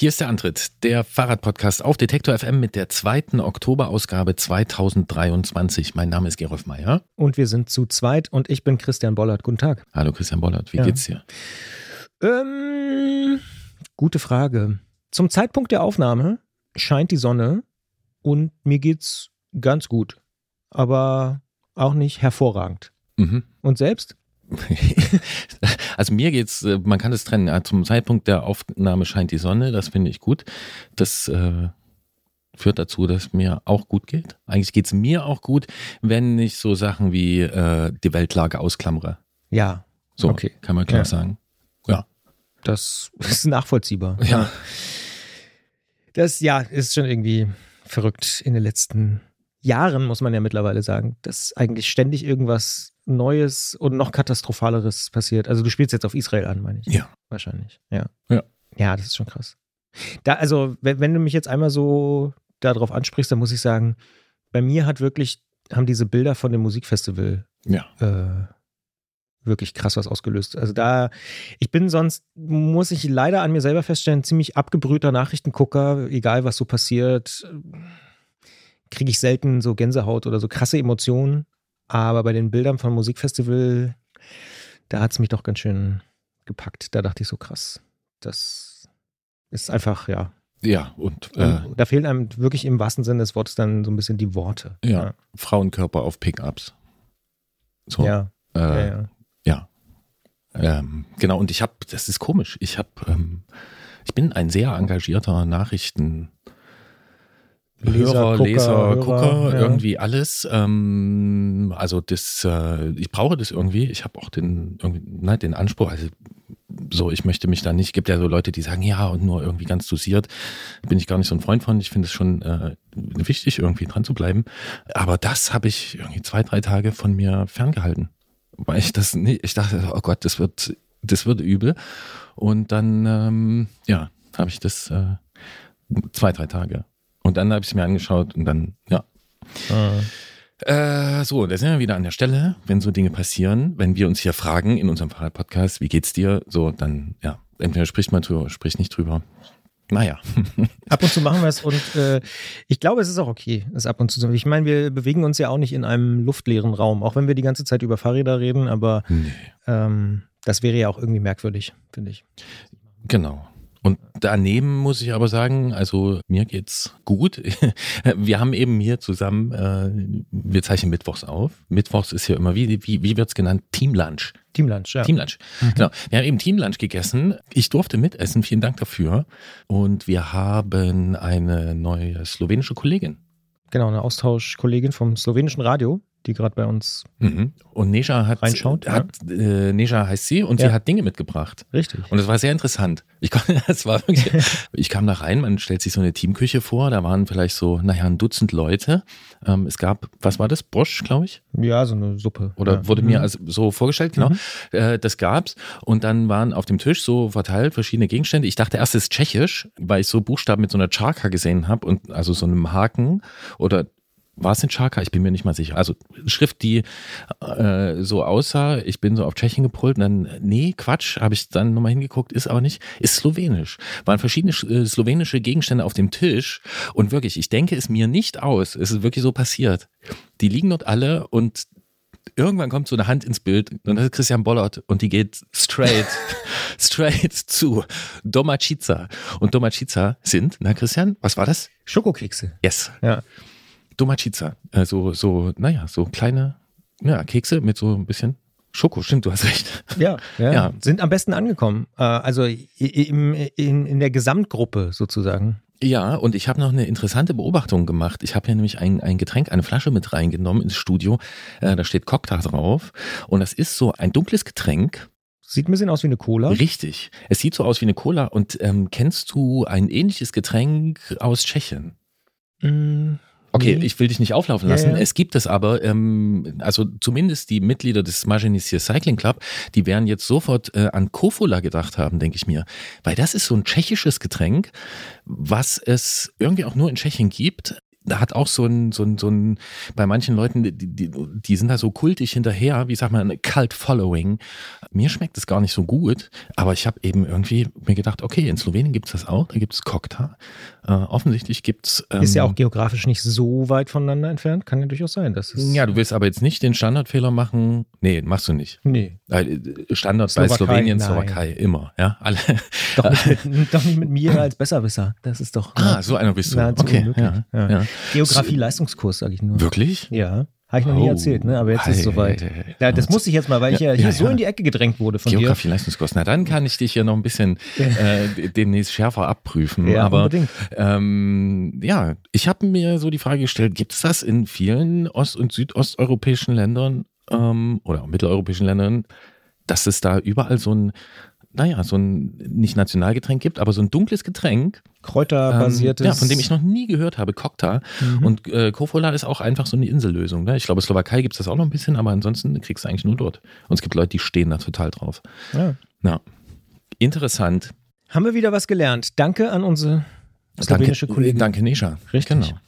Hier ist der Antritt, der Fahrradpodcast auf Detektor FM mit der zweiten Oktoberausgabe 2023. Mein Name ist Gerolf Meyer. Und wir sind zu zweit und ich bin Christian Bollert. Guten Tag. Hallo Christian Bollert, wie Ja. geht's dir? Ähm, gute Frage. Zum Zeitpunkt der Aufnahme scheint die Sonne und mir geht's ganz gut, aber auch nicht hervorragend. Mhm. Und selbst? Also mir geht's, äh, man kann es trennen. Zum Zeitpunkt der Aufnahme scheint die Sonne, das finde ich gut. Das äh, führt dazu, dass mir auch gut geht. Eigentlich geht's mir auch gut, wenn ich so Sachen wie äh, die Weltlage ausklammere. Ja, So Okay. kann man klar Ja. sagen. Ja. das ist nachvollziehbar. Ja. Das, ja, ist schon irgendwie verrückt in den letzten Jahren, muss man ja mittlerweile sagen, dass eigentlich ständig irgendwas Neues und noch katastrophaleres passiert. Also du spielst jetzt auf Israel an, meine ich. Ja. Wahrscheinlich, ja. Ja. Ja, das ist schon krass. Da, also, wenn, wenn du mich jetzt einmal so darauf ansprichst, dann muss ich sagen, bei mir hat wirklich, haben diese Bilder von dem Musikfestival Ja. äh, wirklich krass was ausgelöst. Also da, ich bin sonst, muss ich leider an mir selber feststellen, ziemlich abgebrühter Nachrichtengucker, egal was so passiert, kriege ich selten so Gänsehaut oder so krasse Emotionen. Aber bei den Bildern vom Musikfestival, da hat es mich doch ganz schön gepackt. Da dachte ich so krass. Das ist einfach, ja. Ja, und äh, da fehlen einem wirklich im wahrsten Sinne des Wortes dann so ein bisschen die Worte. ja, Frauenkörper auf Pickups. So. Ja, Äh, ja, ja. Ja. Ähm, genau, und ich habe, das ist komisch, ich habe, ähm, ich bin ein sehr engagierter Nachrichten. Leser, Hörer, Gucker, Leser, Hörer, Gucker, ja. irgendwie alles. Ähm, also das, äh, ich brauche das irgendwie. Ich habe auch den, irgendwie, nein, den Anspruch, also so, ich möchte mich da nicht, gibt ja so Leute, die sagen, ja, und nur irgendwie ganz dosiert. Bin ich gar nicht so ein Freund von. Ich finde es schon äh, wichtig, irgendwie dran zu bleiben. Aber das habe ich irgendwie zwei, drei Tage von mir ferngehalten. Weil ich das nicht, ich dachte, oh Gott, das wird, das wird übel. Und dann, ähm, ja, habe ich das äh, zwei, drei Tage. Und dann habe ich es mir angeschaut und dann, ja. Ah. Äh, so, da sind wir wieder an der Stelle, wenn so Dinge passieren, wenn wir uns hier fragen in unserem Fahrradpodcast, wie geht's dir? So, dann, ja, entweder spricht man drüber, spricht nicht drüber. Naja. Ab und zu machen wir es und äh, ich glaube, es ist auch okay, es ab und zu zu Ich meine, wir bewegen uns ja auch nicht in einem luftleeren Raum, auch wenn wir die ganze Zeit über Fahrräder reden, aber Nee. ähm, das wäre ja auch irgendwie merkwürdig, finde ich. Genau. Und daneben muss ich aber sagen, also mir geht's gut. Wir haben eben hier zusammen, äh, wir zeichnen Mittwochs auf. Mittwochs ist hier immer, wie, wie, wie wird's genannt? Teamlunch. Teamlunch, ja. Teamlunch. Genau. Wir haben eben Teamlunch gegessen. Ich durfte mitessen. Vielen Dank dafür. Und wir haben eine neue slowenische Kollegin. Genau, eine Austauschkollegin vom slowenischen Radio, die gerade bei uns Mhm. Und Neja hat, Reinschaut, ja. hat äh, Neja heißt sie und Ja. sie hat Dinge mitgebracht. richtig. Und es war sehr interessant. Ich, kon- es war wirklich, ich kam da rein, man stellt sich so eine Teamküche vor, da waren vielleicht so, naja, ein Dutzend Leute. Ähm, es gab, was war das? Bosch, glaube ich? Ja, so eine Suppe. Oder ja. wurde mir Mhm. also so vorgestellt, genau. Äh, das gab's. Und dann waren auf dem Tisch so verteilt verschiedene Gegenstände. Ich dachte erst, es ist tschechisch, weil ich so Buchstaben mit so einer Charka gesehen habe und also so einem Haken oder war es ein Charka? Ich bin mir nicht mal sicher. Also Schrift, die äh, so aussah, ich bin so auf Tschechien gepolt und dann, nee, Quatsch, habe ich dann nochmal hingeguckt, ist aber nicht, ist slowenisch. Waren verschiedene äh, slowenische Gegenstände auf dem Tisch und wirklich, ich denke es mir nicht aus, es ist wirklich so passiert. Die liegen dort alle und irgendwann kommt so eine Hand ins Bild und das ist Christian Bollert und die geht straight, straight zu Domacica. Und Domacica sind, na Christian, was war das? Schokokekse. Yes. Ja. Domacica. Also so, naja, so kleine ja, Kekse mit so ein bisschen Schoko. Stimmt, du hast recht. Ja, ja, Ja. Sind am besten angekommen. Äh, also i- im, in, in der Gesamtgruppe sozusagen. Ja, und ich habe noch eine interessante Beobachtung gemacht. Ich habe hier nämlich ein, ein Getränk, eine Flasche mit reingenommen ins Studio. Äh, da steht Cocktail drauf. Und das ist so ein dunkles Getränk. Sieht ein bisschen aus wie eine Cola. Richtig. Es sieht so aus wie eine Cola. Und ähm, kennst du ein ähnliches Getränk aus Tschechien? Mm, Okay, Nee. ich will dich nicht auflaufen Ja, lassen. ja. Es gibt es aber, ähm, also zumindest die Mitglieder des Smagenisier Cycling Club, die werden jetzt sofort äh, an Kofola gedacht haben, denke ich mir. Weil das ist so ein tschechisches Getränk, was es irgendwie auch nur in Tschechien gibt. hat auch so ein, so ein, so ein, bei manchen Leuten, die, die, die sind da so kultig hinterher, wie sagt man, Cult Following. Mir schmeckt es gar nicht so gut, aber ich habe eben irgendwie mir gedacht, okay, in Slowenien gibt es das auch, da gibt es Kokta. Äh, offensichtlich gibt es. Ähm, ist ja auch geografisch nicht so weit voneinander entfernt, kann ja durchaus sein. Dass es ja, du willst aber jetzt nicht den Standardfehler machen. Nee, machst du nicht. Nee. Äh, Standard Slowakei, bei Slowenien, nein. Slowakei, immer, ja. Alle. Doch nicht, mit, doch nicht mit mir als Besserwisser. Das ist doch. Ah, so einer bist du. Okay. Ja, ja. Ja. Geografie-Leistungskurs, sage ich nur. Wirklich? Ja. Habe ich noch nie oh. erzählt, ne? aber jetzt ist es soweit. Ja, das musste ich jetzt mal, weil ich ja, hier so in die Ecke gedrängt wurde von Geografie, dir. Leistungskurs. Na, dann kann ich dich hier noch ein bisschen äh, demnächst schärfer abprüfen. Ja, aber unbedingt. Ähm, ja, ich habe mir so die Frage gestellt, gibt es das in vielen ost- und südosteuropäischen Ländern ähm, oder mitteleuropäischen Ländern, dass es da überall so ein naja, so ein nicht Nationalgetränk gibt, aber so ein dunkles Getränk. Kräuterbasiertes. Ähm, ja, von dem ich noch nie gehört habe, Kokta. Mhm. Und äh, Kofola ist auch einfach so eine Insellösung. Ne? Ich glaube, Slowakei gibt es das auch noch ein bisschen, aber ansonsten kriegst du eigentlich nur dort. Und es gibt Leute, die stehen da total drauf. Ja. ja. Interessant. Haben wir wieder was gelernt. Danke an unsere slowenische danke, Kollegen. Danke, Nesha. Richtig. Genau.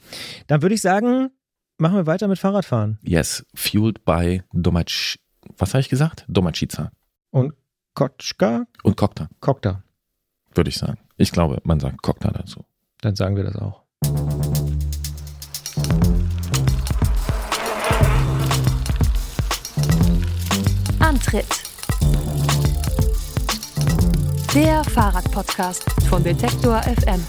Dann würde ich sagen, machen wir weiter mit Fahrradfahren. Yes, fueled by Domac. Was habe ich gesagt? Domacica. Und Kotschka? Und Kokta. Kokta. Würde ich sagen. Ich glaube, man sagt Kokta dazu. Dann sagen wir das auch. Antritt. Der Fahrradpodcast von Detektor FM.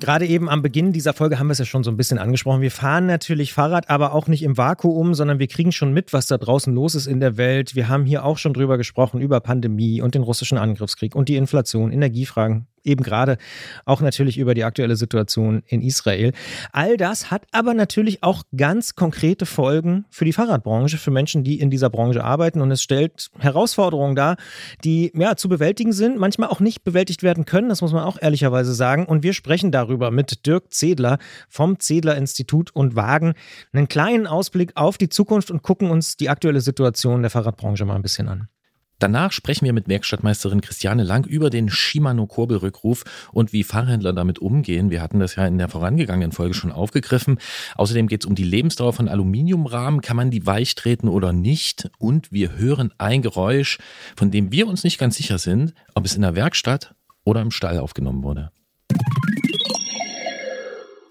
Gerade eben am Beginn dieser Folge haben wir es ja schon so ein bisschen angesprochen. Wir fahren natürlich Fahrrad, aber auch nicht im Vakuum, sondern wir kriegen schon mit, was da draußen los ist in der Welt. Wir haben hier auch schon drüber gesprochen, über Pandemie und den russischen Angriffskrieg und die Inflation, Energiefragen, eben gerade auch natürlich über die aktuelle Situation in Israel. All das hat aber natürlich auch ganz konkrete Folgen für die Fahrradbranche, für Menschen, die in dieser Branche arbeiten. Und es stellt Herausforderungen dar, die ja zu bewältigen sind, manchmal auch nicht bewältigt werden können. Das muss man auch ehrlicherweise sagen. Und wir sprechen darüber mit Dirk Zedler vom Zedler Institut und wagen einen kleinen Ausblick auf die Zukunft und gucken uns die aktuelle Situation der Fahrradbranche mal ein bisschen an. Danach sprechen wir mit Werkstattmeisterin Christiane Lang über den Shimano-Kurbelrückruf und wie Fahrhändler damit umgehen. Wir hatten das ja in der vorangegangenen Folge schon aufgegriffen. Außerdem geht es um die Lebensdauer von Aluminiumrahmen. Kann man die weich treten oder nicht? Und wir hören ein Geräusch, von dem wir uns nicht ganz sicher sind, ob es in der Werkstatt oder im Stall aufgenommen wurde.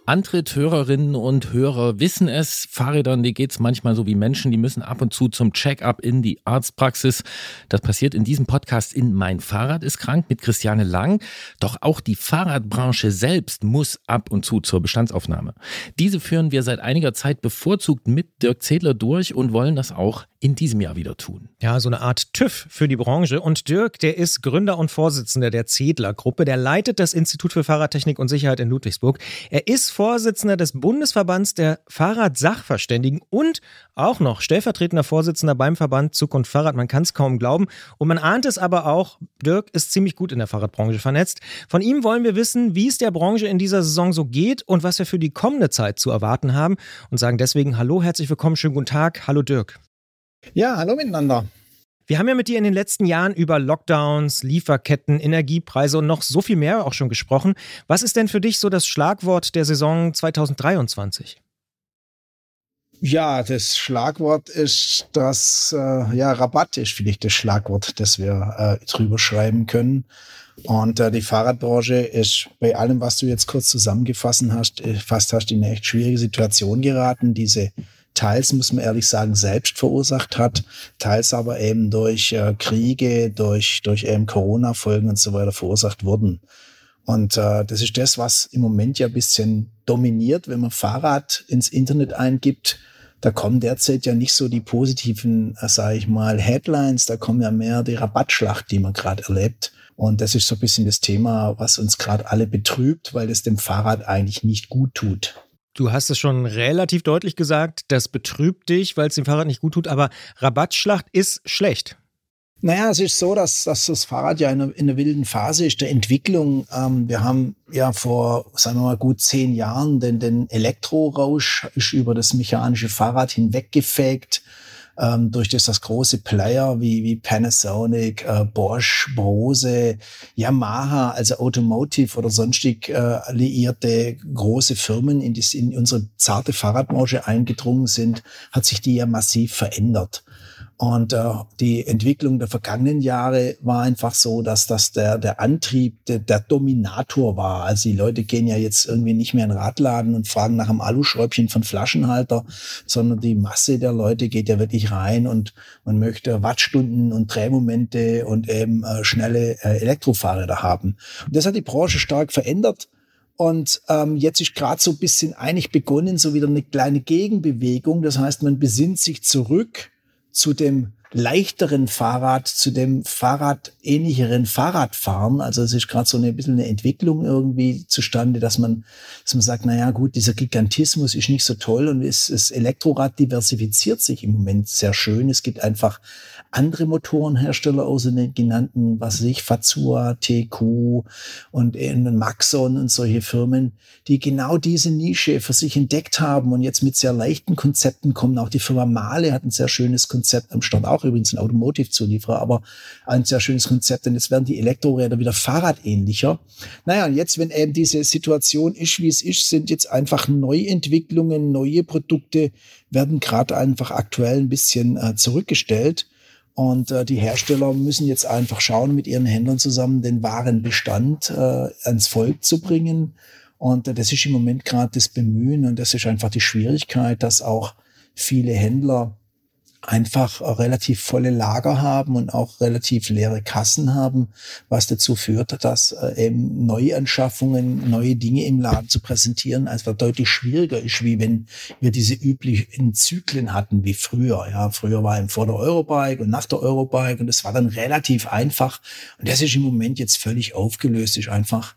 Antritt-Hörerinnen und Hörer wissen es, Fahrrädern, die geht's manchmal so wie Menschen, die müssen ab und zu zum Check-up in die Arztpraxis. Das passiert in diesem Podcast in Mein Fahrrad ist krank mit Christiane Lang. Doch auch die Fahrradbranche selbst muss ab und zu zur Bestandsaufnahme. Diese führen wir seit einiger Zeit bevorzugt mit Dirk Zedler durch und wollen das auch in diesem Jahr wieder tun. Ja, so eine Art TÜV für die Branche. Und Dirk, der ist Gründer und Vorsitzender der Zedler-Gruppe. Der leitet das Institut für Fahrradtechnik und Sicherheit in Ludwigsburg. Er ist Vorsitzender des Bundesverbands der Fahrradsachverständigen und auch noch stellvertretender Vorsitzender beim Verband Zukunft Fahrrad. Man kann es kaum glauben. Und man ahnt es aber auch, Dirk ist ziemlich gut in der Fahrradbranche vernetzt. Von ihm wollen wir wissen, wie es der Branche in dieser Saison so geht und was wir für die kommende Zeit zu erwarten haben. Und sagen deswegen Hallo, herzlich willkommen, schönen guten Tag. Hallo Dirk. Ja, hallo miteinander. Wir haben ja mit dir in den letzten Jahren über Lockdowns, Lieferketten, Energiepreise und noch so viel mehr auch schon gesprochen. Was ist denn für dich so das Schlagwort der Saison 2023? Ja, das Schlagwort ist das, äh, ja, Rabatt ist vielleicht das Schlagwort, das wir äh, drüber schreiben können. Und äh, die Fahrradbranche ist bei allem, was du jetzt kurz zusammengefasst hast, äh, fast hast in eine echt schwierige Situation geraten. Diese teils, muss man ehrlich sagen, selbst verursacht hat, teils aber eben durch äh, Kriege, durch, durch eben Corona-Folgen und so weiter verursacht wurden. Und äh, das ist das, was im Moment ja ein bisschen dominiert, wenn man Fahrrad ins Internet eingibt. Da kommen derzeit ja nicht so die positiven, äh, sage ich mal, Headlines, da kommen ja mehr die Rabattschlacht, die man gerade erlebt. Und das ist so ein bisschen das Thema, was uns gerade alle betrübt, weil es dem Fahrrad eigentlich nicht gut tut. Du hast es schon relativ deutlich gesagt, das betrübt dich, weil es dem Fahrrad nicht gut tut, aber Rabattschlacht ist schlecht. Naja, es ist so, dass, dass das Fahrrad ja in einer, in einer wilden Phase ist der Entwicklung. Ähm, wir haben ja vor, sagen wir mal, gut zehn Jahren den, den Elektrorausch über das mechanische Fahrrad hinweggefegt. Ähm, durch das, das große Player wie, wie Panasonic, äh, Bosch, Bose, Yamaha, also Automotive oder sonstig äh, liierte große Firmen in, die, in unsere zarte Fahrradbranche eingedrungen sind, hat sich die ja massiv verändert. Und äh, die Entwicklung der vergangenen Jahre war einfach so, dass das der, der Antrieb der, der Dominator war. Also die Leute gehen ja jetzt irgendwie nicht mehr in Radladen und fragen nach einem Aluschräubchen von Flaschenhalter, sondern die Masse der Leute geht ja wirklich rein und man möchte Wattstunden und Drehmomente und eben äh, schnelle äh, Elektrofahrräder haben. Und das hat die Branche stark verändert. Und ähm, jetzt ist gerade so ein bisschen eigentlich begonnen, so wieder eine kleine Gegenbewegung. Das heißt, man besinnt sich zurück zu dem leichteren Fahrrad, zu dem Fahrradähnlicheren Fahrradfahren. Also es ist gerade so eine bisschen eine Entwicklung irgendwie zustande, dass man, dass man sagt, na ja, gut, dieser Gigantismus ist nicht so toll und es, das Elektrorad diversifiziert sich im Moment sehr schön. Es gibt einfach andere Motorenhersteller außer den genannten, was weiß ich, Fazua, TQ und Maxon und solche Firmen, die genau diese Nische für sich entdeckt haben und jetzt mit sehr leichten Konzepten kommen. Auch die Firma Male hat ein sehr schönes Konzept am Start, auch übrigens ein Automotive-Zulieferer, aber ein sehr schönes Konzept. Und jetzt werden die Elektroräder wieder fahrradähnlicher. Naja, und jetzt, wenn eben diese Situation ist, wie es ist, sind jetzt einfach Neuentwicklungen, neue Produkte werden gerade einfach aktuell ein bisschen äh, zurückgestellt. Und äh, die Hersteller müssen jetzt einfach schauen, mit ihren Händlern zusammen den Warenbestand äh, ans Volk zu bringen. Und äh, das ist im Moment gerade das Bemühen und das ist einfach die Schwierigkeit, dass auch viele Händler einfach relativ volle Lager haben und auch relativ leere Kassen haben, was dazu führt, dass äh, eben Neuanschaffungen, neue Dinge im Laden zu präsentieren einfach deutlich schwieriger ist, wie wenn wir diese üblichen Zyklen hatten wie früher. Ja, früher war eben vor der Eurobike und nach der Eurobike und es war dann relativ einfach. Und das ist im Moment jetzt völlig aufgelöst, ist einfach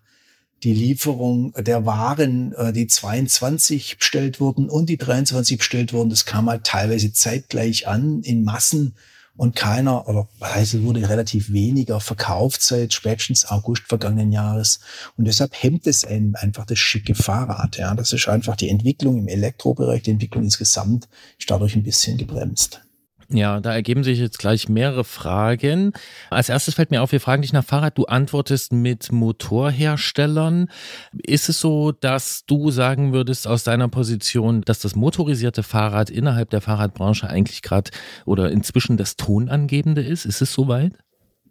die Lieferung der Waren, äh, die 22 bestellt wurden und die 23 bestellt wurden, das kam halt teilweise zeitgleich an in Massen und keiner, oder es wurde relativ weniger verkauft seit spätestens August vergangenen Jahres. Und deshalb hemmt es einen einfach das schicke Fahrrad. Ja, das ist einfach die Entwicklung im Elektrobereich, die Entwicklung insgesamt ist dadurch ein bisschen gebremst. Ja, da ergeben sich jetzt gleich mehrere Fragen. Als erstes fällt mir auf, wir fragen dich nach Fahrrad. Du antwortest mit Motorherstellern. Ist es so, dass du sagen würdest aus deiner Position, dass das motorisierte Fahrrad innerhalb der Fahrradbranche eigentlich gerade oder inzwischen das Tonangebende ist? Ist es soweit?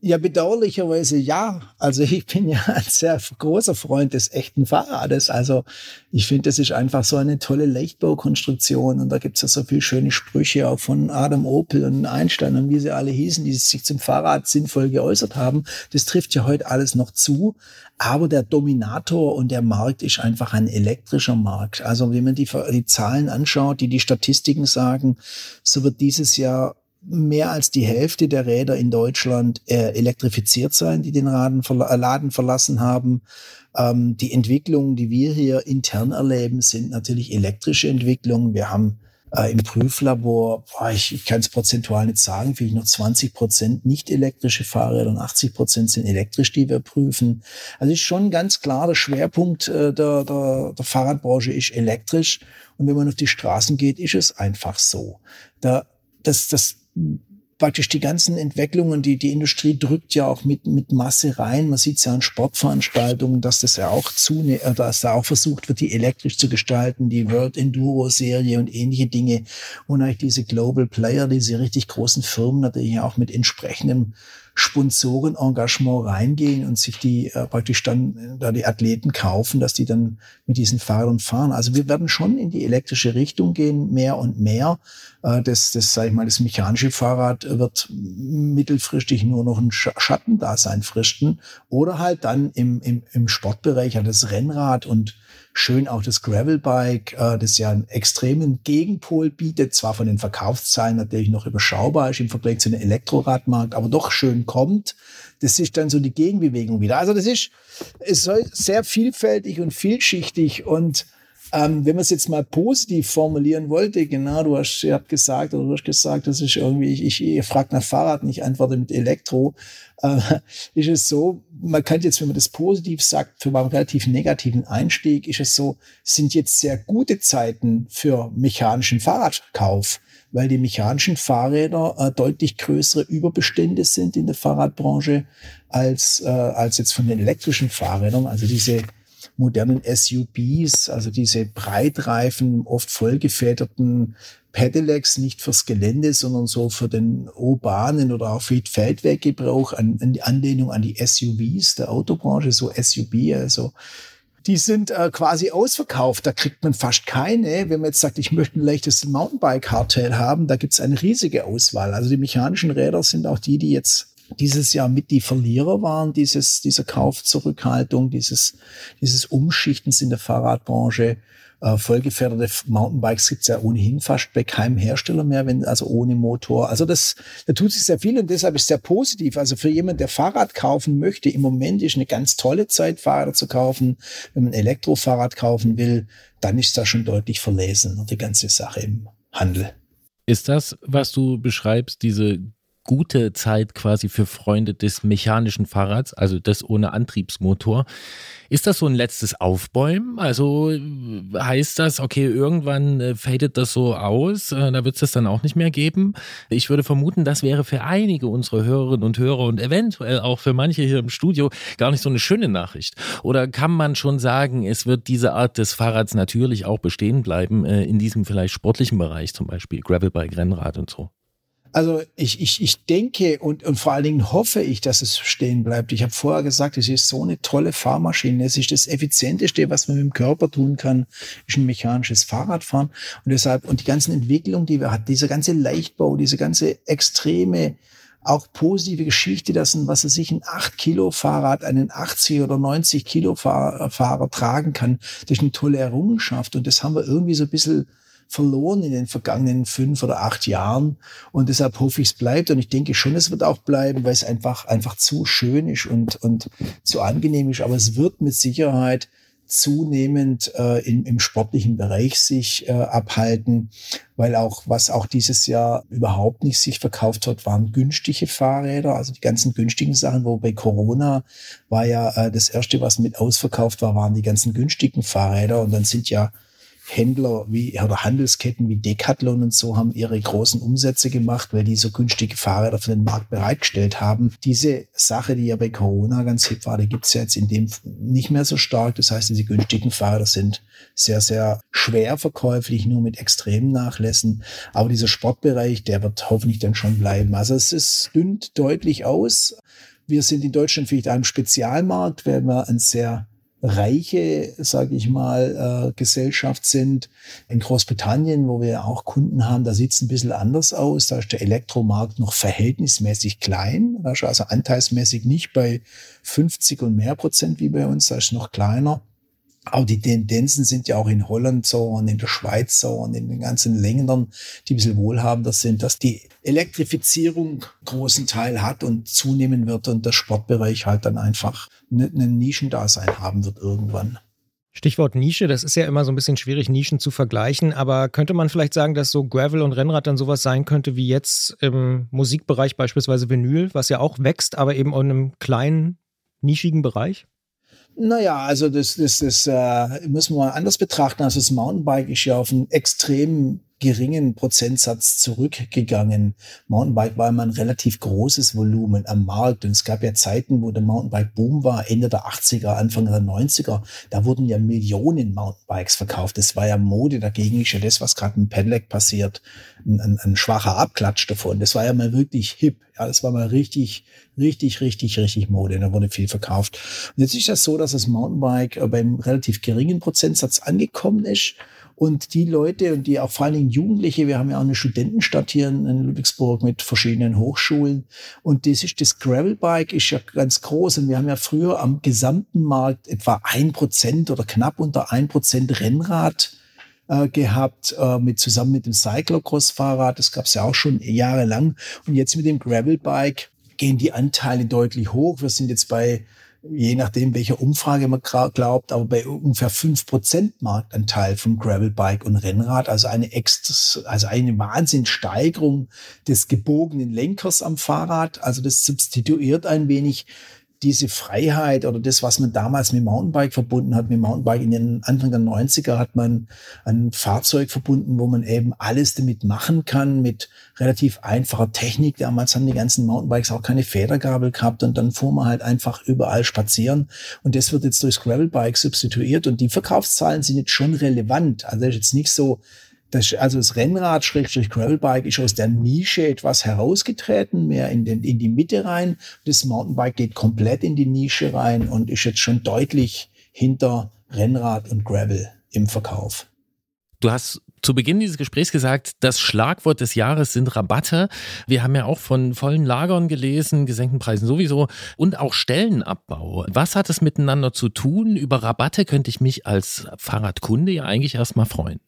Ja, bedauerlicherweise ja. Also ich bin ja ein sehr großer Freund des echten Fahrrades. Also ich finde, das ist einfach so eine tolle Leichtbaukonstruktion und da gibt's ja so viele schöne Sprüche auch von Adam Opel und Einstein und wie sie alle hießen, die sich zum Fahrrad sinnvoll geäußert haben. Das trifft ja heute alles noch zu. Aber der Dominator und der Markt ist einfach ein elektrischer Markt. Also wenn man die, die Zahlen anschaut, die die Statistiken sagen, so wird dieses Jahr mehr als die Hälfte der Räder in Deutschland äh, elektrifiziert sein, die den Laden, verla Laden verlassen haben. Ähm, die Entwicklungen, die wir hier intern erleben, sind natürlich elektrische Entwicklungen. Wir haben äh, im Prüflabor, boah, ich, ich kann es prozentual nicht sagen, vielleicht noch 20 Prozent nicht elektrische Fahrräder und 80 Prozent sind elektrisch, die wir prüfen. Also ist schon ganz klar, der Schwerpunkt äh, der, der, der Fahrradbranche ist elektrisch. Und wenn man auf die Straßen geht, ist es einfach so. Da, das, das praktisch die ganzen Entwicklungen, die die Industrie drückt ja auch mit, mit Masse rein. Man sieht es ja an Sportveranstaltungen, dass das ja auch zu, äh, dass da auch versucht wird, die elektrisch zu gestalten, die World Enduro Serie und ähnliche Dinge. Und eigentlich diese Global Player, diese richtig großen Firmen natürlich auch mit entsprechendem Sponsorenengagement reingehen und sich die äh, praktisch dann äh, da die Athleten kaufen, dass die dann mit diesen Fahrern fahren. Also wir werden schon in die elektrische Richtung gehen, mehr und mehr. Äh, das, das sage ich mal, das mechanische Fahrrad wird mittelfristig nur noch ein Schattendasein fristen oder halt dann im, im, im Sportbereich ja das Rennrad und schön auch das Gravelbike, äh, das ja einen extremen Gegenpol bietet, zwar von den Verkaufszahlen natürlich noch überschaubar ist im Vergleich zu dem Elektroradmarkt, aber doch schön kommt. Das ist dann so die Gegenbewegung wieder. Also das ist, es soll sehr vielfältig und vielschichtig und ähm, wenn man es jetzt mal positiv formulieren wollte, genau, du hast, ihr habt gesagt, oder du hast gesagt, das ist irgendwie, ich, ich, ihr fragt nach Fahrrad und ich antworte mit Elektro, äh, ist es so, man könnte jetzt, wenn man das positiv sagt, für einen relativ negativen Einstieg, ist es so, sind jetzt sehr gute Zeiten für mechanischen Fahrradkauf weil die mechanischen Fahrräder äh, deutlich größere Überbestände sind in der Fahrradbranche als, äh, als jetzt von den elektrischen Fahrrädern. Also diese modernen SUVs, also diese Breitreifen, oft vollgefederten Pedelecs nicht fürs Gelände, sondern so für den urbanen oder auch für Feldweggebrauch, an, an die Anlehnung an die SUVs der Autobranche, so SUV, also die sind äh, quasi ausverkauft. Da kriegt man fast keine. Wenn man jetzt sagt, ich möchte ein leichtes Mountainbike-Hardtail haben, da gibt es eine riesige Auswahl. Also die mechanischen Räder sind auch die, die jetzt dieses Jahr mit die Verlierer waren, dieses, dieser Kaufzurückhaltung, dieses, dieses Umschichtens in der Fahrradbranche. Äh, vollgefährdete Mountainbikes gibt's ja ohnehin fast bei keinem Hersteller mehr, wenn, also ohne Motor. Also das, da tut sich sehr viel und deshalb ist sehr positiv. Also für jemanden, der Fahrrad kaufen möchte, im Moment ist eine ganz tolle Zeit, Fahrräder zu kaufen. Wenn man Elektrofahrrad kaufen will, dann ist da schon deutlich verlesen, die ganze Sache im Handel. Ist das, was du beschreibst, diese gute Zeit quasi für Freunde des mechanischen Fahrrads, also das ohne Antriebsmotor. Ist das so ein letztes Aufbäumen? Also heißt das, okay, irgendwann äh, fadet das so aus, äh, da wird es das dann auch nicht mehr geben? Ich würde vermuten, das wäre für einige unserer Hörerinnen und Hörer und eventuell auch für manche hier im Studio gar nicht so eine schöne Nachricht. Oder kann man schon sagen, es wird diese Art des Fahrrads natürlich auch bestehen bleiben, äh, in diesem vielleicht sportlichen Bereich zum Beispiel, Gravelbike, Rennrad und so? Also ich, ich, ich denke und, und vor allen Dingen hoffe ich, dass es stehen bleibt. Ich habe vorher gesagt, es ist so eine tolle Fahrmaschine. Es ist das Effizienteste, was man mit dem Körper tun kann, ist ein mechanisches Fahrradfahren. Und deshalb, und die ganzen Entwicklungen, die wir hatten, dieser ganze Leichtbau, diese ganze extreme, auch positive Geschichte, dass ein, was er sich ein 8 Kilo Fahrrad einen 80 oder 90 Kilo Fahrer tragen kann, das ist eine tolle Errungenschaft. Und das haben wir irgendwie so ein bisschen verloren in den vergangenen fünf oder acht Jahren. Und deshalb hoffe ich, es bleibt. Und ich denke schon, es wird auch bleiben, weil es einfach, einfach zu schön ist und, und zu angenehm ist. Aber es wird mit Sicherheit zunehmend äh, im, im sportlichen Bereich sich äh, abhalten, weil auch was auch dieses Jahr überhaupt nicht sich verkauft hat, waren günstige Fahrräder, also die ganzen günstigen Sachen, wo bei Corona war ja äh, das erste, was mit ausverkauft war, waren die ganzen günstigen Fahrräder und dann sind ja Händler wie oder Handelsketten wie Decathlon und so haben ihre großen Umsätze gemacht, weil die so günstige Fahrräder für den Markt bereitgestellt haben. Diese Sache, die ja bei Corona ganz hip war, die gibt's ja jetzt in dem nicht mehr so stark. Das heißt, diese günstigen Fahrräder sind sehr, sehr schwer verkäuflich, nur mit extremen Nachlässen. Aber dieser Sportbereich, der wird hoffentlich dann schon bleiben. Also es ist dünnt deutlich aus. Wir sind in Deutschland vielleicht einem Spezialmarkt, weil wir ein sehr reiche, sage ich mal, äh, Gesellschaft sind. In Großbritannien, wo wir auch Kunden haben, da sieht es ein bisschen anders aus. Da ist der Elektromarkt noch verhältnismäßig klein. Also anteilsmäßig nicht bei 50 und mehr Prozent wie bei uns, da ist noch kleiner. Aber die Tendenzen sind ja auch in Holland so und in der Schweiz so und in den ganzen Ländern, die ein bisschen wohlhabender sind, dass die Elektrifizierung großen Teil hat und zunehmen wird und der Sportbereich halt dann einfach einen Nischendasein haben wird irgendwann. Stichwort Nische, das ist ja immer so ein bisschen schwierig, Nischen zu vergleichen, aber könnte man vielleicht sagen, dass so Gravel und Rennrad dann sowas sein könnte wie jetzt im Musikbereich beispielsweise Vinyl, was ja auch wächst, aber eben in einem kleinen, nischigen Bereich? Naja, also das, das, das äh, müssen wir anders betrachten. Also das Mountainbike ist ja auf einen extrem geringen Prozentsatz zurückgegangen. Mountainbike war immer ein relativ großes Volumen am Markt und es gab ja Zeiten, wo der Mountainbike-Boom war, Ende der 80er, Anfang der 90er. Da wurden ja Millionen Mountainbikes verkauft. Das war ja Mode. Dagegen ist ja das, was gerade mit Pedelec passiert, ein, ein, ein schwacher Abklatsch davon. Das war ja mal wirklich hip. Ja, das war mal richtig, richtig, richtig, richtig Mode. Da wurde viel verkauft. Und jetzt ist das so, dass das Mountainbike äh, beim relativ geringen Prozentsatz angekommen ist. Und die Leute und die auch vor allen Dingen Jugendliche, wir haben ja auch eine Studentenstadt hier in, Ludwigsburg mit verschiedenen Hochschulen. Und das ist das Gravelbike ist ja ganz groß. Und wir haben ja früher am gesamten Markt etwa ein Prozent oder knapp unter ein Prozent Rennrad äh, gehabt, äh, mit zusammen mit dem Cyclocross-Fahrrad. Das gab es ja auch schon jahrelang. Und jetzt mit dem Gravelbike gehen die Anteile deutlich hoch. Wir sind jetzt bei je nachdem, welcher Umfrage man glaubt, aber bei ungefähr fünf Prozent Marktanteil vom Gravelbike und Rennrad, also eine extra, also eine Wahnsinnssteigerung des gebogenen Lenkers am Fahrrad. Also das substituiert ein wenig diese Freiheit oder das, was man damals mit Mountainbike verbunden hat, mit Mountainbike in den Anfang der 90er hat man ein Fahrzeug verbunden, wo man eben alles damit machen kann, mit relativ einfacher Technik. Damals haben die ganzen Mountainbikes auch keine Federgabel gehabt und dann fuhr man halt einfach überall spazieren. Und das wird jetzt durchs Gravelbike substituiert und die Verkaufszahlen sind jetzt schon relevant. Also ist jetzt nicht so, das, also das Rennrad Schrägstrich Gravelbike ist aus der Nische etwas herausgetreten, mehr in, den, in die Mitte rein. Das Mountainbike geht komplett in die Nische rein und ist jetzt schon deutlich hinter Rennrad und Gravel im Verkauf. Du hast zu Beginn dieses Gesprächs gesagt, das Schlagwort des Jahres sind Rabatte. Wir haben ja auch von vollen Lagern gelesen, gesenkten Preisen sowieso und auch Stellenabbau. Was hat es miteinander zu tun? Über Rabatte könnte ich mich als Fahrradkunde ja eigentlich erstmal freuen.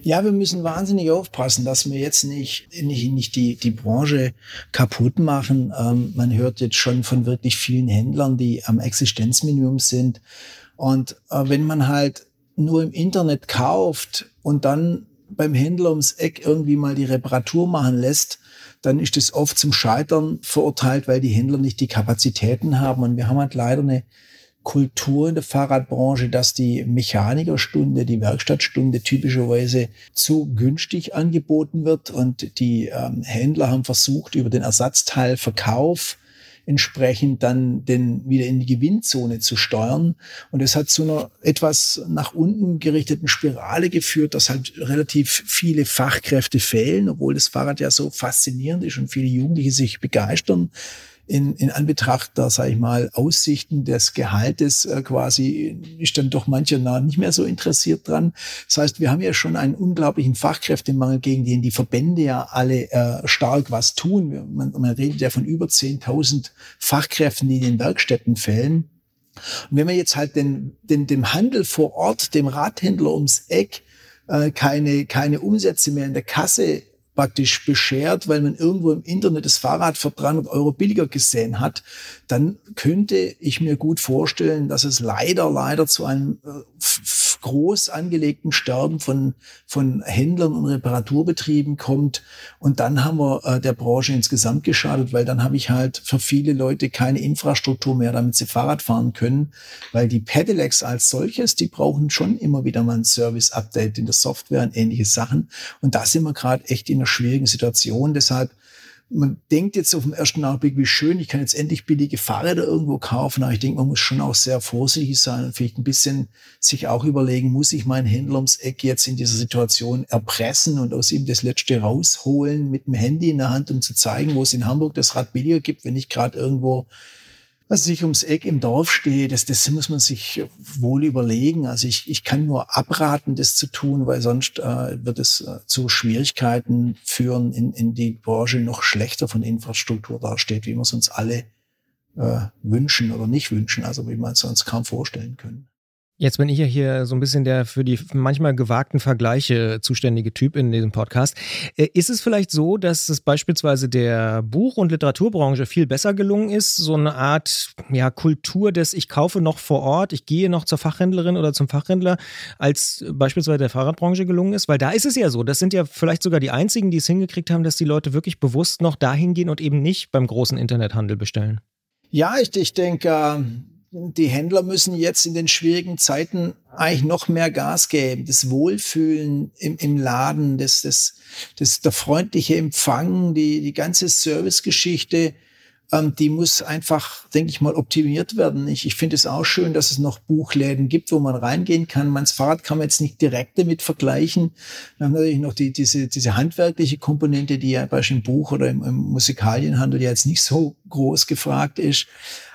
Ja, wir müssen wahnsinnig aufpassen, dass wir jetzt nicht, nicht, nicht die, die Branche kaputt machen. Ähm, man hört jetzt schon von wirklich vielen Händlern, die am Existenzminimum sind. Und äh, wenn man halt nur im Internet kauft und dann beim Händler ums Eck irgendwie mal die Reparatur machen lässt, dann ist das oft zum Scheitern verurteilt, weil die Händler nicht die Kapazitäten haben. Und wir haben halt leider eine Kultur in der Fahrradbranche, dass die Mechanikerstunde, die Werkstattstunde typischerweise zu günstig angeboten wird und die ähm, Händler haben versucht, über den Ersatzteilverkauf entsprechend dann den wieder in die Gewinnzone zu steuern. Und das hat zu einer etwas nach unten gerichteten Spirale geführt, dass halt relativ viele Fachkräfte fehlen, obwohl das Fahrrad ja so faszinierend ist und viele Jugendliche sich begeistern in, in Anbetracht der, sage ich mal, Aussichten des Gehaltes äh, quasi ist dann doch mancher nah nicht mehr so interessiert dran. Das heißt, wir haben ja schon einen unglaublichen Fachkräftemangel, gegen den die Verbände ja alle äh, stark was tun. Man, man redet ja von über 10.000 Fachkräften, die in den Werkstätten fällen. Und wenn man jetzt halt den, den, dem Handel vor Ort, dem Radhändler ums Eck, äh, keine, keine Umsätze mehr in der Kasse praktisch beschert, weil man irgendwo im Internet das Fahrrad für 300 Euro billiger gesehen hat, dann könnte ich mir gut vorstellen, dass es leider, leider zu einem äh, groß angelegten Sterben von, von Händlern und Reparaturbetrieben kommt. Und dann haben wir äh, der Branche insgesamt geschadet, weil dann habe ich halt für viele Leute keine Infrastruktur mehr, damit sie Fahrrad fahren können, weil die Pedelecs als solches, die brauchen schon immer wieder mal ein Service-Update in der Software und ähnliche Sachen. Und da sind wir gerade echt in einer schwierigen Situation. Deshalb man denkt jetzt auf den ersten Augenblick, wie schön, ich kann jetzt endlich billige Fahrräder irgendwo kaufen, aber ich denke, man muss schon auch sehr vorsichtig sein und vielleicht ein bisschen sich auch überlegen, muss ich meinen Händler ums Eck jetzt in dieser Situation erpressen und aus ihm das Letzte rausholen mit dem Handy in der Hand, um zu zeigen, wo es in Hamburg das Rad billiger gibt, wenn ich gerade irgendwo was sich ums Eck im Dorf steht, das, das muss man sich wohl überlegen. Also ich, ich kann nur abraten, das zu tun, weil sonst äh, wird es äh, zu Schwierigkeiten führen, in, in die Branche noch schlechter von Infrastruktur dasteht, wie wir es uns alle äh, wünschen oder nicht wünschen, also wie man es uns kaum vorstellen können. Jetzt bin ich ja hier so ein bisschen der für die manchmal gewagten Vergleiche zuständige Typ in diesem Podcast. Äh, ist es vielleicht so, dass es beispielsweise der Buch- und Literaturbranche viel besser gelungen ist, so eine Art ja, Kultur des Ich kaufe noch vor Ort, ich gehe noch zur Fachhändlerin oder zum Fachhändler, als beispielsweise der Fahrradbranche gelungen ist? Weil da ist es ja so, das sind ja vielleicht sogar die einzigen, die es hingekriegt haben, dass die Leute wirklich bewusst noch dahin gehen und eben nicht beim großen Internethandel bestellen. Ja, ich, ich denke, die Händler müssen jetzt in den schwierigen Zeiten eigentlich noch mehr Gas geben. Das Wohlfühlen im, im Laden, das, das, das, der freundliche Empfang, die, die ganze Servicegeschichte, ähm, die muss einfach, denke ich mal, optimiert werden. Ich, ich finde es auch schön, dass es noch Buchläden gibt, wo man reingehen kann. Meins Fahrrad kann man jetzt nicht direkt damit vergleichen. Wir haben natürlich noch die, diese, diese handwerkliche Komponente, die ja beispielsweise im Buch oder im, im Musikalienhandel ja jetzt nicht so groß gefragt ist.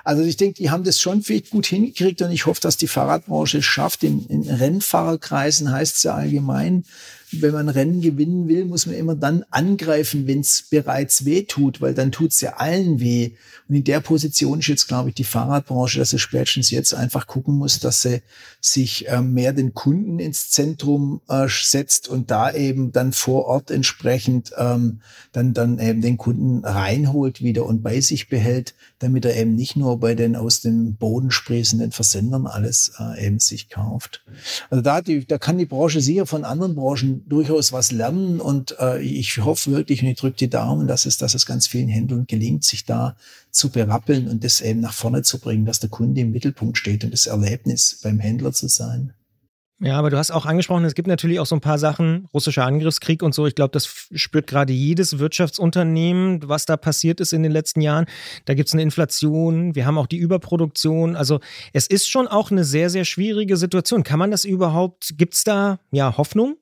Also ich denke, die haben das schon vielleicht gut hingekriegt und ich hoffe, dass die Fahrradbranche es schafft. In, in Rennfahrerkreisen heißt es ja allgemein, wenn man Rennen gewinnen will, muss man immer dann angreifen, wenn es bereits weh tut, weil dann tut es ja allen weh. Und in der Position ist jetzt, glaube ich, die Fahrradbranche, dass sie spätestens jetzt einfach gucken muss, dass sie sich äh, mehr den Kunden ins Zentrum äh, setzt und da eben dann vor Ort entsprechend ähm, dann, dann eben den Kunden reinholt wieder und bei sich behält, damit er eben nicht nur bei den aus dem Boden sprießenden Versendern alles äh, eben sich kauft. Also da, die, da kann die Branche sicher von anderen Branchen durchaus was lernen und äh, ich hoffe wirklich und ich drücke die Daumen, dass es, dass es ganz vielen Händlern gelingt, sich da zu berappeln und das eben nach vorne zu bringen, dass der Kunde im Mittelpunkt steht und das Erlebnis beim Händler zu sein. Ja, aber du hast auch angesprochen, es gibt natürlich auch so ein paar Sachen, russischer Angriffskrieg und so. Ich glaube, das spürt gerade jedes Wirtschaftsunternehmen, was da passiert ist in den letzten Jahren. Da gibt es eine Inflation, wir haben auch die Überproduktion. Also es ist schon auch eine sehr, sehr schwierige Situation. Kann man das überhaupt, gibt es da ja Hoffnung?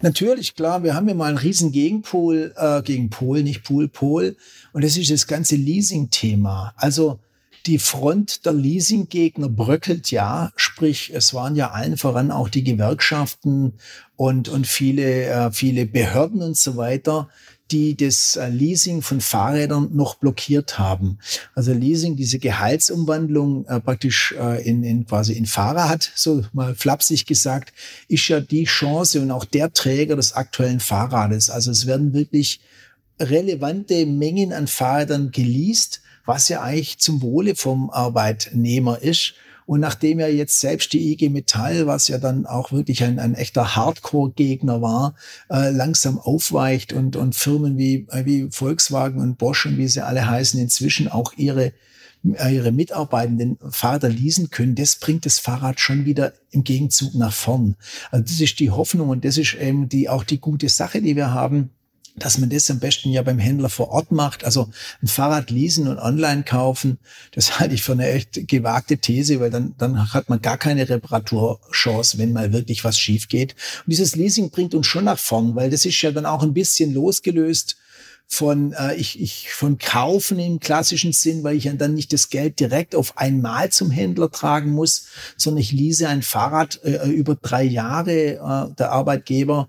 Natürlich, klar, wir haben ja mal einen riesen Gegenpol, äh, gegen Pol, nicht Pool, Pol. Und das ist das ganze Leasing-Thema. Also die Front der Leasinggegner bröckelt ja, sprich, es waren ja allen voran auch die Gewerkschaften und, und viele, äh, viele Behörden und so weiter, die das äh, Leasing von Fahrrädern noch blockiert haben. Also Leasing, diese Gehaltsumwandlung äh, praktisch äh, in, in quasi in Fahrrad, so mal flapsig gesagt, ist ja die Chance und auch der Träger des aktuellen Fahrrades. Also es werden wirklich relevante Mengen an Fahrrädern geleast was ja eigentlich zum Wohle vom Arbeitnehmer ist. Und nachdem ja jetzt selbst die IG Metall, was ja dann auch wirklich ein, ein echter Hardcore-Gegner war, äh, langsam aufweicht und, und Firmen wie, äh, wie Volkswagen und Bosch und wie sie alle heißen, inzwischen auch ihre äh, ihre Mitarbeitenden Fahrräder leasen können, das bringt das Fahrrad schon wieder im Gegenzug nach vorn. Also das ist die Hoffnung und das ist eben die, auch die gute Sache, die wir haben dass man das am besten ja beim Händler vor Ort macht. Also ein Fahrrad leasen und online kaufen, das halte ich für eine echt gewagte These, weil dann, dann hat man gar keine Reparaturchance, wenn mal wirklich was schief geht. Und dieses Leasing bringt uns schon nach vorn, weil das ist ja dann auch ein bisschen losgelöst von äh, ich, ich von kaufen im klassischen Sinn, weil ich dann nicht das Geld direkt auf einmal zum Händler tragen muss, sondern ich lease ein Fahrrad äh, über drei Jahre. Äh, der Arbeitgeber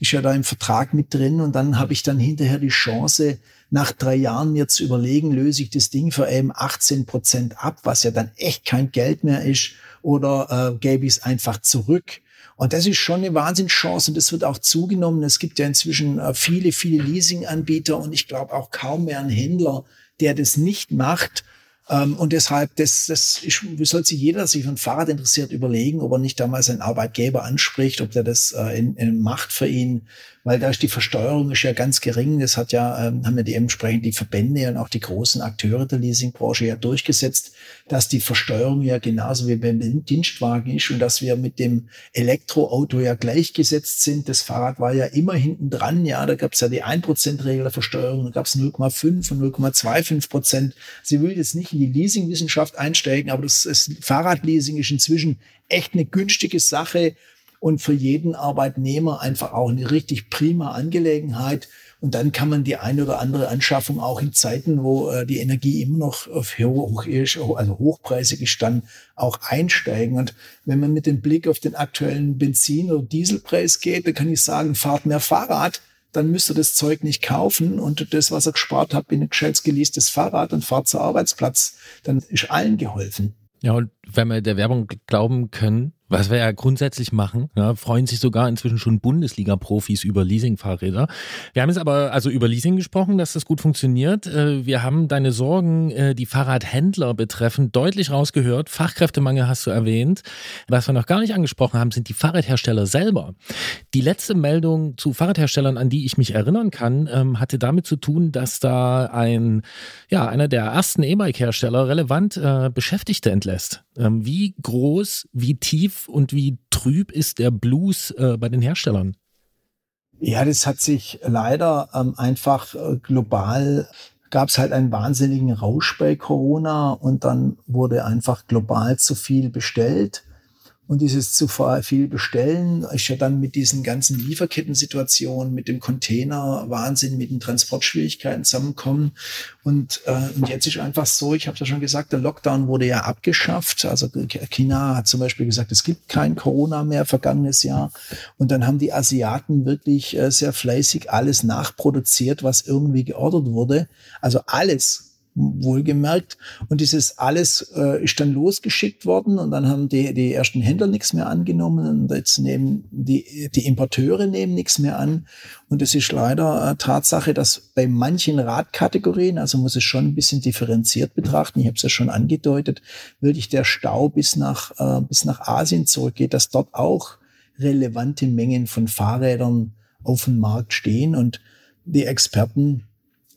ist ja da im Vertrag mit drin und dann habe ich dann hinterher die Chance, nach drei Jahren mir zu überlegen, löse ich das Ding für eben 18 Prozent ab, was ja dann echt kein Geld mehr ist, oder äh, gebe ich es einfach zurück. Und das ist schon eine Wahnsinnschance und das wird auch zugenommen. Es gibt ja inzwischen äh, viele, viele Leasinganbieter und ich glaube auch kaum mehr einen Händler, der das nicht macht. Ähm, und deshalb, das, das ist, sollte sich jeder, der sich für ein Fahrrad interessiert, überlegen, ob er nicht damals einen Arbeitgeber anspricht, ob der das äh, in, in macht für ihn weil da ist die Versteuerung ist ja ganz gering. Das hat ja, ähm, haben ja die entsprechend die Verbände und auch die großen Akteure der Leasingbranche ja durchgesetzt, dass die Versteuerung ja genauso wie beim Dienstwagen ist und dass wir mit dem Elektroauto ja gleichgesetzt sind. Das Fahrrad war ja immer hinten dran. Ja, da gab es ja die 1%-Regel der Versteuerung, da gab es 0,5 und 0,25 Prozent. Sie will jetzt nicht in die Leasingwissenschaft einsteigen, aber das, das Fahrradleasing ist inzwischen echt eine günstige Sache und für jeden Arbeitnehmer einfach auch eine richtig prima Angelegenheit. Und dann kann man die eine oder andere Anschaffung auch in Zeiten, wo äh, die Energie immer noch auf hoch ist, also hochpreisig ist, dann auch einsteigen. Und wenn man mit dem Blick auf den aktuellen Benzin- oder Dieselpreis geht, dann kann ich sagen, fahrt mehr Fahrrad, dann müsst ihr das Zeug nicht kaufen und das, was ihr gespart habt, in ein gescheites geleastes Fahrrad und fahrt zur Arbeitsplatz. Dann ist allen geholfen. Ja, und wenn wir der Werbung glauben können, was wir ja grundsätzlich machen, ja, freuen sich sogar inzwischen schon Bundesliga-Profis über Leasing-Fahrräder. Wir haben jetzt aber also über Leasing gesprochen, dass das gut funktioniert. Äh, wir haben deine Sorgen, äh, die Fahrradhändler betreffen, deutlich rausgehört. Fachkräftemangel hast du erwähnt. Was wir noch gar nicht angesprochen haben, sind die Fahrradhersteller selber. Die letzte Meldung zu Fahrradherstellern, an die ich mich erinnern kann, ähm, hatte damit zu tun, dass da ein, ja, einer der ersten E-Bike-Hersteller relevant äh, Beschäftigte entlässt. Ähm, wie groß, wie tief und wie trüb ist der Blues äh, bei den Herstellern? Ja, das hat sich leider ähm, einfach äh, global gab es halt einen wahnsinnigen Rausch bei Corona und dann wurde einfach global zu viel bestellt. Und dieses zu viel bestellen ist ja dann mit diesen ganzen Lieferkettensituationen, mit dem Container Wahnsinn, mit den Transportschwierigkeiten zusammenkommen. Und, äh, und jetzt ist einfach so, ich habe ja schon gesagt, der Lockdown wurde ja abgeschafft. Also China hat zum Beispiel gesagt, es gibt kein Corona mehr vergangenes Jahr. Und dann haben die Asiaten wirklich äh, sehr fleißig alles nachproduziert, was irgendwie geordert wurde. Also alles wohlgemerkt. Und dieses alles äh, ist dann losgeschickt worden und dann haben die, die ersten Händler nichts mehr angenommen und jetzt nehmen die, die Importeure nehmen nichts mehr an. Und es ist leider äh, Tatsache, dass bei manchen Radkategorien, also muss es schon ein bisschen differenziert betrachten, ich habe es ja schon angedeutet, wirklich der Stau bis nach, äh, bis nach Asien zurückgeht, dass dort auch relevante Mengen von Fahrrädern auf dem Markt stehen und die Experten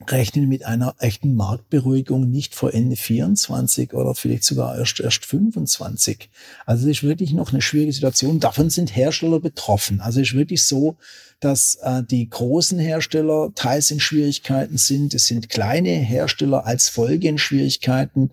rechnen mit einer echten Marktberuhigung nicht vor Ende 24 oder vielleicht sogar erst, erst 25. Also es ist wirklich noch eine schwierige Situation. Davon sind Hersteller betroffen. Also es ist wirklich so, dass äh, die großen Hersteller teils in Schwierigkeiten sind. Es sind kleine Hersteller als Folge in Schwierigkeiten.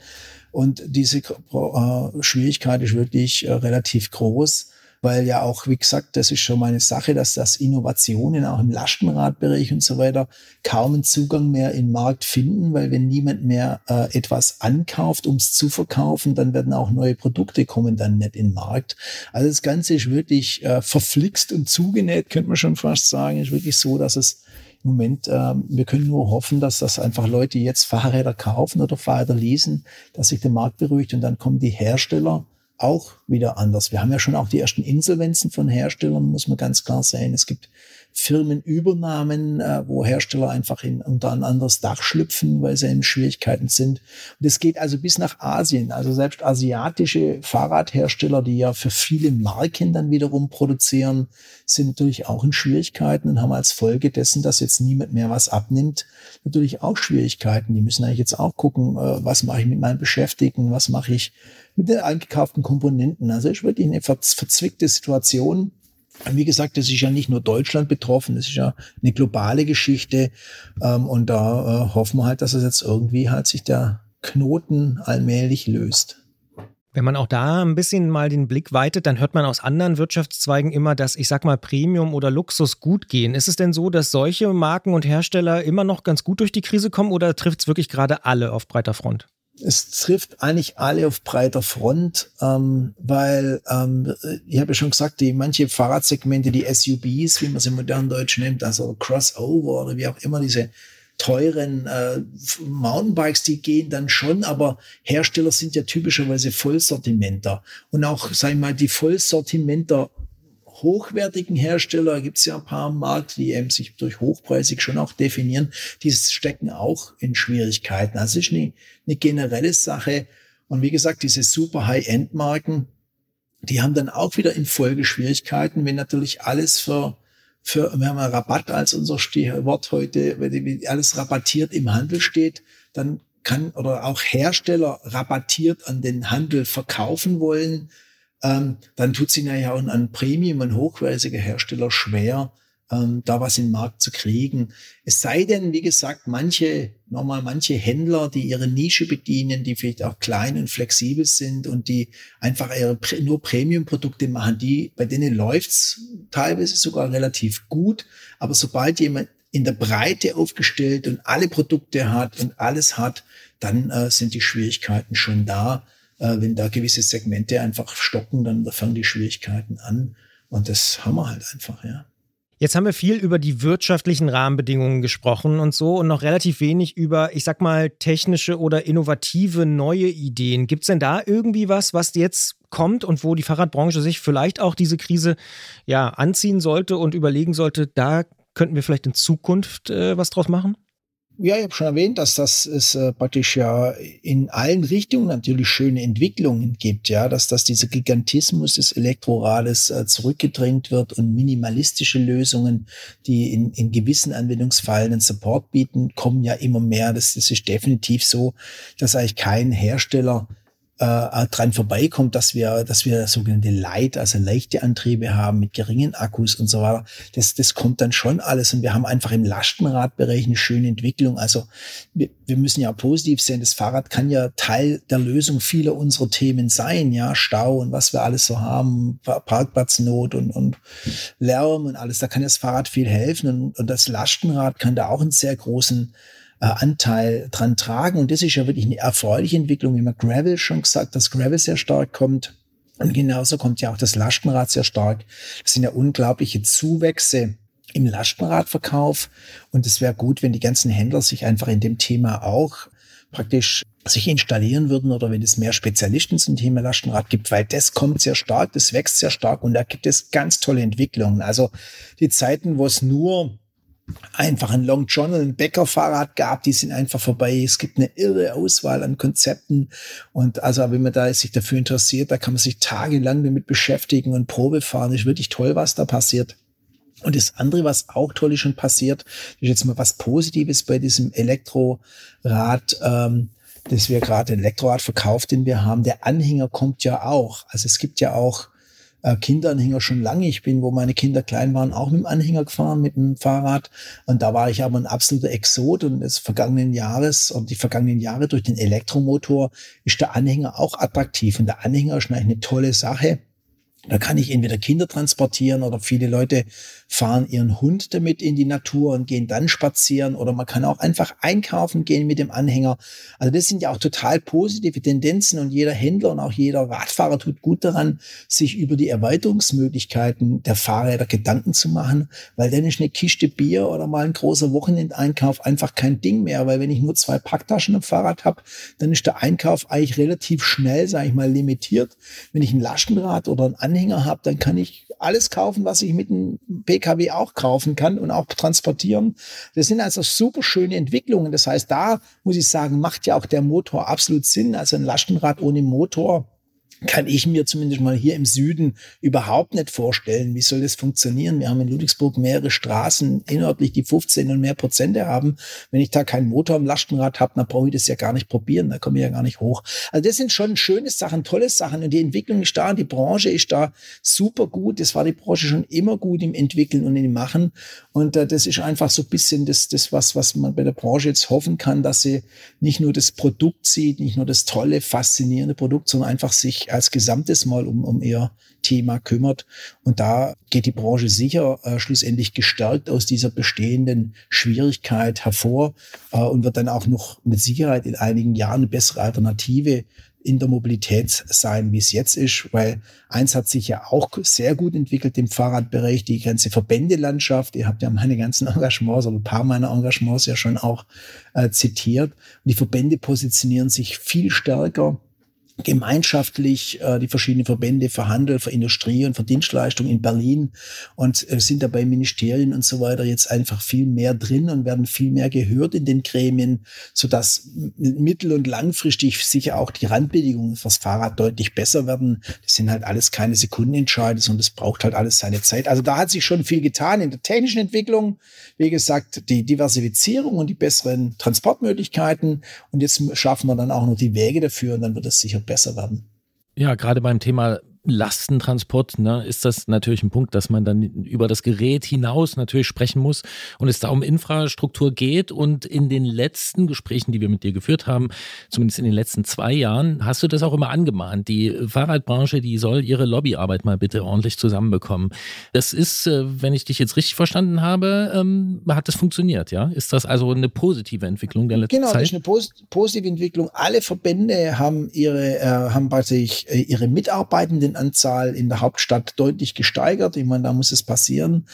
Und diese äh, Schwierigkeit ist wirklich äh, relativ groß weil ja auch, wie gesagt, das ist schon mal eine Sache, dass das Innovationen auch im Lastenradbereich und so weiter kaum einen Zugang mehr in den Markt finden, weil wenn niemand mehr äh, etwas ankauft, um es zu verkaufen, dann werden auch neue Produkte kommen dann nicht in den Markt. Also das Ganze ist wirklich äh, verflixt und zugenäht, könnte man schon fast sagen. Ist wirklich so, dass es im Moment, äh, wir können nur hoffen, dass das einfach Leute jetzt Fahrräder kaufen oder Fahrräder leasen, dass sich der Markt beruhigt und dann kommen die Hersteller auch wieder anders. Wir haben ja schon auch die ersten Insolvenzen von Herstellern, muss man ganz klar sehen. Es gibt Firmenübernahmen, äh, wo Hersteller einfach in, unter ein anderes Dach schlüpfen, weil sie in Schwierigkeiten sind. Und es geht also bis nach Asien. Also selbst asiatische Fahrradhersteller, die ja für viele Marken dann wiederum produzieren, sind natürlich auch in Schwierigkeiten und haben als Folge dessen, dass jetzt niemand mehr was abnimmt, natürlich auch Schwierigkeiten. Die müssen eigentlich jetzt auch gucken, äh, was mache ich mit meinen Beschäftigten, was mache ich mit den eingekauften Komponenten. Also ist wirklich eine verzwickte Situation. Wie gesagt, das ist ja nicht nur Deutschland betroffen, das ist ja eine globale Geschichte. Ähm, und da äh, hoffen wir halt, dass es jetzt irgendwie halt sich der Knoten allmählich löst. Wenn man auch da ein bisschen mal den Blick weitet, dann hört man aus anderen Wirtschaftszweigen immer, dass ich sag mal Premium oder Luxus gut gehen. Ist es denn so, dass solche Marken und Hersteller immer noch ganz gut durch die Krise kommen oder trifft es wirklich gerade alle auf breiter Front? Es trifft eigentlich alle auf breiter Front, ähm, weil ähm, ich habe ja schon gesagt, die manche Fahrradsegmente, die SUVs, wie man sie im modernen Deutsch nennt, also Crossover oder wie auch immer diese teuren äh, Mountainbikes, die gehen dann schon, aber Hersteller sind ja typischerweise Vollsortimenter. Und auch, sag ich mal, die Vollsortimenter hochwertigen Hersteller, gibt es ja ein paar am Markt, die eben sich durch hochpreisig schon auch definieren, die stecken auch in Schwierigkeiten. Also ist eine, eine generelle Sache. Und wie gesagt, diese super High-End-Marken, die haben dann auch wieder in Folge Schwierigkeiten, wenn natürlich alles für für, wir haben ja Rabatt als unser Wort heute, wenn alles rabattiert im Handel steht, dann kann oder auch Hersteller rabattiert an den Handel verkaufen wollen, ähm, dann tut sie ja auch an Premium und hochwertiger Hersteller schwer, ähm, da was in den Markt zu kriegen. Es sei denn, wie gesagt, manche, nochmal manche Händler, die ihre Nische bedienen, die vielleicht auch klein und flexibel sind und die einfach ihre nur Premium-Produkte machen, die, bei denen läuft's teilweise sogar relativ gut. Aber sobald jemand in der Breite aufgestellt und alle Produkte hat und alles hat, dann äh, sind die Schwierigkeiten schon da äh, wenn da gewisse Segmente einfach stocken, dann fangen die Schwierigkeiten an. Und das haben wir halt einfach, ja. Jetzt haben wir viel über die wirtschaftlichen Rahmenbedingungen gesprochen und so und noch relativ wenig über, ich sag mal, technische oder innovative neue Ideen. Gibt es denn da irgendwie was, was jetzt kommt und wo die Fahrradbranche sich vielleicht auch diese Krise ja anziehen sollte und überlegen sollte, da könnten wir vielleicht in Zukunft äh, was draus machen? Ja, ich habe schon erwähnt, dass das es äh, praktisch ja in allen Richtungen natürlich schöne Entwicklungen gibt, ja, dass das dieser Gigantismus des Elektrorades äh, zurückgedrängt wird und minimalistische Lösungen, die in, in gewissen Anwendungsfällen einen Support bieten, kommen ja immer mehr. Das, das ist definitiv so, dass eigentlich kein Hersteller äh, dran vorbeikommt, dass wir, dass wir sogenannte Light, also leichte Antriebe haben mit geringen Akkus und so weiter. Das, das kommt dann schon alles und wir haben einfach im Lastenradbereich eine schöne Entwicklung. Also wir, wir müssen ja positiv sehen, das Fahrrad kann ja Teil der Lösung vieler unserer Themen sein, ja, Stau und was wir alles so haben, Parkplatznot und, und Lärm und alles. Da kann das Fahrrad viel helfen und, und das Lastenrad kann da auch einen sehr großen äh, Anteil dran tragen. Und das ist ja wirklich eine erfreuliche Entwicklung, wie man Gravel schon gesagt, dass Gravel sehr stark kommt. Und genauso kommt ja auch das Lastenrad sehr stark. Das sind ja unglaubliche Zuwächse im Lastenradverkauf. Und es wäre gut, wenn die ganzen Händler sich einfach in dem Thema auch praktisch sich installieren würden oder wenn es mehr Spezialisten zum Thema Lastenrad gibt, weil das kommt sehr stark, das wächst sehr stark und da gibt es ganz tolle Entwicklungen. Also die Zeiten, wo es nur einfach ein Long John und ein Bäcker-Fahrrad gab, die sind einfach vorbei. Es gibt eine irre Auswahl an Konzepten und also wenn man da sich dafür interessiert, da kann man sich tagelang damit beschäftigen und Probe fahren. ist wirklich toll, was da passiert. Und das andere, was auch toll ist und passiert, ist jetzt mal was Positives bei diesem Elektrorad, ähm, das wir gerade Elektrorad verkauft, den wir haben. Der Anhänger kommt ja auch. Also es gibt ja auch äh, Kinderanhänger schon lange. Ich bin, wo meine Kinder klein waren, auch mit dem Anhänger gefahren, mit dem Fahrrad. Und da war ich aber ein absoluter Exot. Und des vergangenen Jahres und die vergangenen Jahre durch den Elektromotor ist der Anhänger auch attraktiv. Und der Anhänger ist eigentlich eine tolle Sache. Da kann ich entweder Kinder transportieren oder viele Leute fahren ihren Hund damit in die Natur und gehen dann spazieren oder man kann auch einfach einkaufen gehen mit dem Anhänger. Also das sind ja auch total positive Tendenzen und jeder Händler und auch jeder Radfahrer tut gut daran, sich über die Erweiterungsmöglichkeiten der Fahrräder Gedanken zu machen, weil dann ist eine Kiste Bier oder mal ein großer Wochenendeinkauf einfach kein Ding mehr, weil wenn ich nur zwei Packtaschen am Fahrrad habe, dann ist der Einkauf eigentlich relativ schnell, sage ich mal, limitiert. Wenn ich ein Lastenrad oder ein Anhänger habe, dann kann ich alles kaufen, was ich mit einem PKW auch kaufen kann und auch transportieren. Das sind also super schöne Entwicklungen. Das heißt, da muss ich sagen, macht ja auch der Motor absolut Sinn. Also ein Lastenrad ohne Motor kann ich mir zumindest mal hier im Süden überhaupt nicht vorstellen. Wie soll das funktionieren? Wir haben in Ludwigsburg mehrere Straßen inhaltlich, die 15 und mehr Prozente haben. Wenn ich da keinen Motor im Lastenrad habe, dann brauche ich das ja gar nicht probieren. Da komme ich ja gar nicht hoch. Also das sind schon schöne Sachen, tolle Sachen. Und die Entwicklung ist da die Branche ist da super gut. Das war die Branche schon immer gut im Entwickeln und im Machen. Und äh, das ist einfach so ein bisschen das, das was, was man bei der Branche jetzt hoffen kann, dass sie nicht nur das Produkt sieht, nicht nur das tolle, faszinierende Produkt, sondern einfach sich als Gesamtes mal um, um ihr Thema kümmert. Und da geht die Branche sicher äh, schlussendlich gestärkt aus dieser bestehenden Schwierigkeit hervor äh, und wird dann auch noch mit Sicherheit in einigen Jahren eine bessere Alternative in der Mobilität sein, wie es jetzt ist, weil eins hat sich ja auch sehr gut entwickelt im Fahrradbereich, die ganze Verbändelandschaft. Ihr habt ja meine ganzen Engagements oder ein paar meiner Engagements ja schon auch äh, zitiert. Und die Verbände positionieren sich viel stärker gemeinschaftlich äh, die verschiedenen Verbände für Handel, für Industrie und für Dienstleistungen in Berlin und äh, sind dabei Ministerien und so weiter jetzt einfach viel mehr drin und werden viel mehr gehört in den Gremien, sodass mittel- und langfristig sicher auch die Randbedingungen fürs Fahrrad deutlich besser werden. Das sind halt alles keine Sekundenentscheide, sondern es braucht halt alles seine Zeit. Also da hat sich schon viel getan in der technischen Entwicklung. Wie gesagt, die Diversifizierung und die besseren Transportmöglichkeiten. Und jetzt schaffen wir dann auch noch die Wege dafür und dann wird es sicher besser werden. Ja, gerade beim Thema Lastentransport ne, ist das natürlich ein Punkt, dass man dann über das Gerät hinaus natürlich sprechen muss und es da um Infrastruktur geht. Und in den letzten Gesprächen, die wir mit dir geführt haben, zumindest in den letzten zwei Jahren, hast du das auch immer angemahnt. Die Fahrradbranche, die soll ihre Lobbyarbeit mal bitte ordentlich zusammenbekommen. Das ist, äh, wenn ich dich jetzt richtig verstanden habe, ähm, hat das funktioniert, ja? Ist das also eine positive Entwicklung der letzten genau, Zeit? Genau, das ist eine positive Entwicklung. Alle Verbände haben ihre, äh, haben sich äh, ihre Mitarbeitenden Anzahl in der Hauptstadt deutlich gesteigert. Ich meine, da muss es passieren.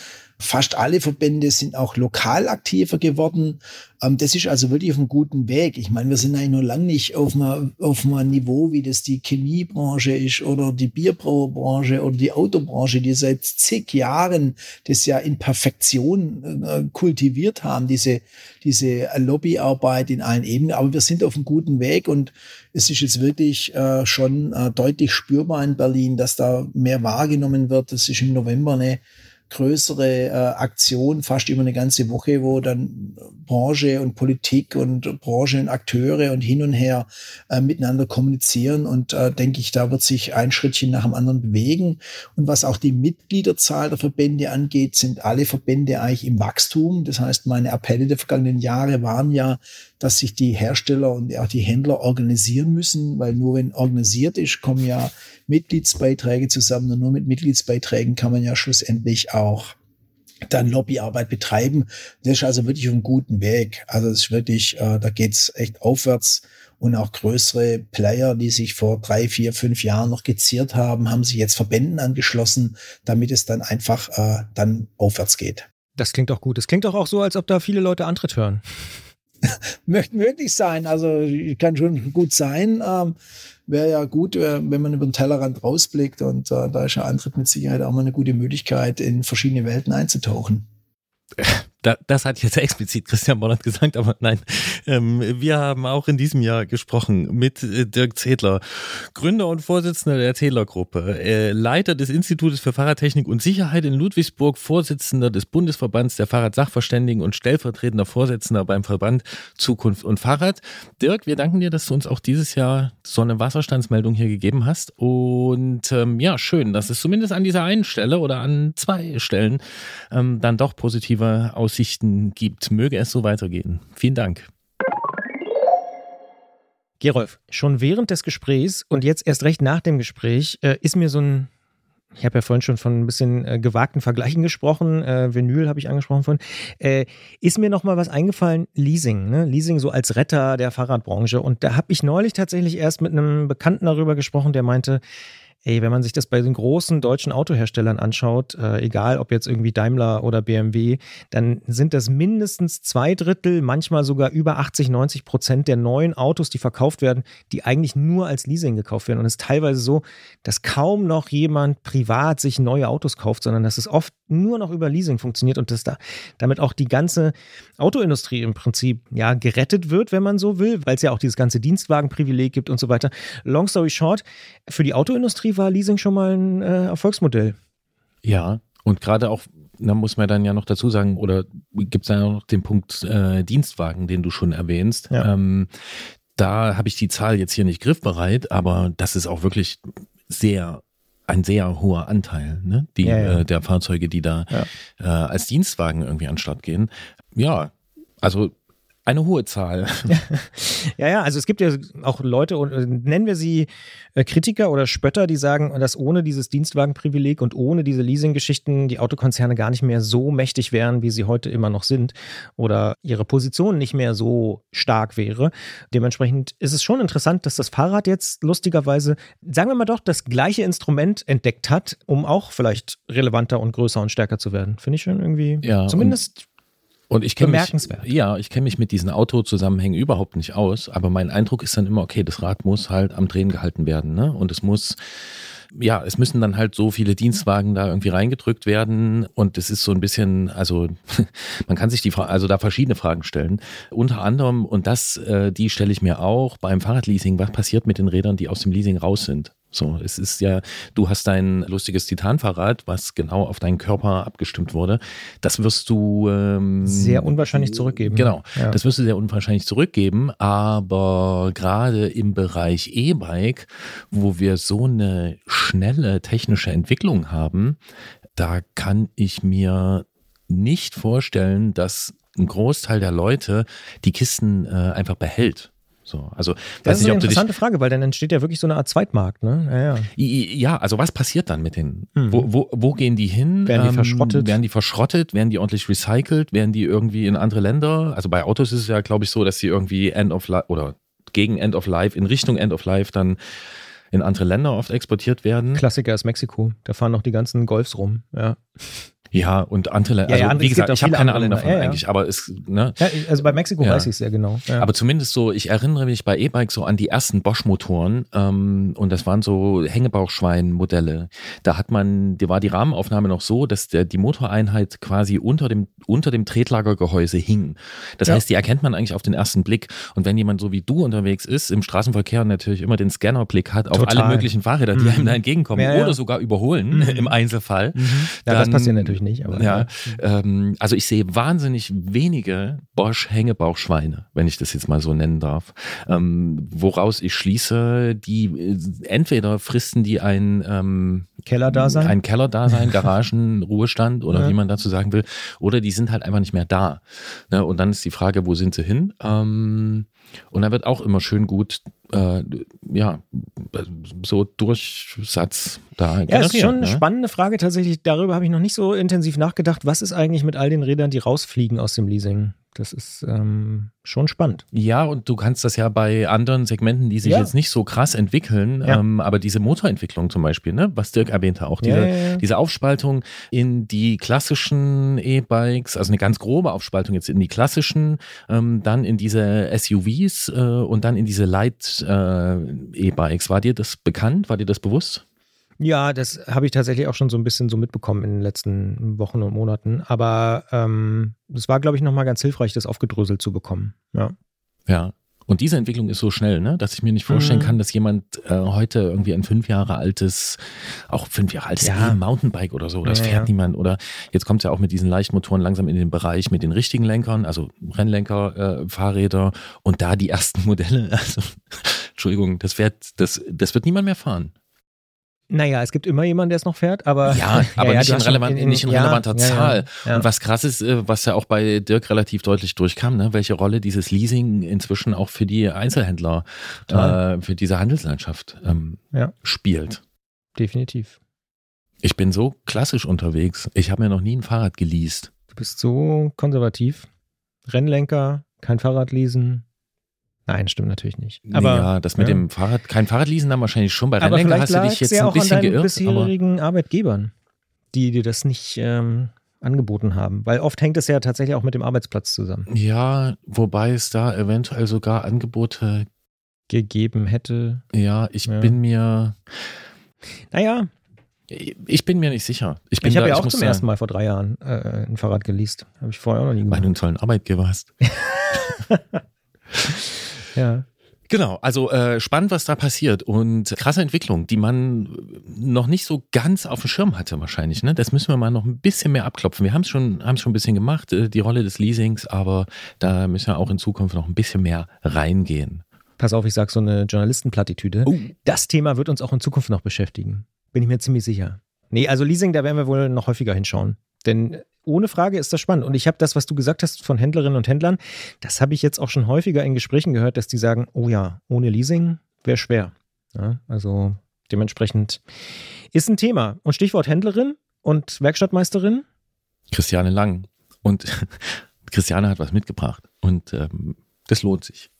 Fast alle Verbände sind auch lokal aktiver geworden. Ähm, das ist also wirklich auf einem guten Weg. Ich meine, wir sind eigentlich nur lange nicht auf einem, auf einem Niveau, wie das die Chemiebranche ist oder die Bierbrauerbranche oder die Autobranche, die seit zig Jahren das ja in Perfektion äh, kultiviert haben, diese, diese Lobbyarbeit in allen Ebenen. Aber wir sind auf einem guten Weg und es ist jetzt wirklich äh, schon äh, deutlich spürbar in Berlin, dass da mehr wahrgenommen wird. Das ist im November eine größere äh, Aktion, fast über eine ganze Woche, wo dann Branche und Politik und Branche und Akteure und hin und her äh, miteinander kommunizieren. Und äh, denke ich, da wird sich ein Schrittchen nach dem anderen bewegen. Und was auch die Mitgliederzahl der Verbände angeht, sind alle Verbände eigentlich im Wachstum. Das heißt, meine Appelle der vergangenen Jahre waren ja, dass sich die Hersteller und auch die Händler organisieren müssen, weil nur wenn organisiert ist, kommen ja Mitgliedsbeiträge zusammen und nur mit Mitgliedsbeiträgen kann man ja schlussendlich auch dann Lobbyarbeit betreiben. Das ist also wirklich auf einem guten Weg. Also es ist wirklich, äh, da geht's echt aufwärts und auch größere Player, die sich vor drei, vier, fünf Jahren noch geziert haben, haben sich jetzt Verbänden angeschlossen, damit es dann einfach äh, dann aufwärts geht. Das klingt auch gut. Das klingt doch auch so, als ob da viele Leute Antritt hören. möchte möglich sein. Also kann schon gut sein. Ähm, Wäre ja gut, äh, wenn man über den Tellerrand rausblickt und äh, da ist ja Antritt mit Sicherheit auch mal eine gute Möglichkeit, in verschiedene Welten einzutauchen. da, das hat jetzt explizit Christian Bollert gesagt, aber nein. Ähm, wir haben auch in diesem Jahr gesprochen mit äh, Dirk Zedler, Gründer und Vorsitzender der Zedler-Gruppe, äh, Leiter des Institutes für Fahrradtechnik und Sicherheit in Ludwigsburg, Vorsitzender des Bundesverbands der Fahrradsachverständigen und stellvertretender Vorsitzender beim Verband Zukunft und Fahrrad. Dirk, wir danken dir, dass du uns auch dieses Jahr so eine Wasserstandsmeldung hier gegeben hast. Und ähm, ja, schön, dass es zumindest an dieser einen Stelle oder an zwei Stellen ähm, dann doch positive Aussichten Aussichten gibt. Möge es so weitergehen. Vielen Dank. Gerolf, schon während des Gesprächs und jetzt erst recht nach dem Gespräch äh, ist mir so ein, ich habe ja vorhin schon von ein bisschen äh, gewagten Vergleichen gesprochen, äh, Vinyl habe ich angesprochen von, äh, ist mir nochmal was eingefallen, Leasing, ne? Leasing so als Retter der Fahrradbranche und da habe ich neulich tatsächlich erst mit einem Bekannten darüber gesprochen, der meinte, ey, wenn man sich das bei den großen deutschen Autoherstellern anschaut, äh, egal ob jetzt irgendwie Daimler oder BMW, dann sind das mindestens zwei Drittel, manchmal sogar über 80, 90 Prozent der neuen Autos, die verkauft werden, die eigentlich nur als Leasing gekauft werden. Und es ist teilweise so, dass kaum noch jemand privat sich neue Autos kauft, sondern dass es oft nur noch über Leasing funktioniert und dass da damit auch die ganze Autoindustrie im Prinzip ja gerettet wird, wenn man so will, weil es ja auch dieses ganze Dienstwagenprivileg gibt und so weiter. Long story short, für die Autoindustrie war Leasing schon mal ein äh, Erfolgsmodell. Ja, und gerade auch, da muss man dann ja noch dazu sagen, oder gibt es ja noch den Punkt äh, Dienstwagen, den du schon erwähnst. Ja. Ähm, da habe ich die Zahl jetzt hier nicht griffbereit, aber das ist auch wirklich sehr ein sehr hoher Anteil, ne? Die, ja, ja. Äh, der Fahrzeuge, die da äh, als Dienstwagen irgendwie an Start gehen. Ja, also eine hohe Zahl. Ja, ja, also es gibt ja auch Leute, äh, nennen wir sie äh, Kritiker oder Spötter, die sagen, dass ohne dieses Dienstwagenprivileg und ohne diese Leasinggeschichten die Autokonzerne gar nicht mehr so mächtig wären, wie sie heute immer noch sind oder ihre Position nicht mehr so stark wäre. Dementsprechend ist es schon interessant, dass das Fahrrad jetzt lustigerweise, sagen wir mal doch, das gleiche Instrument entdeckt hat, um auch vielleicht relevanter und größer und stärker zu werden. Finde ich schon irgendwie, ja, zumindest und ich kenne mich, ja, ich kenne mich mit diesen Autozusammenhängen überhaupt nicht aus, aber mein Eindruck ist dann immer, okay, das Rad muss halt am Drehen gehalten werden, ne? Und es muss, ja, es müssen dann halt so viele Dienstwagen da irgendwie reingedrückt werden und es ist so ein bisschen, also man kann sich die, also da verschiedene Fragen stellen. Unter anderem, und das, äh, die stelle ich mir auch beim Fahrradleasing, was passiert mit den Rädern, die aus dem Leasing raus sind? So, es ist ja, du hast dein lustiges Titanfahrrad, was genau auf deinen Körper abgestimmt wurde. Das wirst du ähm, sehr unwahrscheinlich zurückgeben. Genau, ja. das wirst du sehr unwahrscheinlich zurückgeben. Aber gerade im Bereich E-Bike, wo wir so eine schnelle technische Entwicklung haben, da kann ich mir nicht vorstellen, dass ein Großteil der Leute die Kisten äh, einfach behält. So, also, das ist nicht, eine interessante Frage, weil dann entsteht ja wirklich so eine Art Zweitmarkt. Ne? Ja, ja. ja also was passiert dann mit denen? Mhm. Wo, wo, wo gehen die hin? Werden die ähm, verschrottet? Werden die verschrottet? Werden die ordentlich recycelt? Werden die irgendwie in andere Länder? Also bei Autos ist es ja, glaube ich, so, dass sie irgendwie End of Life oder gegen End of Life, in Richtung End of Life dann in andere Länder oft exportiert werden. Klassiker ist Mexiko. Da fahren noch die ganzen Golfs rum. Ja. Ja, und andere, also ja, wie gesagt, ich habe keine Ahnung davon eigentlich, aber es, ne? Ja, also bei Mexiko weiß ich es sehr genau. Aber zumindest so, ich erinnere mich bei E-Bike so an die ersten Bosch-Motoren ähm, und das waren so Hängebauchschwein-Modelle. Da hat man, da war die Rahmenaufnahme noch so, dass der, die Motoreinheit quasi unter dem, unter dem Tretlagergehäuse hing. Das heißt, die erkennt man eigentlich auf den ersten Blick. Und wenn jemand so wie du unterwegs ist, im Straßenverkehr natürlich immer den Scannerblick hat auf Total. alle möglichen Fahrräder, die mhm. einem da entgegenkommen oder sogar überholen mhm. im Einzelfall. Mhm. Ja, dann, das passiert natürlich nicht. Aber, ja, ja. Ähm, also ich sehe wahnsinnig wenige Bosch-Hängebauchschweine, wenn ich das jetzt mal so nennen darf. Ähm, woraus ich schließe, die äh, entweder fristen die ein ähm, Kellerdasein, ein Kellerdasein, Garagen, Ruhestand oder ja. wie man dazu sagen will, oder die sind halt einfach nicht mehr da. Ne? Und dann ist die Frage, wo sind sie hin? Ähm, und da wird auch immer schön gut, äh, ja, so Durchsatz da Ja, ist schon eine ne? spannende Frage tatsächlich. Darüber habe ich noch nicht so intensiv nachgedacht. Was ist eigentlich mit all den Rädern, die rausfliegen aus dem Leasing? Das ist ähm, schon spannend. Ja, und du kannst das ja bei anderen Segmenten, die sich Ja. jetzt nicht so krass entwickeln, Ja. ähm, aber diese Motorentwicklung zum Beispiel, ne, was Dirk erwähnte, auch diese, Ja, diese Aufspaltung in die klassischen E-Bikes, also eine ganz grobe Aufspaltung jetzt in die klassischen, ähm, dann in diese SUVs äh, und dann in diese Light äh, E-Bikes. War dir das bekannt? War dir das bewusst? Ja, das habe ich tatsächlich auch schon so ein bisschen so mitbekommen in den letzten Wochen und Monaten. Aber ähm, es war, glaube ich, nochmal ganz hilfreich, das aufgedröselt zu bekommen. Ja. Ja. Und diese Entwicklung ist so schnell, ne, dass ich mir nicht vorstellen Mhm. kann, dass jemand äh, heute irgendwie ein fünf Jahre altes, auch fünf Jahre altes Ja. E-Mountainbike oder so, das Ja, fährt ja. niemand. Oder jetzt kommt es ja auch mit diesen Leichtmotoren langsam in den Bereich mit den richtigen Lenkern, also Rennlenker, äh, Fahrräder und da die ersten Modelle. Also, Entschuldigung, das wird, das, das wird niemand mehr fahren. Naja, es gibt immer jemanden, der es noch fährt, aber. Ja, aber nicht du in relevant- nicht in ja, relevanter ja, ja, Zahl. Ja. Und was krass ist, äh, was ja auch bei Dirk relativ deutlich durchkam, ne, welche Rolle dieses Leasing inzwischen auch für die Einzelhändler, äh, für diese Handelslandschaft ähm, Ja. spielt. Definitiv. Ich bin so klassisch unterwegs. Ich habe mir noch nie ein Fahrrad geleast. Du bist so konservativ. Rennlenker, kein Fahrrad leasen. Nein, stimmt natürlich nicht. Aber, ja, das mit ja. dem Fahrrad, kein Fahrradleasen dann wahrscheinlich schon. Bei Rennlenker hast du dich jetzt ja ein auch an bisschen geirrt. Aber bisherigen Arbeitgebern, die dir das nicht ähm, angeboten haben. Weil oft hängt es ja tatsächlich auch mit dem Arbeitsplatz zusammen. ja, wobei es da eventuell sogar Angebote, Gegeben hätte. ja, ich Ja. bin mir, Naja, ich bin mir nicht sicher. Ich, bin ich habe ja auch zum sagen, ersten Mal vor drei Jahren äh, ein Fahrrad geleast. Habe ich vorher auch noch nie Weil du gemacht. einen tollen Arbeitgeber hast. Ja. Genau, also äh, spannend, was da passiert und krasse Entwicklung, die man noch nicht so ganz auf dem Schirm hatte wahrscheinlich. Ne? Das müssen wir mal noch ein bisschen mehr abklopfen. Wir haben es schon, schon ein bisschen gemacht, äh, die Rolle des Leasings, aber da müssen wir auch in Zukunft noch ein bisschen mehr reingehen. Pass auf, ich sage so eine Journalistenplattitüde. Oh. Das Thema wird uns auch in Zukunft noch beschäftigen. Bin ich mir ziemlich sicher. Nee, also Leasing, da werden wir wohl noch häufiger hinschauen. Denn ohne Frage ist das spannend. Und ich habe das, was du gesagt hast von Händlerinnen und Händlern, das habe ich jetzt auch schon häufiger in Gesprächen gehört, dass die sagen, oh ja, ohne Leasing wäre schwer. Ja, also dementsprechend ist ein Thema. Und Stichwort Händlerin und Werkstattmeisterin. Christiane Lang. Und Christiane hat was mitgebracht und ähm, das lohnt sich.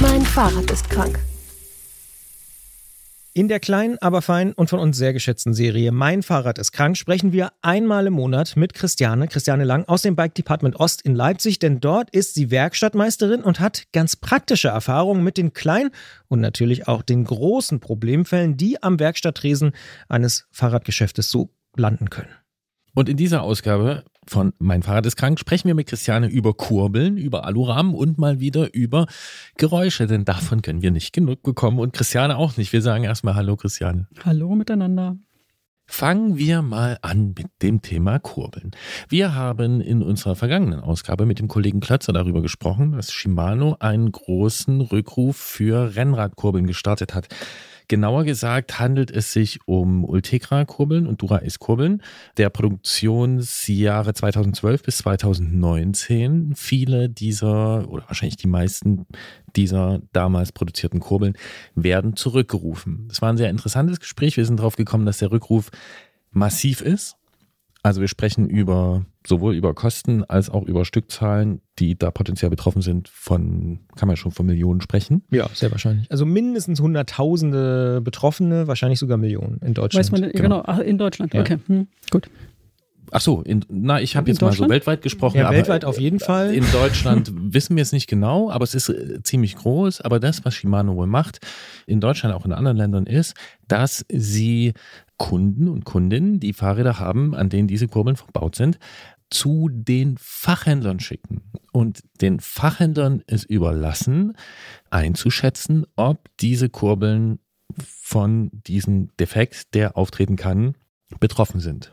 Mein Fahrrad ist krank. In der kleinen, aber feinen und von uns sehr geschätzten Serie Mein Fahrrad ist krank sprechen wir einmal im Monat mit Christiane, Christiane Lang aus dem Bike Department Ost in Leipzig, denn dort ist sie Werkstattmeisterin und hat ganz praktische Erfahrungen mit den kleinen und natürlich auch den großen Problemfällen, die am Werkstatttresen eines Fahrradgeschäftes so landen können. Und in dieser Ausgabe von Mein Fahrrad ist krank sprechen wir mit Christiane über Kurbeln, über Alurahmen und mal wieder über Geräusche, denn davon können wir nicht genug bekommen und Christiane auch nicht. Wir sagen erstmal Hallo Christiane. Hallo miteinander. Fangen wir mal an mit dem Thema Kurbeln. Wir haben in unserer vergangenen Ausgabe mit dem Kollegen Klötzer darüber gesprochen, dass Shimano einen großen Rückruf für Rennradkurbeln gestartet hat. Genauer gesagt handelt es sich um Ultegra-Kurbeln und Dura-Ace-Kurbeln der Produktionsjahre 2012 bis 2019. Viele dieser, oder wahrscheinlich die meisten dieser damals produzierten Kurbeln werden zurückgerufen. Das war ein sehr interessantes Gespräch. Wir sind darauf gekommen, dass der Rückruf massiv ist. Also wir sprechen über sowohl über Kosten als auch über Stückzahlen, die da potenziell betroffen sind von, kann man schon von Millionen sprechen. Ja, sehr wahrscheinlich. Also mindestens Hunderttausende Betroffene, wahrscheinlich sogar Millionen in Deutschland. Weiß man, genau. genau, ach, in Deutschland. Ja. Okay, hm, gut. Ach so, in, na, ich habe jetzt mal so weltweit gesprochen. Ja, aber weltweit auf jeden Fall. In Deutschland wissen wir es nicht genau, aber es ist äh, ziemlich groß. Aber das, was Shimano wohl macht, in Deutschland, auch in anderen Ländern, ist, dass sie Kunden und Kundinnen, die Fahrräder haben, an denen diese Kurbeln verbaut sind, zu den Fachhändlern schicken und den Fachhändlern es überlassen, einzuschätzen, ob diese Kurbeln von diesem Defekt, der auftreten kann, betroffen sind.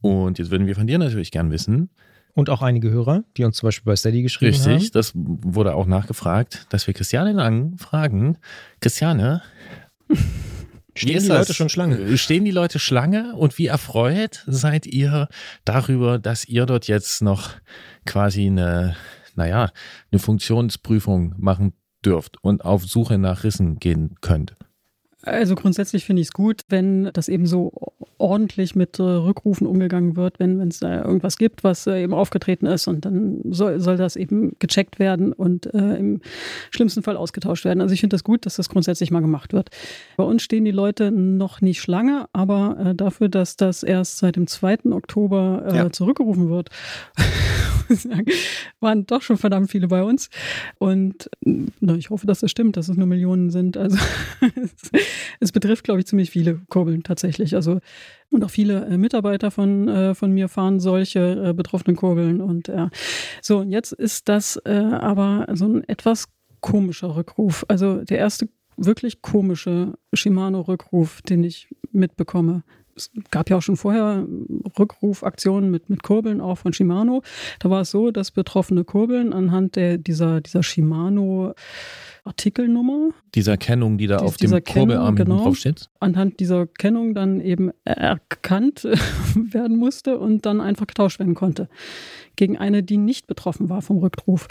Und jetzt würden wir von dir natürlich gern wissen, Und auch einige Hörer, die uns zum Beispiel bei Steady geschrieben haben. richtig, das wurde auch nachgefragt, dass wir Christiane Lang fragen, Christiane, wie Stehen ist die das? Leute schon Schlange? Stehen die Leute Schlange und wie erfreut seid ihr darüber, dass ihr dort jetzt noch quasi eine, naja, eine Funktionsprüfung machen dürft und auf Suche nach Rissen gehen könnt? Also grundsätzlich finde ich es gut, wenn das eben so ordentlich mit äh, Rückrufen umgegangen wird, wenn es da irgendwas gibt, was äh, eben aufgetreten ist und dann soll, soll das eben gecheckt werden und äh, im schlimmsten Fall ausgetauscht werden. Also ich finde das gut, dass das grundsätzlich mal gemacht wird. Bei uns stehen die Leute noch nicht Schlange, aber äh, dafür, dass das erst seit dem 2. Oktober äh, Ja. zurückgerufen wird, waren doch schon verdammt viele bei uns. Und na, ich hoffe, dass das stimmt, dass es nur Millionen sind. Also es betrifft, glaube ich, ziemlich viele Kurbeln tatsächlich. Also und auch viele äh, Mitarbeiter von, äh, von mir fahren solche äh, betroffenen Kurbeln. Und ja, so, und jetzt ist das äh, aber so ein etwas komischer Rückruf. Also der erste wirklich komische Shimano-Rückruf, den ich mitbekomme. Es gab ja auch schon vorher Rückrufaktionen mit, mit Kurbeln auch von Shimano. Da war es so, dass betroffene Kurbeln anhand der, dieser, dieser Shimano Artikelnummer, Dieser Kennung, die da Dies- auf dem hinten genau. drauf steht. anhand dieser Kennung dann eben erkannt werden musste und dann einfach getauscht werden konnte gegen eine, die nicht betroffen war vom Rückruf.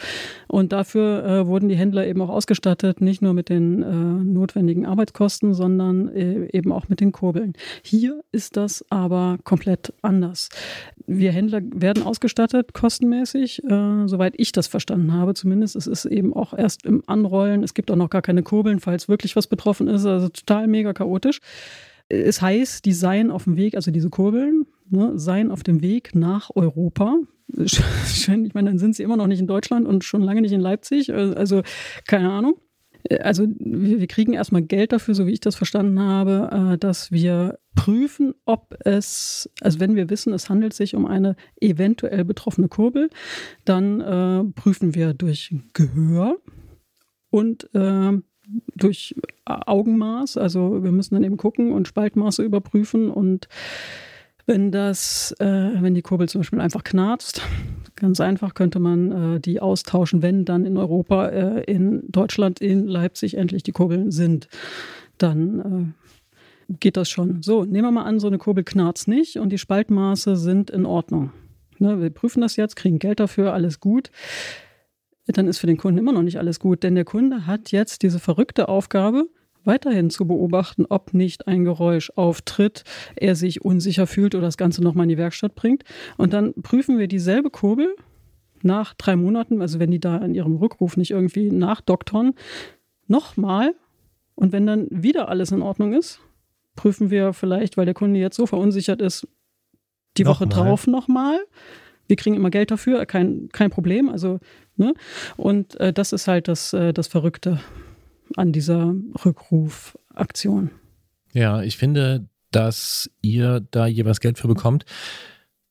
Und dafür äh, wurden die Händler eben auch ausgestattet, nicht nur mit den äh, notwendigen Arbeitskosten, sondern äh, eben auch mit den Kurbeln. Hier ist das aber komplett anders. Wir Händler werden ausgestattet, kostenmäßig, äh, soweit ich das verstanden habe zumindest. Es ist eben auch erst im Anrollen. Es gibt auch noch gar keine Kurbeln, falls wirklich was betroffen ist. Also total mega chaotisch. Es heißt, die seien auf dem Weg, also diese Kurbeln, ne, seien auf dem Weg nach Europa. Ich meine, dann sind sie immer noch nicht in Deutschland und schon lange nicht in Leipzig. Also keine Ahnung. Also wir, wir kriegen erstmal Geld dafür, so wie ich das verstanden habe, äh, dass wir prüfen, ob es, also wenn wir wissen, es handelt sich um eine eventuell betroffene Kurbel, dann äh, prüfen wir durch Gehör und äh, durch Augenmaß. Also wir müssen dann eben gucken und Spaltmaße überprüfen und wenn das, äh, wenn die Kurbel zum Beispiel einfach knarzt, ganz einfach könnte man äh, die austauschen, wenn dann in Europa, äh, in Deutschland, in Leipzig endlich die Kurbeln sind. Dann äh, geht das schon. So, nehmen wir mal an, so eine Kurbel knarzt nicht und die Spaltmaße sind in Ordnung. Ne, wir prüfen das jetzt, kriegen Geld dafür, alles gut. Dann ist für den Kunden immer noch nicht alles gut, denn der Kunde hat jetzt diese verrückte Aufgabe, weiterhin zu beobachten, ob nicht ein Geräusch auftritt, er sich unsicher fühlt oder das Ganze nochmal in die Werkstatt bringt. Und dann prüfen wir dieselbe Kurbel nach drei Monaten, also wenn die da in ihrem Rückruf nicht irgendwie nachdoktern, nochmal. Und wenn dann wieder alles in Ordnung ist, prüfen wir vielleicht, weil der Kunde jetzt so verunsichert ist, die Woche Nochmal. drauf nochmal. Wir kriegen immer Geld dafür, kein, kein Problem. Also, ne? Und äh, das ist halt das, äh, das Verrückte an dieser Rückrufaktion. Ja, ich finde, dass ihr da jeweils Geld für bekommt.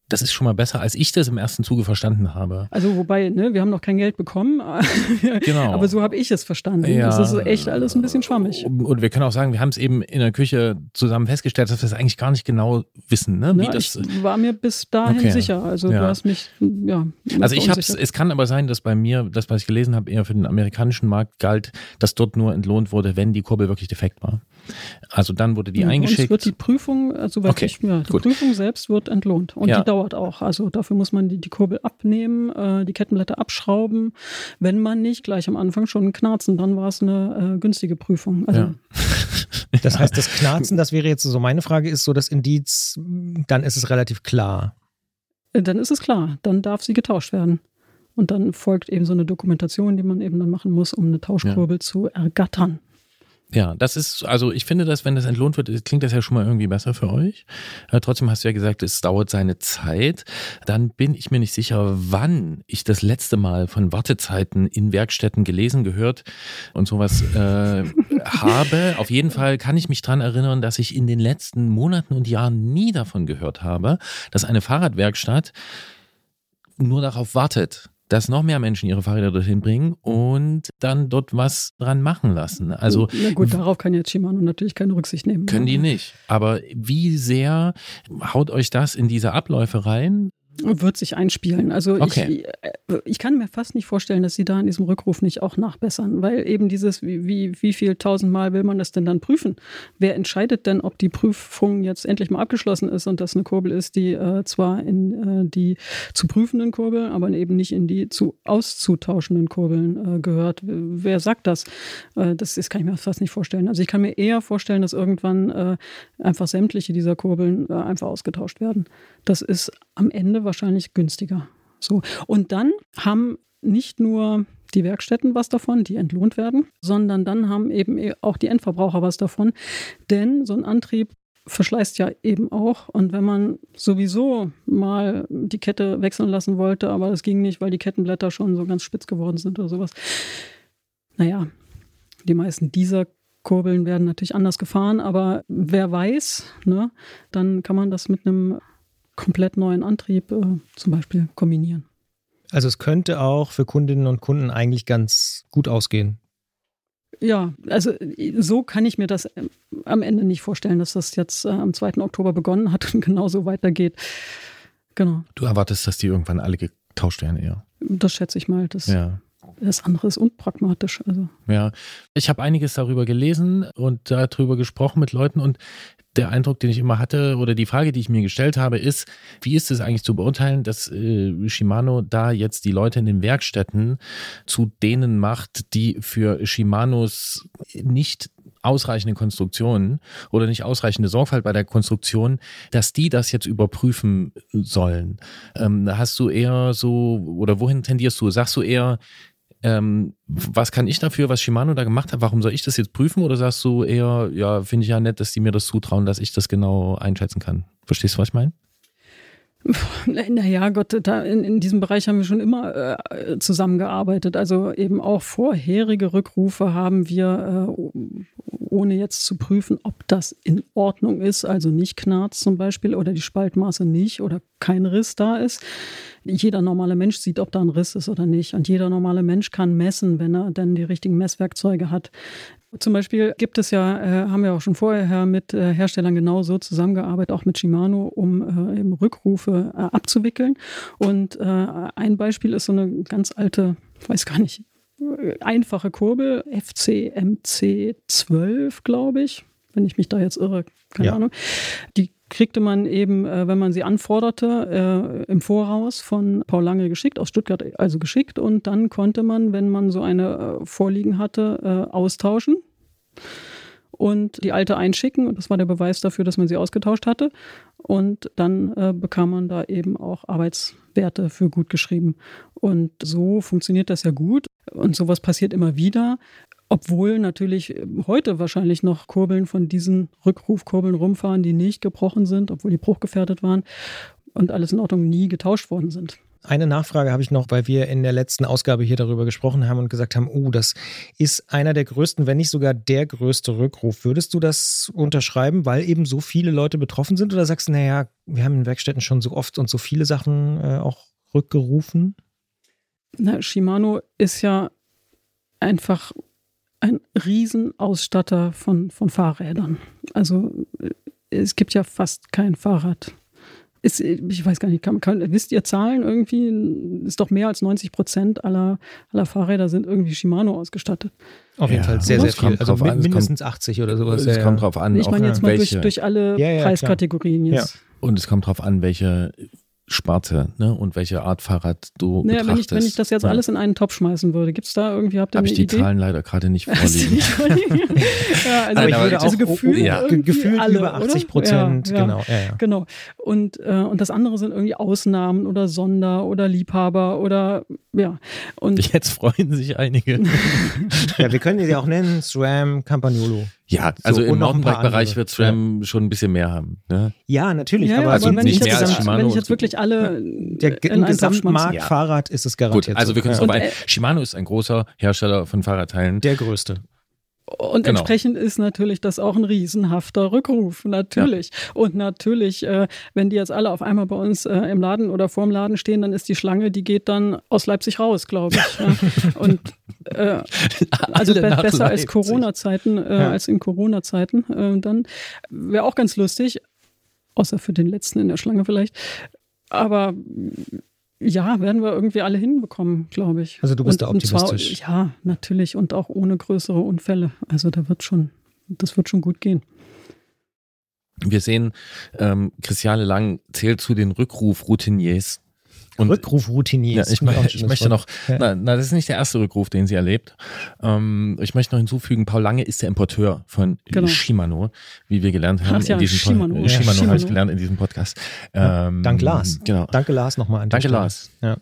Das ist schon mal besser, als ich das im ersten Zuge verstanden habe. Also wobei, ne, wir haben noch kein Geld bekommen, Genau. aber so habe ich es verstanden. Ja. Das ist echt alles ein bisschen schwammig. Und wir können auch sagen, wir haben es eben in der Küche zusammen festgestellt, dass wir es eigentlich gar nicht genau wissen, ne? wie Ne, das. ich war mir bis dahin Okay. sicher. Also Ja. du hast mich, ja. Also ich habe es kann aber sein, dass bei mir, das, was ich gelesen habe, eher für den amerikanischen Markt galt, dass dort nur entlohnt wurde, wenn die Kurbel wirklich defekt war. Also dann wurde die Ja, uns eingeschickt. wird die Prüfung, soweit Okay, ich, ja, die gut. Prüfung selbst wird entlohnt. Und Ja. die dauert auch. Also dafür muss man die, die Kurbel abnehmen, äh, die Kettenblätter abschrauben. Wenn man nicht gleich am Anfang schon knarzen, dann war es eine äh, günstige Prüfung. Also Ja. Das heißt, das Knarzen, das wäre jetzt so meine Frage, ist so das Indiz, dann ist es relativ klar. äh, dann ist es klar, dann darf sie getauscht werden. Und dann folgt eben so eine Dokumentation, die man eben dann machen muss, um eine Tauschkurbel zu ergattern. Ja, das ist, also ich finde, dass wenn das entlohnt wird, klingt das ja schon mal irgendwie besser für euch. Äh, trotzdem hast du ja gesagt, es dauert seine Zeit. Dann bin ich mir nicht sicher, wann ich das letzte Mal von Wartezeiten in Werkstätten gelesen, gehört und sowas äh, habe. Auf jeden Fall kann ich mich dran erinnern, dass ich in den letzten Monaten und Jahren nie davon gehört habe, dass eine Fahrradwerkstatt nur darauf wartet, dass noch mehr Menschen ihre Fahrräder dorthin bringen und dann dort was dran machen lassen. Also Na gut, darauf kann jetzt Shimano natürlich keine Rücksicht nehmen. können die nicht. Aber wie sehr haut euch das in diese Abläufe rein? Wird sich einspielen. Also Okay. ich, äh, ich kann mir fast nicht vorstellen, dass sie da in diesem Rückruf nicht auch nachbessern, weil eben dieses, wie, wie, wie viel tausendmal will man das denn dann prüfen? Wer entscheidet denn, ob die Prüfung jetzt endlich mal abgeschlossen ist und das eine Kurbel ist, die äh, zwar in äh, die zu prüfenden Kurbeln, aber eben nicht in die zu auszutauschenden Kurbeln äh, gehört? Wer sagt das? Äh, das? Das kann ich mir fast nicht vorstellen. Also ich kann mir eher vorstellen, dass irgendwann äh, einfach sämtliche dieser Kurbeln einfach ausgetauscht werden. Das ist am Ende wahrscheinlich günstiger. So. Und dann haben nicht nur die Werkstätten was davon, die entlohnt werden, sondern dann haben eben eh auch die Endverbraucher was davon. Denn so ein Antrieb verschleißt ja eben auch. Und wenn man sowieso mal die Kette wechseln lassen wollte, aber das ging nicht, weil die Kettenblätter schon so ganz spitz geworden sind oder sowas. Naja, die meisten dieser Kurbeln werden natürlich anders gefahren, aber wer weiß, ne, dann kann man das mit einem komplett neuen Antrieb äh, zum Beispiel kombinieren. Also es könnte auch für Kundinnen und Kunden eigentlich ganz gut ausgehen. Ja, also so kann ich mir das äh, am Ende nicht vorstellen, dass das jetzt äh, am 2. Oktober begonnen hat und genauso weitergeht. Genau, Du erwartest, dass die irgendwann alle getauscht werden eher. das schätze ich mal. Das, Ja. Das andere ist unpragmatisch. Also. Ja, ich habe einiges darüber gelesen und darüber gesprochen mit Leuten und der Eindruck, den ich immer hatte oder die Frage, die ich mir gestellt habe, ist, wie ist es eigentlich zu beurteilen, dass äh, Shimano da jetzt die Leute in den Werkstätten zu denen macht, die für Shimanos nicht ausreichende Konstruktionen oder nicht ausreichende Sorgfalt bei der Konstruktion, dass die das jetzt überprüfen sollen. Ähm, hast du eher so, oder wohin tendierst du? Sagst du eher, ähm, was kann ich dafür, was Shimano da gemacht hat? Warum soll ich das jetzt prüfen? Oder sagst du eher, ja, finde ich ja nett, dass die mir das zutrauen, dass ich das genau einschätzen kann? Verstehst du, was ich meine? Naja, Gott, da in, in diesem Bereich haben wir schon immer äh, zusammengearbeitet. Also eben auch vorherige Rückrufe haben wir, äh, ohne jetzt zu prüfen, ob das in Ordnung ist, also nicht Knarz zum Beispiel oder die Spaltmaße nicht oder kein Riss da ist. Jeder normale Mensch sieht, ob da ein Riss ist oder nicht. Und jeder normale Mensch kann messen, wenn er dann die richtigen Messwerkzeuge hat. Zum Beispiel gibt es ja, äh, haben wir auch schon vorher mit äh, Herstellern genauso zusammengearbeitet, auch mit Shimano, um äh, eben Rückrufe äh, abzuwickeln. Und äh, ein Beispiel ist so eine ganz alte, weiß gar nicht, einfache Kurbel, FCMC 12, glaube ich, wenn ich mich da jetzt irre, keine Ja. Ahnung. Die kriegte man eben, äh, wenn man sie anforderte, äh, im Voraus von Paul Lange geschickt, aus Stuttgart also geschickt. Und dann konnte man, wenn man so eine äh, vorliegen hatte, äh, austauschen und die alte einschicken. Und das war der Beweis dafür, dass man sie ausgetauscht hatte. Und dann äh, bekam man da eben auch Arbeitswerte für gut geschrieben. Und so funktioniert das ja gut. Und sowas passiert immer wieder. Obwohl natürlich heute wahrscheinlich noch Kurbeln von diesen Rückrufkurbeln rumfahren, die nicht gebrochen sind, obwohl die bruchgefährdet waren und alles in Ordnung nie getauscht worden sind. Eine Nachfrage habe ich noch, weil wir in der letzten Ausgabe hier darüber gesprochen haben und gesagt haben, oh, das ist einer der größten, wenn nicht sogar der größte Rückruf. Würdest du das unterschreiben, weil eben so viele Leute betroffen sind? Oder sagst du, naja, wir haben in Werkstätten schon so oft und so viele Sachen äh, auch rückgerufen? Na, Shimano ist ja einfach ein Riesenausstatter von, von Fahrrädern. Also äh, es gibt ja fast kein Fahrrad. Ist, ich weiß gar nicht, kann, kann, wisst ihr Zahlen irgendwie? Ist doch mehr als 90 Prozent aller, aller Fahrräder sind irgendwie Shimano ausgestattet. Auf jeden Ja, Fall sehr, sehr es kommt viel. Also drauf an, es mindestens 80 oder sowas. es ja, kommt ja. drauf an, Ich auch meine jetzt mal durch, durch alle Ja, ja, klar. Preiskategorien jetzt. und es kommt drauf an, welche Sparte ne, und welche Art Fahrrad du Naja, wenn, ich, betrachtest. wenn ich das jetzt Ja. alles in einen Topf schmeißen würde, gibt es da irgendwie, habt ihr Habe eine ich die Idee? Zahlen leider gerade nicht vorliegen. ja, also, Aber ich würde also auch gefühlt, ja. gefühlt alle, über 80 oder? Prozent, Ja, ja. genau. Ja, ja. Genau. Und, äh, und das andere sind irgendwie Ausnahmen oder Sonder oder Liebhaber oder ja. Und Jetzt freuen sich einige. ja, wir können die ja auch nennen, SRAM Campagnolo. Ja, also und im Mountainbike-Bereich wird SRAM schon ein bisschen mehr haben. Ne? Ja, natürlich, ja, aber also aber wenn, nicht ich mehr jetzt, als Shimano wenn ich jetzt wirklich alle der schmeiße. Gesamtmarkt Ja. Fahrrad ist es Gut, garantiert. also so. wir können es ja. ein. äh, Shimano ist ein großer Hersteller von Fahrradteilen. der größte. Und Genau. entsprechend ist natürlich das auch ein riesenhafter Rückruf, natürlich. Und natürlich, äh, wenn die jetzt alle auf einmal bei uns äh, im Laden oder vorm Laden stehen, dann ist die Schlange, die geht dann aus Leipzig raus, glaube ich. ja. Und äh, also be besser als Leipzig. Corona-Zeiten, äh, Ja. als in Corona-Zeiten. Äh, dann wäre auch ganz lustig, außer für den letzten in der Schlange vielleicht, aber ja, werden wir irgendwie alle hinbekommen, glaube ich. Also du bist und, da optimistisch. Und zwar, ja, natürlich und auch ohne größere Unfälle. Also da wird schon, das wird schon gut gehen. Wir sehen, ähm, Christiane Lang zählt zu den Rückruf-Routiniers. Und Rückrufroutiniers. Ja, ich, ich möchte noch, Ja. na, na, das ist nicht der erste Rückruf, den sie erlebt. Ähm, ich möchte noch hinzufügen, Paul Lange ist der Importeur von Genau. Shimano, wie wir gelernt haben. Ach ja, in diesem Shimano. Pod- Ja, Shimano habe ich Shimano. gelernt in diesem Podcast. Ja, Ähm, dank Lars. Genau. Danke Lars nochmal an der Danke, Stelle. Lars. Ja.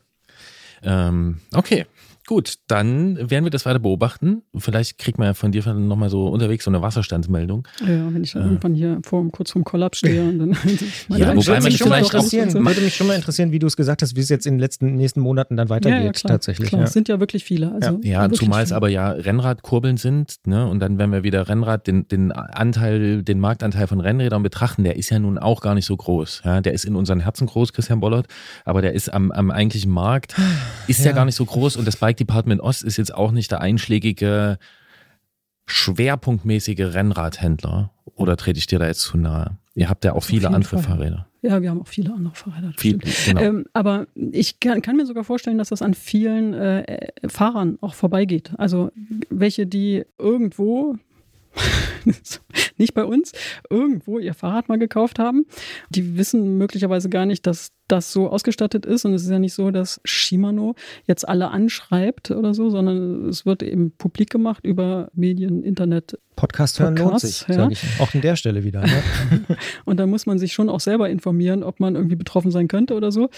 Ähm, okay, gut, dann werden wir das weiter beobachten. Vielleicht kriegt man ja von dir nochmal so unterwegs so eine Wasserstandsmeldung. Ja, wenn ich dann Ja. irgendwann hier vor, kurz vorm Kollaps stehe und dann. Ja, Würde wobei mich schon mal interessieren, würde mich schon mal interessieren, wie du es gesagt hast, wie es jetzt in den letzten nächsten Monaten dann weitergeht, ja, ja, klar, tatsächlich. Klar, Ja. es sind ja wirklich viele. Also Ja, zumal es aber ja Rennradkurbeln sind, ne? Und dann, wenn wir wieder Rennrad, den, den Anteil, den Marktanteil von Rennrädern betrachten, der ist ja nun auch gar nicht so groß. Ja? Der ist in unseren Herzen groß, Christian Bollert, aber der ist am, am eigentlichen Markt, ist ja. Ja. gar nicht so groß und das Bike Department Ost ist jetzt auch nicht der einschlägige, schwerpunktmäßige Rennradhändler. Oder trete ich dir da jetzt zu nahe? Ihr habt ja auch viele andere Fall. Fahrräder. Ja, wir haben auch viele andere Fahrräder. Viel, genau. Ähm, aber ich kann, kann mir sogar vorstellen, dass das an vielen äh, Fahrern auch vorbeigeht. Also welche, die irgendwo, nicht bei uns, irgendwo ihr Fahrrad mal gekauft haben. Die wissen möglicherweise gar nicht, dass das so ausgestattet ist. Und es ist ja nicht so, dass Shimano jetzt alle anschreibt oder so, sondern es wird eben publik gemacht über Medien, Internet, Podcast hören lohnt Podcast, sich, ja. sage ich. Auch an der Stelle wieder. Ne? Und da muss man sich schon auch selber informieren, ob man irgendwie betroffen sein könnte oder so.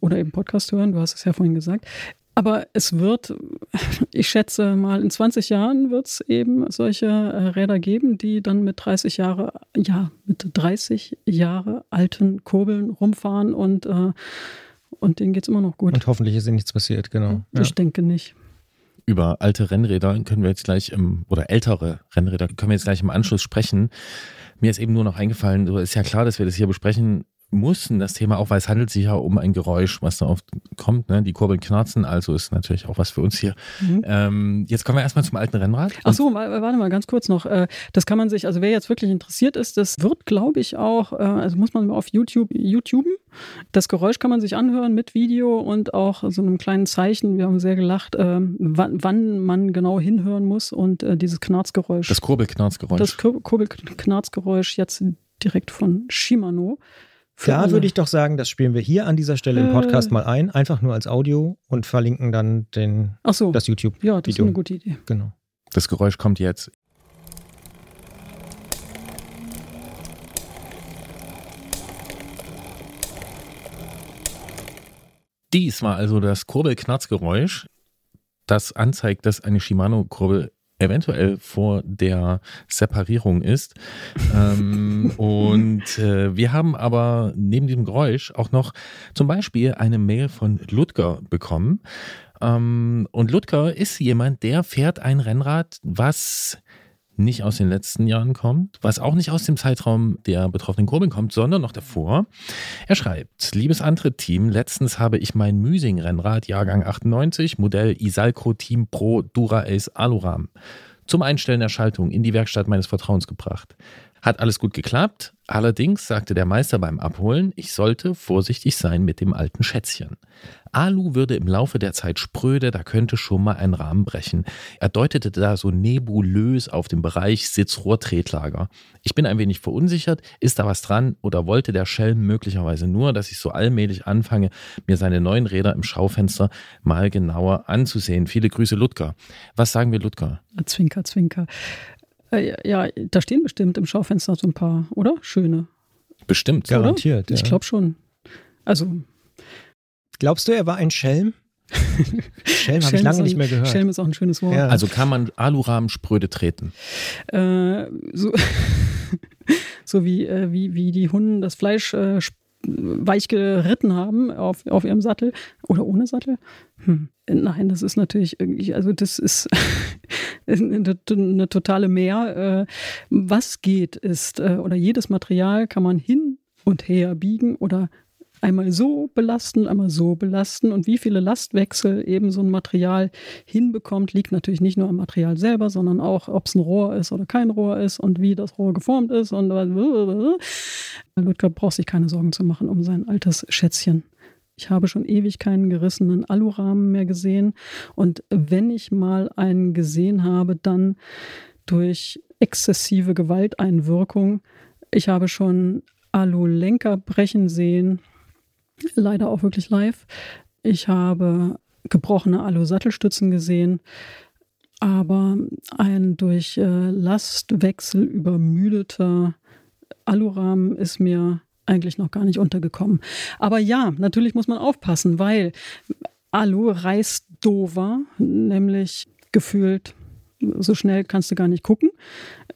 Oder eben Podcast hören, du hast es ja vorhin gesagt. Aber es wird, ich schätze mal, in 20 Jahren wird es eben solche äh, Räder geben, die dann mit 30 Jahre, ja, mit 30 Jahre alten Kurbeln rumfahren und, äh, und denen geht es immer noch gut. Und hoffentlich ist ihnen nichts passiert, genau. Ja. Ich denke nicht. über alte Rennräder können wir jetzt gleich im, oder ältere Rennräder können wir jetzt gleich im Anschluss sprechen. Mir ist eben nur noch eingefallen, so ist ja klar, dass wir das hier besprechen mussten, das Thema auch, weil es handelt sich ja um ein Geräusch, was da oft kommt, ne? Die Kurbeln knarzen, also ist natürlich auch was für uns hier. Mhm. Ähm, jetzt kommen wir erstmal zum alten Rennrad. Ach so, wa- warte mal ganz kurz noch. Äh, Das kann man sich, also wer jetzt wirklich interessiert ist, das wird, glaube ich, auch, äh, also muss man mal auf YouTube, YouTuben. Das Geräusch kann man sich anhören mit Video und auch so einem kleinen Zeichen. Wir haben sehr gelacht, ähm, wann, man genau hinhören muss und äh, dieses Knarzgeräusch. Das Kurbelknarzgeräusch. das Kur- Kurbelknarzgeräusch jetzt direkt von Shimano. Da würde ich doch sagen, das spielen wir hier an dieser Stelle im Podcast Äh. mal ein, einfach nur als Audio und verlinken dann den, Ach so, das YouTube. ja, das ist eine gute Idee. Genau. Das Geräusch kommt jetzt. Dies war also das Kurbelknarzgeräusch, das anzeigt, dass eine Shimano-Kurbel eventuell vor der Separierung ist. ähm, und äh, wir haben aber neben diesem Geräusch auch noch zum Beispiel eine Mail von Ludger bekommen. Ähm, und Ludger ist jemand, der fährt ein Rennrad, was nicht aus den letzten Jahren kommt, was auch nicht aus dem Zeitraum der betroffenen Kurbeln kommt, sondern noch davor. Er schreibt, liebes Antritt-Team, letztens habe ich mein Müsing-Rennrad, Jahrgang 98, Modell Isalco Team Pro Dura Ace Aluram, zum Einstellen der Schaltung in die Werkstatt meines Vertrauens gebracht. Hat alles gut geklappt, allerdings sagte der Meister beim Abholen, ich sollte vorsichtig sein mit dem alten Schätzchen. Alu würde im Laufe der Zeit spröde, da könnte schon mal ein Rahmen brechen. Er deutete da so nebulös auf den Bereich Sitzrohrtretlager. Ich bin ein wenig verunsichert, ist da was dran oder wollte der Schelm möglicherweise nur, dass ich so allmählich anfange, mir seine neuen Räder im Schaufenster mal genauer anzusehen. Viele Grüße, Ludger. Was sagen wir, Ludger? Zwinker, Zwinker. Äh, ja, da stehen bestimmt im Schaufenster so ein paar, oder? Schöne. Bestimmt. Ja. Garantiert, Ich ja. glaube schon. Also, Glaubst du, er war ein Schelm? Schelm habe ich lange auch- nicht mehr gehört. Schelm ist auch ein schönes Wort. Ja. Also kann man Alurahmen spröde treten. Äh, so, so wie, äh, wie, wie die Hunden das Fleisch äh, weich geritten haben auf, auf ihrem Sattel oder ohne Sattel. Hm. Nein, das ist natürlich irgendwie, also das ist eine, eine totale Mehr. Äh, was geht ist, äh, oder jedes Material kann man hin und her biegen oder einmal so belasten, einmal so belasten. Und wie viele Lastwechsel eben so ein Material hinbekommt, liegt natürlich nicht nur am Material selber, sondern auch, ob es ein Rohr ist oder kein Rohr ist und wie das Rohr geformt ist. Und Ludger braucht sich keine Sorgen zu machen um sein altes Schätzchen. Ich habe schon ewig keinen gerissenen Alurahmen mehr gesehen. Und wenn ich mal einen gesehen habe, dann durch exzessive Gewalteinwirkung. Ich habe schon Alulenker brechen sehen, leider auch wirklich live. Ich habe gebrochene Alu-Sattelstützen gesehen, aber ein durch äh, Lastwechsel übermüdeter Alurahmen ist mir eigentlich noch gar nicht untergekommen. Aber ja, natürlich muss man aufpassen, weil Alu reißt dover, nämlich gefühlt so schnell kannst du gar nicht gucken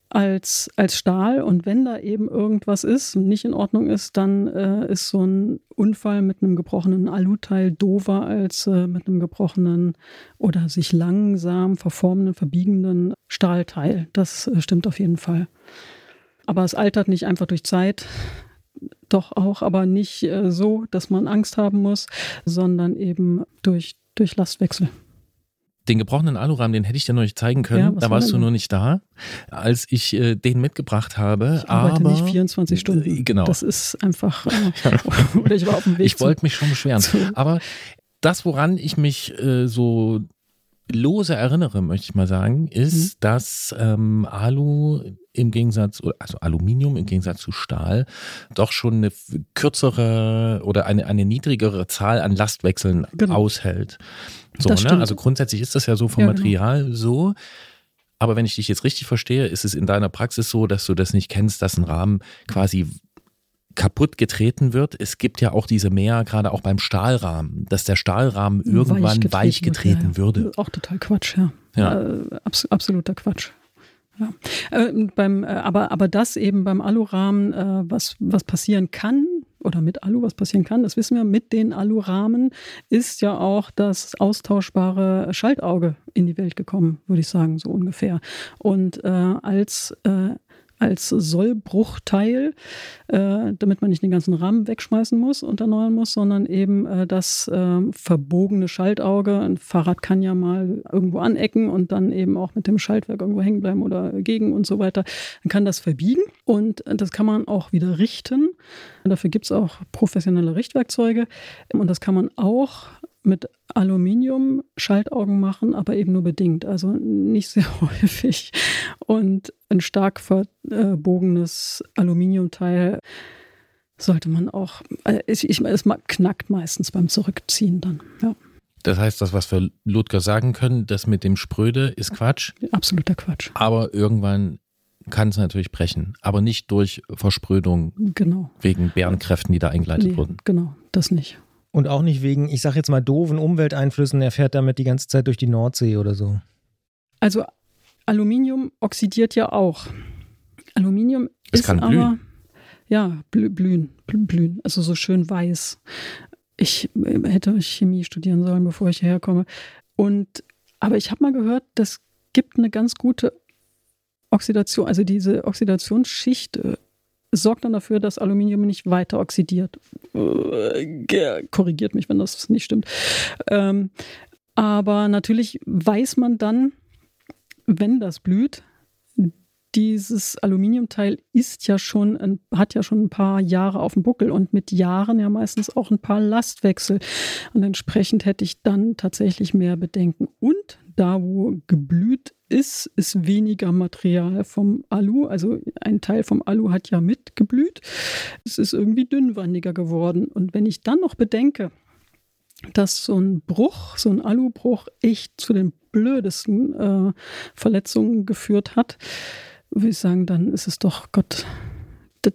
als, als Stahl. Und wenn da eben irgendwas ist und nicht in Ordnung ist, dann äh, ist so ein Unfall mit einem gebrochenen Aluteil dover als äh, mit einem gebrochenen oder sich langsam verformenden, verbiegenden Stahlteil. Das äh, stimmt auf jeden Fall. Aber es altert nicht einfach durch Zeit. Doch auch, aber nicht äh, so, dass man Angst haben muss, sondern eben durch, durch Lastwechsel. Den gebrochenen Alurahmen, den hätte ich dir noch nicht zeigen können. Ja, da warst du nur nicht da, als ich äh, den mitgebracht habe. Ich arbeite aber, nicht 24 Stunden. Äh, genau. Das ist einfach. Äh, oder ich war auf dem Weg. Ich wollte mich schon beschweren. Aber das, woran ich mich äh, so lose erinnere, möchte ich mal sagen, ist, mhm. dass ähm, Alu im Gegensatz, also Aluminium im Gegensatz zu Stahl, doch schon eine kürzere oder eine, eine niedrigere Zahl an Lastwechseln genau. aushält. So, ne? Also grundsätzlich ist das ja so vom ja, genau. Material genau. so. Aber wenn ich dich jetzt richtig verstehe, ist es in deiner Praxis so, dass du das nicht kennst, dass ein Rahmen quasi kaputt getreten wird. Es gibt ja auch diese mehr, gerade auch beim Stahlrahmen, dass der Stahlrahmen irgendwann weich getreten, weich getreten ja, würde. Auch total Quatsch, ja. ja. Äh, abs absoluter Quatsch. Ja. Äh, beim, äh, aber, aber das eben beim Alurahmen, äh, was, was passieren kann, oder mit Alu, was passieren kann, das wissen wir, mit den Alurahmen ist ja auch das austauschbare Schaltauge in die Welt gekommen, würde ich sagen, so ungefähr. Und äh, als äh, als Sollbruchteil, äh, damit man nicht den ganzen Rahmen wegschmeißen muss und erneuern muss, sondern eben äh, das äh, verbogene Schaltauge. Ein Fahrrad kann ja mal irgendwo anecken und dann eben auch mit dem Schaltwerk irgendwo hängen bleiben oder gegen und so weiter. Dann kann das verbiegen und das kann man auch wieder richten. Dafür gibt es auch professionelle Richtwerkzeuge und das kann man auch mit Aluminium Schaltaugen machen, aber eben nur bedingt, also nicht sehr häufig. Und ein stark verbogenes Aluminiumteil sollte man auch, äh, ich, ich, es knackt meistens beim Zurückziehen dann. Ja. Das heißt, das, was wir Ludger sagen können, das mit dem Spröde ist Quatsch. Absoluter Quatsch. Aber irgendwann kann es natürlich brechen, aber nicht durch Versprödung. Genau. Wegen Bärenkräften, die da eingeleitet nee, wurden. Genau, das nicht. Und auch nicht wegen, ich sage jetzt mal, doofen Umwelteinflüssen, er fährt damit die ganze Zeit durch die Nordsee oder so. Also Aluminium oxidiert ja auch. Aluminium es ist kann aber, blühen. ja, blühen, blühen, also so schön weiß. Ich äh, hätte Chemie studieren sollen, bevor ich hierher komme. Und, aber ich habe mal gehört, das gibt eine ganz gute Oxidation, also diese Oxidationsschicht äh, sorgt dann dafür, dass Aluminium nicht weiter oxidiert. Äh, korrigiert mich, wenn das nicht stimmt. Ähm, aber natürlich weiß man dann, wenn das blüht, dieses Aluminiumteil ist ja schon, ein, hat ja schon ein paar Jahre auf dem Buckel und mit Jahren ja meistens auch ein paar Lastwechsel. Und entsprechend hätte ich dann tatsächlich mehr Bedenken. Und da, wo geblüht ist, ist weniger Material vom Alu. Also ein Teil vom Alu hat ja mitgeblüht. Es ist irgendwie dünnwandiger geworden. Und wenn ich dann noch bedenke, dass so ein Bruch, so ein Alubruch echt zu den blödesten äh, Verletzungen geführt hat, würde ich sagen, dann ist es doch Gott,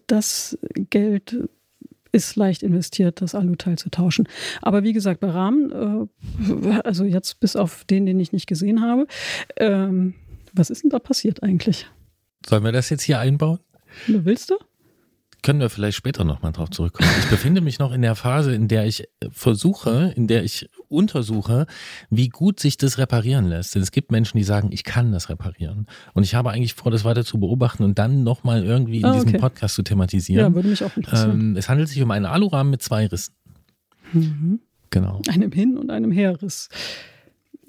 das Geld ist leicht investiert, das Aluteil zu tauschen. Aber wie gesagt, bei Rahmen, äh, also jetzt bis auf den, den ich nicht gesehen habe, ähm, was ist denn da passiert eigentlich? Sollen wir das jetzt hier einbauen? Willst du? können wir vielleicht später nochmal drauf zurückkommen. Ich befinde mich noch in der Phase, in der ich versuche, in der ich untersuche, wie gut sich das reparieren lässt. Denn es gibt Menschen, die sagen, ich kann das reparieren. Und ich habe eigentlich vor, das weiter zu beobachten und dann nochmal irgendwie in ah, okay. diesem Podcast zu thematisieren. Ja, würde mich auch interessieren. Ähm, es handelt sich um einen Alurahmen mit zwei Rissen. Mhm. Genau. Einem Hin- und einem Herriss.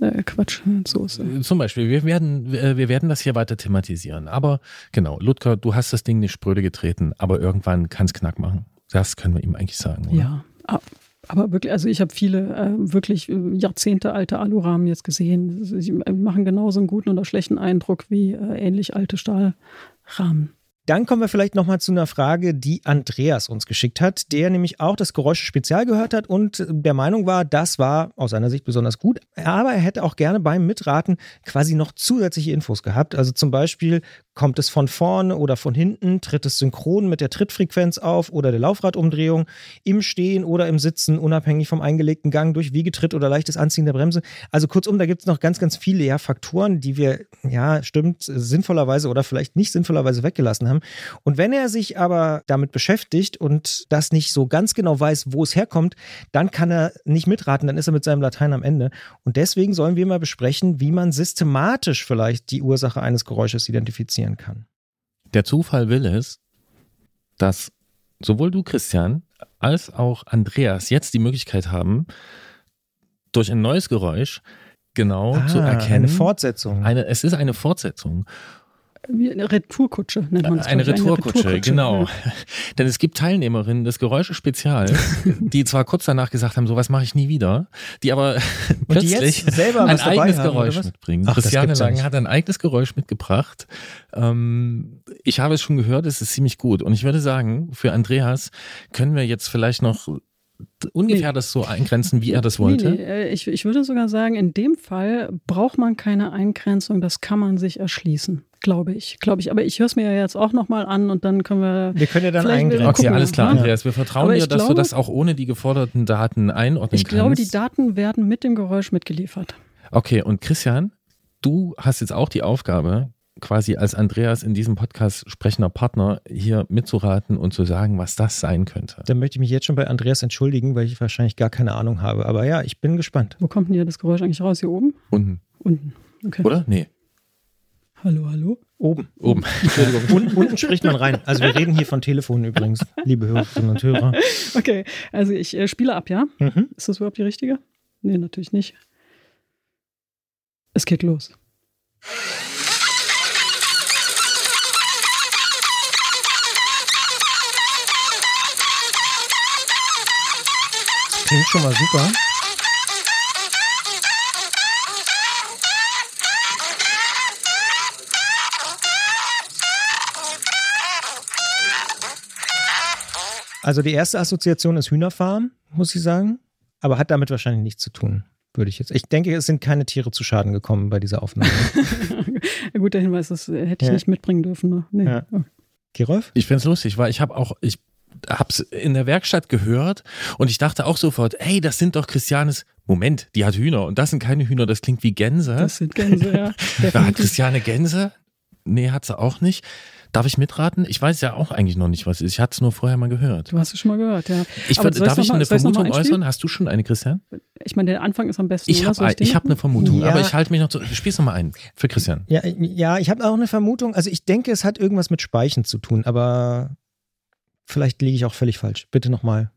Äh, Quatsch, Soße. Zum Beispiel, wir werden, wir werden das hier weiter thematisieren. Aber genau, Ludger, du hast das Ding nicht spröde getreten, aber irgendwann kann es Knack machen. Das können wir ihm eigentlich sagen. Oder? Ja, aber wirklich, also ich habe viele äh, wirklich äh, Jahrzehnte alte Alurahmen jetzt gesehen. Sie machen genauso einen guten oder schlechten Eindruck wie äh, ähnlich alte Stahlrahmen. Dann kommen wir vielleicht nochmal zu einer Frage, die Andreas uns geschickt hat, der nämlich auch das Geräusche Spezial gehört hat und der Meinung war, das war aus seiner Sicht besonders gut. Aber er hätte auch gerne beim Mitraten quasi noch zusätzliche Infos gehabt. Also zum Beispiel, kommt es von vorne oder von hinten, tritt es synchron mit der Trittfrequenz auf oder der Laufradumdrehung, im Stehen oder im Sitzen, unabhängig vom eingelegten Gang durch Wiegetritt oder leichtes Anziehen der Bremse. Also kurzum, da gibt es noch ganz, ganz viele ja, Faktoren, die wir, ja, stimmt, sinnvollerweise oder vielleicht nicht sinnvollerweise weggelassen haben. Und wenn er sich aber damit beschäftigt und das nicht so ganz genau weiß, wo es herkommt, dann kann er nicht mitraten, dann ist er mit seinem Latein am Ende. Und deswegen sollen wir mal besprechen, wie man systematisch vielleicht die Ursache eines Geräusches identifizieren kann. Der Zufall will es, dass sowohl du, Christian, als auch Andreas jetzt die Möglichkeit haben, durch ein neues Geräusch genau zu erkennen. Ah, Eine Fortsetzung. Eine, es ist eine Fortsetzung. Wie eine Retourkutsche nennt man das. Eine. Retourkutsche, genau. Ja. Denn es gibt Teilnehmerinnen des Geräusche Spezials, die zwar kurz danach gesagt haben, sowas mache ich nie wieder, die aber Und die plötzlich jetzt selber ein eigenes haben, Geräusch mitbringen. Ach, Christiane Lang hat ein eigenes Geräusch mitgebracht. Ähm, ich habe es schon gehört, es ist ziemlich gut. Und ich würde sagen, für Andreas können wir jetzt vielleicht noch ungefähr das so eingrenzen, wie er das wollte. Nee, nee, äh, ich, ich würde sogar sagen, in dem Fall braucht man keine Eingrenzung, das kann man sich erschließen, glaube ich. Glaube ich. Aber ich höre es mir ja jetzt auch nochmal an und dann können wir. Wir können ja dann eingrenzen. Okay, gucken, alles klar, ne? Andreas. Wir vertrauen dir, ich dass du glaube- das auch ohne die geforderten Daten einordnen Ich glaube, die kannst. Daten werden mit dem Geräusch mitgeliefert. Okay, und Christian, du hast jetzt auch die Aufgabe, quasi als Andreas in diesem Podcast sprechender Partner hier mitzuraten und zu sagen, was das sein könnte. Dann möchte ich mich jetzt schon bei Andreas entschuldigen, weil ich wahrscheinlich gar keine Ahnung habe. Aber ja, ich bin gespannt. Wo kommt denn hier das Geräusch eigentlich raus? Hier oben? Unten, Unten. Okay. oder? Nee, Hallo, hallo. Oben. oben. Entschuldigung. unten, unten spricht man rein. Also wir reden hier von Telefonen übrigens, liebe Hörerinnen und Hörer. Okay, also ich äh, spiele ab, ja? Mhm. Ist das überhaupt die richtige? Nee, natürlich nicht. Es geht los. Klingt schon mal super. Also die erste Assoziation ist Hühnerfarm, muss ich sagen, aber hat damit wahrscheinlich nichts zu tun, würde ich jetzt. Ich denke, es sind keine Tiere zu Schaden gekommen bei dieser Aufnahme. Ein guter Hinweis, das äh, hätte ich Ja. nicht mitbringen dürfen. Ne? Nee. Ja. Gerolf? Ich find's lustig, weil ich habe auch, ich hab's in der Werkstatt gehört und ich dachte auch sofort, ey, das sind doch Christianes, Moment, die hat Hühner und das sind keine Hühner, das klingt wie Gänse. Das sind Gänse, ja. Da hat. Christiane Gänse? Nee, hat sie auch nicht. Darf ich mitraten? Ich weiß ja auch eigentlich noch nicht, was es ist. Ich hatte es nur vorher mal gehört. Du hast es schon mal gehört, ja. Ich, Aber darf ich mal- eine Vermutung äußern? Hast du schon eine, Christian? Ich meine, der Anfang ist am besten. Ich habe ich hab eine? Vermutung, Ja. aber ich halte mich noch zu. Spiel's noch mal ein für Christian. Ja, ja ich habe auch eine Vermutung. Also ich denke, es hat irgendwas mit Speichen zu tun, aber vielleicht liege ich auch völlig falsch. Bitte nochmal.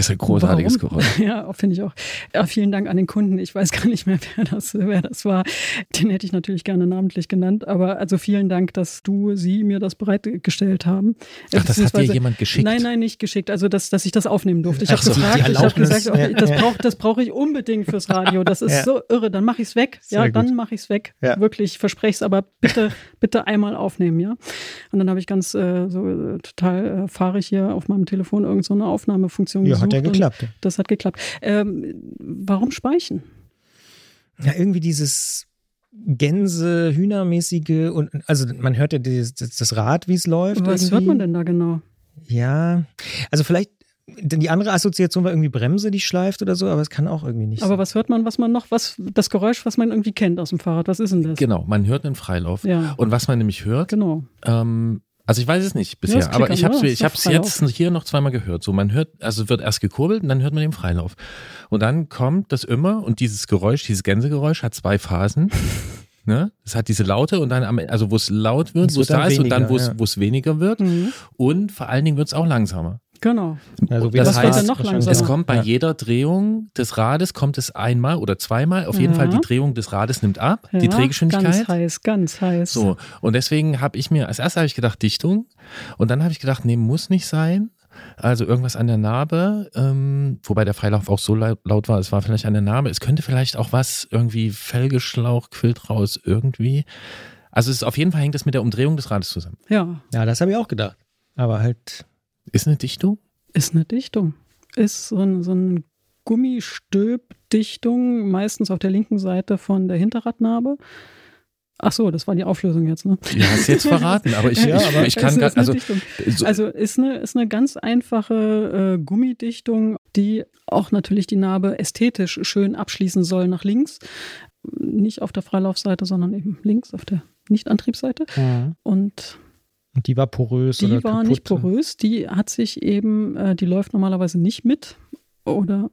Ist ein großartiges Warum? Geräusch. Ja, finde ich auch. Ja, vielen Dank an den Kunden. Ich weiß gar nicht mehr, wer das, wer das war. Den hätte ich natürlich gerne namentlich genannt. Aber also vielen Dank, dass du, sie mir das bereitgestellt haben. Ach, das hat dir jemand geschickt. Nein, nein, nicht geschickt. Also, dass, dass ich das aufnehmen durfte. Ich habe so, gefragt, ich habe gesagt, okay, das brauche das brauch ich unbedingt fürs Radio. Das ist Ja. so irre. Dann mache ich es weg. Sehr ja, gut. dann mache ich es weg. Ja. Wirklich, verspreche es. Aber bitte, bitte einmal aufnehmen, ja. Und dann habe ich ganz äh, so äh, total äh, fahrig hier auf meinem Telefon irgend so eine Aufnahmefunktion Ja, gesucht. Hat ja geklappt. Das hat geklappt. Ähm, warum Speichen? Ja, irgendwie dieses Gänse, Hühnermäßige und also man hört ja dieses, das, das Rad, wie es läuft. Was irgendwie. hört man denn da genau? Ja, also vielleicht Denn die andere Assoziation war irgendwie Bremse, die schleift oder so, aber es kann auch irgendwie nicht Aber sein. was hört man, was man noch, was, das Geräusch, was man irgendwie kennt aus dem Fahrrad, was ist denn das? Genau, man hört einen Freilauf. Ja. Und was man nämlich hört, Genau. ähm, also ich weiß es nicht bisher, aber ich habe es jetzt hier noch zweimal gehört. So, man hört, also wird erst gekurbelt und dann hört man den Freilauf. Und dann kommt das immer und dieses Geräusch, dieses Gänsegeräusch hat zwei Phasen. Ne? Es hat diese Laute und dann am Ende, also wo es laut wird, wo es da ist und dann, weniger, wo es, ja. weniger wird. Mhm. Und vor allen Dingen wird es auch langsamer. Genau. Also wie das das heißt. Es kommt bei Ja. jeder Drehung des Rades, kommt es einmal oder zweimal. Auf jeden Ja. Fall die Drehung des Rades nimmt ab, die Ja, Drehgeschwindigkeit. Ganz heiß, ganz heiß. So, und deswegen habe ich mir, als erstes habe ich gedacht Dichtung und dann habe ich gedacht, nee, muss nicht sein. Also irgendwas an der Narbe, ähm, wobei der Freilauf auch so laut, laut war, es war vielleicht an der Narbe. Es könnte vielleicht auch was, irgendwie Felgeschlauch quillt raus, irgendwie. Also es ist auf jeden Fall hängt es mit der Umdrehung des Rades zusammen. Ja, Ja, das habe ich auch gedacht. Aber halt, Ist eine Dichtung? ist eine Dichtung. Ist so ein, so ein Gummistülpdichtung, meistens auf der linken Seite von der Hinterradnarbe. Ach so, das war die Auflösung jetzt, ne? Ja, hast jetzt verraten, aber ich, Ja, aber ich kann eine also, so, Also ist eine, ist eine ganz einfache äh, Gummidichtung, die auch natürlich die Narbe ästhetisch schön abschließen soll nach links. Nicht auf der Freilaufseite, sondern eben links auf der Nicht-Antriebsseite. Und und die war porös die oder war kaputt. nicht porös, die hat sich eben, äh, die läuft normalerweise nicht mit oder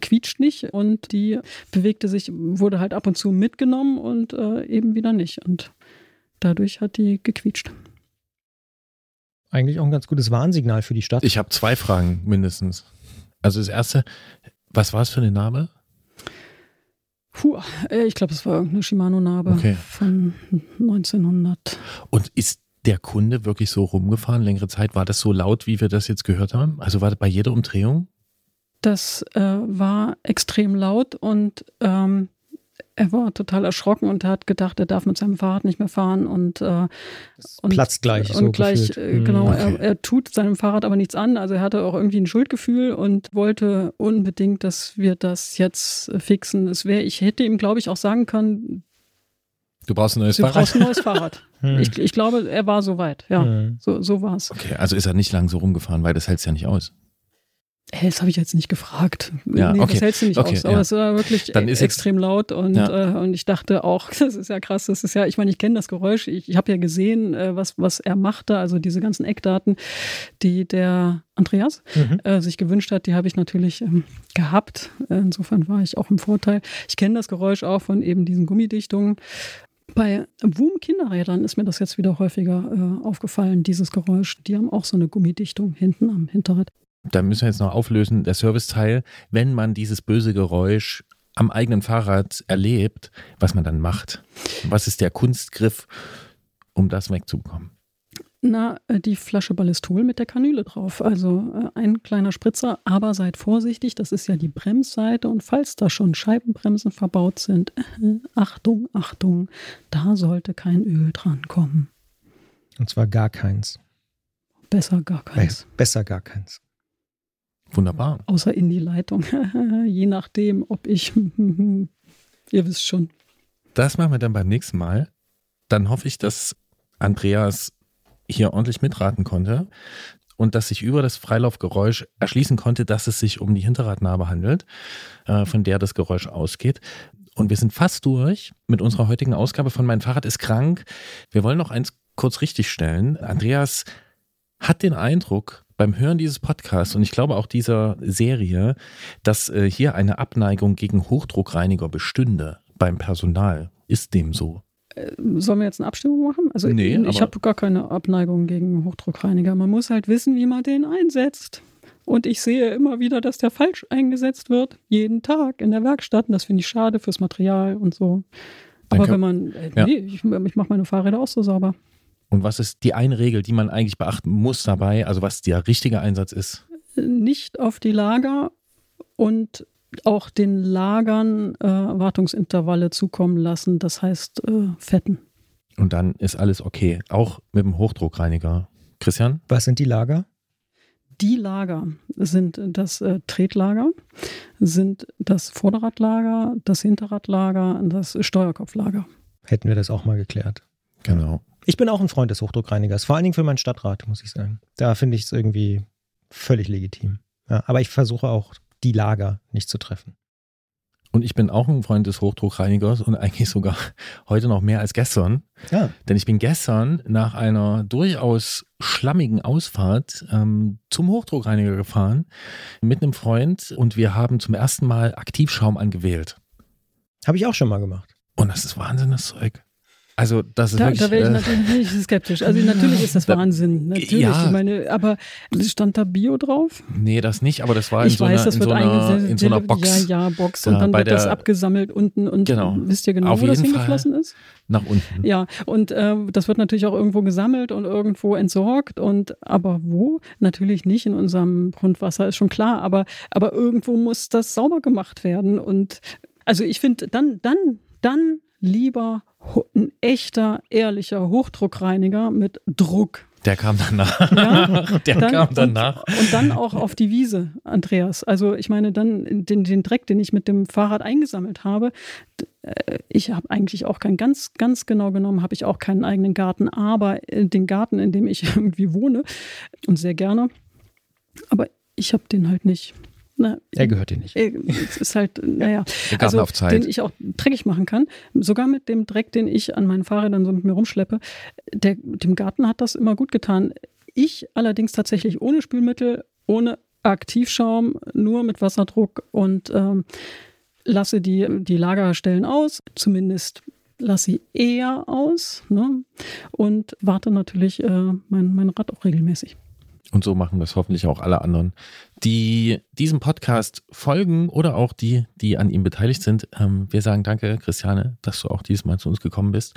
quietscht nicht und die bewegte sich, wurde halt ab und zu mitgenommen und äh, eben wieder nicht. Und dadurch hat die gequietscht. Eigentlich auch ein ganz gutes Warnsignal für die Stadt. ich habe zwei Fragen mindestens. Also das erste, was war es für eine Narbe? Puh, äh, ich glaube, es war irgendeine Shimano-Narbe Okay. von 1900. Und ist der Kunde wirklich so rumgefahren, längere Zeit? War das so laut, wie wir das jetzt gehört haben? Also war das bei jeder Umdrehung? Das äh, war extrem laut und ähm, er war total erschrocken und hat gedacht, er darf mit seinem Fahrrad nicht mehr fahren und, äh, und Platzt gleich. Und so gleich, gefühlt. äh, Mhm. genau, Okay. er, er tut seinem Fahrrad aber nichts an. Also er hatte auch irgendwie ein Schuldgefühl und wollte unbedingt, dass wir das jetzt äh, fixen. Es wäre, ich hätte ihm, glaube ich, auch sagen können, Du brauchst ein neues du Fahrrad? brauchst ein neues Fahrrad. Hm. Ich, ich glaube, er war so weit. Ja, Hm. so, so war es. Okay, also ist er nicht lang so rumgefahren, weil das hält ja nicht aus. Hey, das habe ich jetzt nicht gefragt. Ja, nee, okay. das hältst du nicht Okay, aus. Aber ja. es war wirklich Dann ist e- extrem laut und, Ja. äh, und ich dachte auch, das ist ja krass, das ist ja, ich meine, ich kenne das Geräusch, ich, ich habe ja gesehen, äh, was, was er machte, also diese ganzen Eckdaten, die der Andreas Mhm. äh, sich gewünscht hat, die habe ich natürlich ähm, gehabt. Äh, Insofern war ich auch im Vorteil. Ich kenne das Geräusch auch von eben diesen Gummidichtungen. Bei Woom Kinderrädern ist mir das jetzt wieder häufiger äh, aufgefallen, dieses Geräusch. Die haben auch so eine Gummidichtung hinten am Hinterrad. Da müssen wir jetzt noch auflösen, der Serviceteil, wenn man dieses böse Geräusch am eigenen Fahrrad erlebt, was man dann macht. Was ist der Kunstgriff, um das wegzubekommen? Na, äh, die Flasche Ballistol mit der Kanüle drauf. Also äh, ein kleiner Spritzer, aber seid vorsichtig, das ist ja die Bremsseite und falls da schon Scheibenbremsen verbaut sind, äh, Achtung, Achtung, da sollte kein Öl dran kommen. Und zwar gar keins. Besser gar keins. Besser gar keins. Wunderbar. Außer in die Leitung. Je nachdem, ob ich, ihr wisst schon. Das machen wir dann beim nächsten Mal. Dann hoffe ich, dass Andreas hier ordentlich mitraten konnte und dass sich über das Freilaufgeräusch erschließen konnte, dass es sich um die Hinterradnarbe handelt, äh, von der das Geräusch ausgeht. Und wir sind fast durch mit unserer heutigen Ausgabe von Mein Fahrrad ist krank. Wir wollen noch eins kurz richtigstellen. Andreas hat den Eindruck beim Hören dieses Podcasts und ich glaube auch dieser Serie, dass äh, hier eine Abneigung gegen Hochdruckreiniger bestünde beim Personal. Ist dem so? Sollen wir jetzt eine Abstimmung machen? Also Nee, ich aber- habe gar keine Abneigung gegen Hochdruckreiniger. Man muss halt wissen, wie man den einsetzt. Und ich sehe immer wieder, dass der falsch eingesetzt wird. Jeden Tag in der Werkstatt. Und das finde ich schade fürs Material und so. Aber wenn man, äh, Ja. nee, ich, ich mache meine Fahrräder auch so sauber. Und was ist die eine Regel, die man eigentlich beachten muss dabei, also was der richtige Einsatz ist? Nicht auf die Lager und auch den Lagern äh, Wartungsintervalle zukommen lassen. Das heißt, äh, fetten. Und dann ist alles okay, auch mit dem Hochdruckreiniger. Christian? Was sind die Lager? Die Lager sind das äh, Tretlager, sind das Vorderradlager, das Hinterradlager, das Steuerkopflager. Hätten wir das auch mal geklärt. Genau. Ich bin auch ein Freund des Hochdruckreinigers, vor allen Dingen für meinen Stadtrat, muss ich sagen. Da finde ich es irgendwie völlig legitim. Ja, aber ich versuche auch, die Lager nicht zu treffen. Und ich bin auch ein Freund des Hochdruckreinigers und eigentlich sogar heute noch mehr als gestern. Ja. Denn ich bin gestern nach einer durchaus schlammigen Ausfahrt ähm, zum Hochdruckreiniger gefahren mit einem Freund und wir haben zum ersten Mal Aktivschaum angewählt. Habe ich auch schon mal gemacht. Und das ist Wahnsinn, das Zeug. Also das ist Da, wirklich. da wäre ich äh, natürlich nicht skeptisch. Also natürlich ist das Da- Wahnsinn. Natürlich. Ja. Ich meine, aber stand da Bio drauf? nee, das nicht, aber das war in ich so weiß, einer, das in wird so einer, in so einer Box Ja, ja, Box. Und dann bei wird das der- abgesammelt unten. Und Genau. wisst ihr genau, Auf wo das jeden Fall. hingeflossen ist? nach unten. Ja, und äh, das wird natürlich auch irgendwo gesammelt und irgendwo entsorgt. Und aber wo? Natürlich nicht in unserem Grundwasser, ist schon klar. Aber, aber irgendwo muss das sauber gemacht werden. Und also ich finde, dann, dann, dann lieber ein echter, ehrlicher Hochdruckreiniger mit Druck. Der kam danach. Ja, Der dann, kam danach. Und, und dann auch auf die Wiese, Andreas. Also ich meine, dann den, den Dreck, den ich mit dem Fahrrad eingesammelt habe, äh, ich habe eigentlich auch keinen, ganz, ganz genau genommen, habe ich auch keinen eigenen Garten, aber äh, den Garten, in dem ich irgendwie wohne und sehr gerne, aber ich habe den halt nicht. Na, Er gehört dir nicht. äh, Es ist halt, naja, also, den ich auch dreckig machen kann. Sogar mit dem Dreck, den ich an meinen Fahrrädern so mit mir rumschleppe. Der, dem Garten hat das immer gut getan. Ich allerdings tatsächlich ohne Spülmittel, ohne Aktivschaum, nur mit Wasserdruck und ähm, lasse die, die Lagerstellen aus, zumindest lasse sie eher aus ne? und warte natürlich äh, mein, mein Rad auch regelmäßig. Und so machen das hoffentlich auch alle anderen, die diesem Podcast folgen oder auch die, die an ihm beteiligt sind. Ähm, wir sagen danke, Christiane, dass du auch diesmal zu uns gekommen bist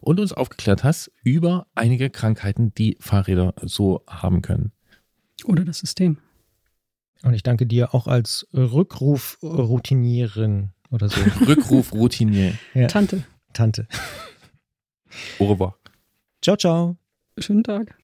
und uns aufgeklärt hast über einige Krankheiten, die Fahrräder so haben können. Oder das System. Und ich danke dir auch als Rückruf-Routinierin oder so. Rückruf Routinier. Ja. Tante, Tante. Au revoir. Ciao, ciao. schönen Tag.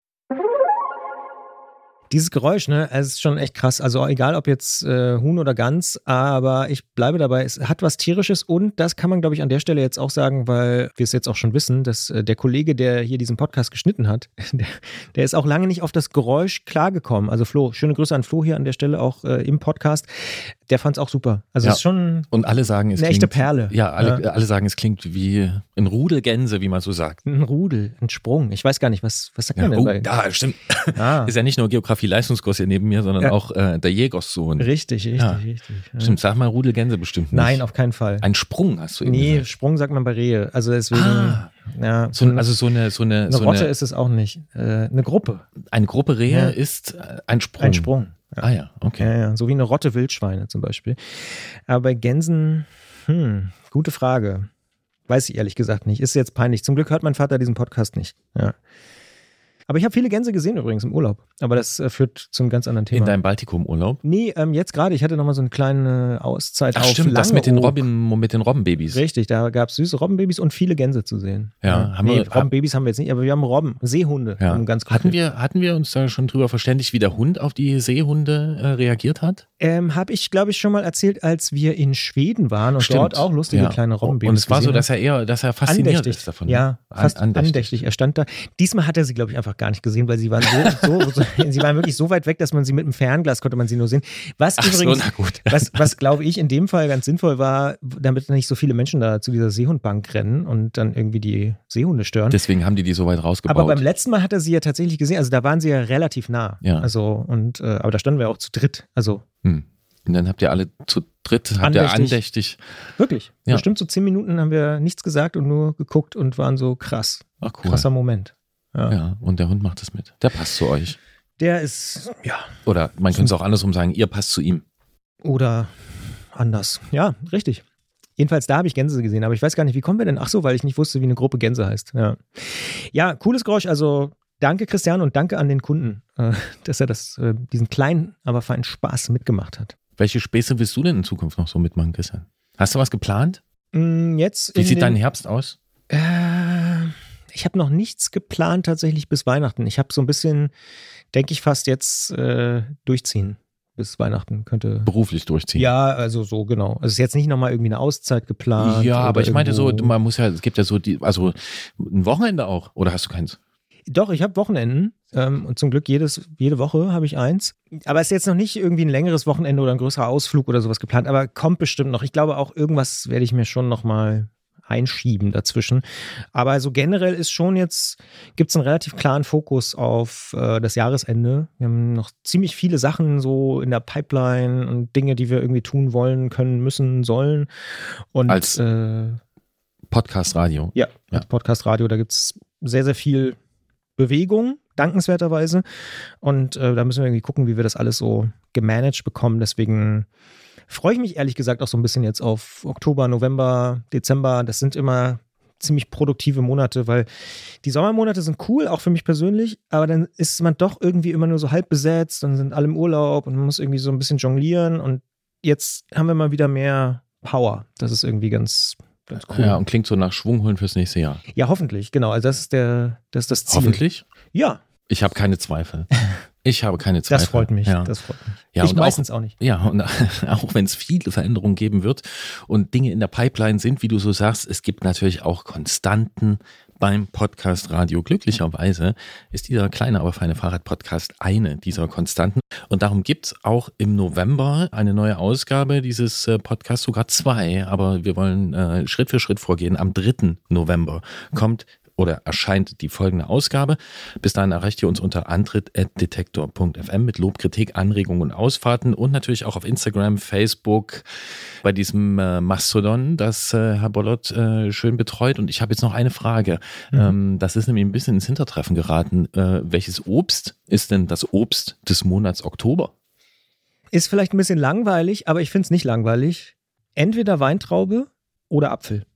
Dieses Geräusch, ne, es ist schon echt krass. Also egal ob jetzt äh, Huhn oder Gans, aber ich bleibe dabei, es hat was Tierisches und das kann man, glaube ich, an der Stelle jetzt auch sagen, weil wir es jetzt auch schon wissen, dass äh, der Kollege, der hier diesen Podcast geschnitten hat, der, der ist auch lange nicht auf das Geräusch klargekommen. Also Flo, schöne Grüße an Flo hier an der Stelle auch äh, im Podcast. Der fand es auch super. Also Ja. es ist schon Und alle sagen, es eine echte klingt, Perle. Ja, alle, Ja. alle sagen, es klingt wie ein Rudel Gänse, wie man so sagt. Ein Rudel, ein Sprung. Ich weiß gar nicht, was, was sagt Ja, man oh, denn bei? da, stimmt. Ah, Ist ja nicht nur Geografie-Leistungskurs hier neben mir, sondern Ja. auch äh, der Jägerssohn. richtig, richtig, Ja. richtig. Stimmt, sag mal Rudel Gänse bestimmt nicht. Nein, auf keinen Fall. Ein Sprung hast du eben Nee, gesagt. Sprung sagt man bei Rehe. Also deswegen, Ah. ja. So, also so eine, so eine, eine so Rotte eine, ist es auch nicht. Äh, eine Gruppe. eine Gruppe Rehe ist ein Sprung. Ein Sprung. Ah ja, okay. Ja, ja. So wie eine Rotte Wildschweine zum Beispiel. Aber bei Gänsen, hm, gute Frage. Weiß ich ehrlich gesagt nicht. Ist jetzt peinlich. Zum Glück hört mein Vater diesen Podcast nicht. Ja. Aber ich habe viele Gänse gesehen übrigens im Urlaub. Aber das äh, führt zum ganz anderen Thema. In deinem Baltikum-Urlaub? nee, ähm, jetzt gerade. Ich hatte nochmal so eine kleine Auszeit Ach auf stimmt, das mit den, Langeoog. Robin, mit den Robbenbabys. Richtig, da gab es süße Robbenbabys und viele Gänse zu sehen. Ja, haben nee, wir- Robbenbabys haben wir jetzt nicht, aber wir haben Robben, Seehunde. Ja. um ganz Hatten wir, hatten wir uns da schon drüber verständigt, wie der Hund auf die Seehunde äh, reagiert hat? Ähm, habe ich, glaube ich, schon mal erzählt, als wir in Schweden waren und Stimmt. dort auch lustige Ja. kleine Robbenbabys Und es war so, dass er eher, dass er fasziniert andächtig. ist davon. Ja, An- fast andächtig. Er stand da. Diesmal hat er sie, glaube ich, einfach gar nicht gesehen, weil sie waren so, so, so sie waren wirklich so weit weg, dass man sie mit dem Fernglas konnte man sie nur sehen. Was Ach so, übrigens, gut. was, was glaube ich in dem Fall ganz sinnvoll war, damit nicht so viele Menschen da zu dieser Seehundbank rennen und dann irgendwie die Seehunde stören. Deswegen haben die die so weit rausgebaut. aber beim letzten Mal hat er sie ja tatsächlich gesehen. Also da waren sie ja relativ nah. Ja. Also und äh, aber da standen wir auch zu dritt. Also hm. Und dann habt ihr alle zu dritt, habt ihr Andächtig. andächtig. wirklich. Ja. Bestimmt so zehn Minuten haben wir nichts gesagt und nur geguckt und waren so krass. Ach cool. Krasser Moment. Ja. Ja, und der Hund macht es mit. Der passt zu euch. Der ist, ja, Oder man könnte es auch andersrum sagen, ihr passt zu ihm. oder anders. Ja, richtig. Jedenfalls da habe ich Gänse gesehen, aber ich weiß gar nicht, wie kommen wir denn? Ach so, weil ich nicht wusste, wie eine Gruppe Gänse heißt. Ja, ja cooles Geräusch. Also danke Christian und danke an den Kunden, äh, dass er das, äh, diesen kleinen, aber feinen Spaß mitgemacht hat. Welche Späße willst du denn in Zukunft noch so mitmachen, Christian? Hast du was geplant? Mm, Jetzt Wie sieht dein Herbst aus? Äh, ich habe noch nichts geplant tatsächlich bis Weihnachten. Ich habe so ein bisschen, denke ich, fast jetzt äh, durchziehen bis Weihnachten könnte. Beruflich durchziehen. Ja, also so genau. Also es ist jetzt nicht nochmal irgendwie eine Auszeit geplant. Ja, aber ich meinte so, man muss ja, es gibt ja so die, also ein Wochenende auch, oder hast du keins? Doch, ich habe Wochenenden ähm, und zum Glück jedes, jede Woche habe ich eins. Aber es ist jetzt noch nicht irgendwie ein längeres Wochenende oder ein größerer Ausflug oder sowas geplant, aber kommt bestimmt noch. Ich glaube auch irgendwas werde ich mir schon noch mal einschieben dazwischen. Aber so generell ist schon jetzt, gibt es einen relativ klaren Fokus auf äh, das Jahresende. Wir haben noch ziemlich viele Sachen so in der Pipeline und Dinge, die wir irgendwie tun wollen, können, müssen, sollen. Und Als äh, Podcast Radio. ja, Ja. als Podcast Radio, da gibt es sehr, sehr viel Bewegung, dankenswerterweise. Und äh, da müssen wir irgendwie gucken, wie wir das alles so gemanagt bekommen. Deswegen freue ich mich ehrlich gesagt auch so ein bisschen jetzt auf Oktober, November, Dezember. Das sind immer ziemlich produktive Monate, weil die Sommermonate sind cool, auch für mich persönlich, aber dann ist man doch irgendwie immer nur so halb besetzt, dann sind alle im Urlaub und man muss irgendwie so ein bisschen jonglieren und jetzt haben wir mal wieder mehr Power. Das ist irgendwie ganz, ganz cool. Ja, und klingt so nach Schwung holen fürs nächste Jahr. Ja, hoffentlich, genau. Also das ist der, das ist das Ziel. Hoffentlich? Ja, Ich habe keine Zweifel. Ich habe keine Zweifel. das freut mich. Ja. Das freut mich. Ja, ich und auch- meistens auch, nicht. Ja, und auch wenn es viele Veränderungen geben wird und Dinge in der Pipeline sind, wie du so sagst, es gibt natürlich auch Konstanten beim Podcast Radio. Glücklicherweise ist dieser kleine, aber feine Fahrrad-Podcast eine dieser Konstanten. Und darum gibt es auch im November eine neue Ausgabe dieses äh, Podcasts, sogar zwei, aber wir wollen äh, Schritt für Schritt vorgehen. Am 3. November kommt oder erscheint die folgende Ausgabe. Bis dahin erreicht ihr uns unter antritt.detektor.fm mit Lob, Kritik, Anregungen und Ausfahrten und natürlich auch auf Instagram, Facebook bei diesem äh, Mastodon, das äh, Herr Bollott äh, schön betreut. Und ich habe jetzt noch eine Frage. Ähm, das ist nämlich ein bisschen ins Hintertreffen geraten. Äh, welches Obst ist denn das Obst des Monats Oktober? Ist vielleicht ein bisschen langweilig, aber ich finde es nicht langweilig. Entweder Weintraube oder Apfel.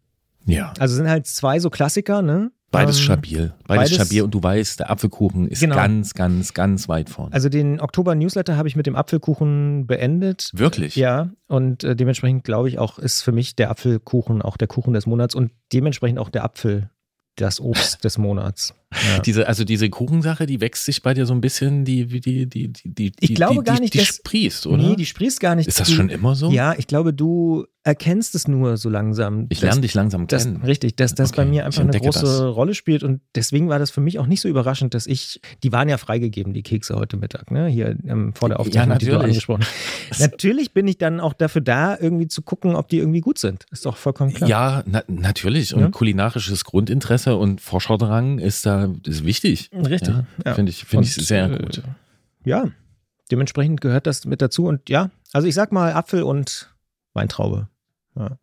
Ja. Also sind halt zwei so Klassiker, ne? Beides Ähm, stabil. Beides, beides- stabil und du weißt, der Apfelkuchen ist Genau. ganz, ganz, ganz weit vorne. Also den Oktober-Newsletter habe ich mit dem Apfelkuchen beendet. Wirklich? Ja, und äh, dementsprechend glaube ich auch, ist für mich der Apfelkuchen auch der Kuchen des Monats und dementsprechend auch der Apfel das Obst des Monats. Ja. Diese, also diese Kuchensache, die wächst sich bei dir so ein bisschen, die, die, die, die, die, Ich die, glaube die, gar die, nicht, die dass- sprießt, oder? Nee, die sprießt gar nicht. ist das Du- schon immer so? Ja, ich glaube, du erkennst es nur so langsam. Ich dass- lerne dich langsam kennen. richtig, dass das Okay, bei mir einfach eine große das. Rolle spielt und deswegen war das für mich auch nicht so überraschend, dass ich, die waren ja freigegeben, die Kekse heute Mittag, ne? hier ähm, vor der Aufzeichnung, Ja, die du natürlich. angesprochen hast. Natürlich bin ich dann auch dafür da, irgendwie zu gucken, ob die irgendwie gut sind. Ist doch vollkommen klar. Ja, na, natürlich. Und Ja. kulinarisches Grundinteresse und Forscherdrang ist da ist wichtig. Richtig, Ja, ja. Finde ich, finde ich sehr äh, gut. Ja, dementsprechend gehört das mit dazu und ja, also ich sag mal Apfel und Weintraube.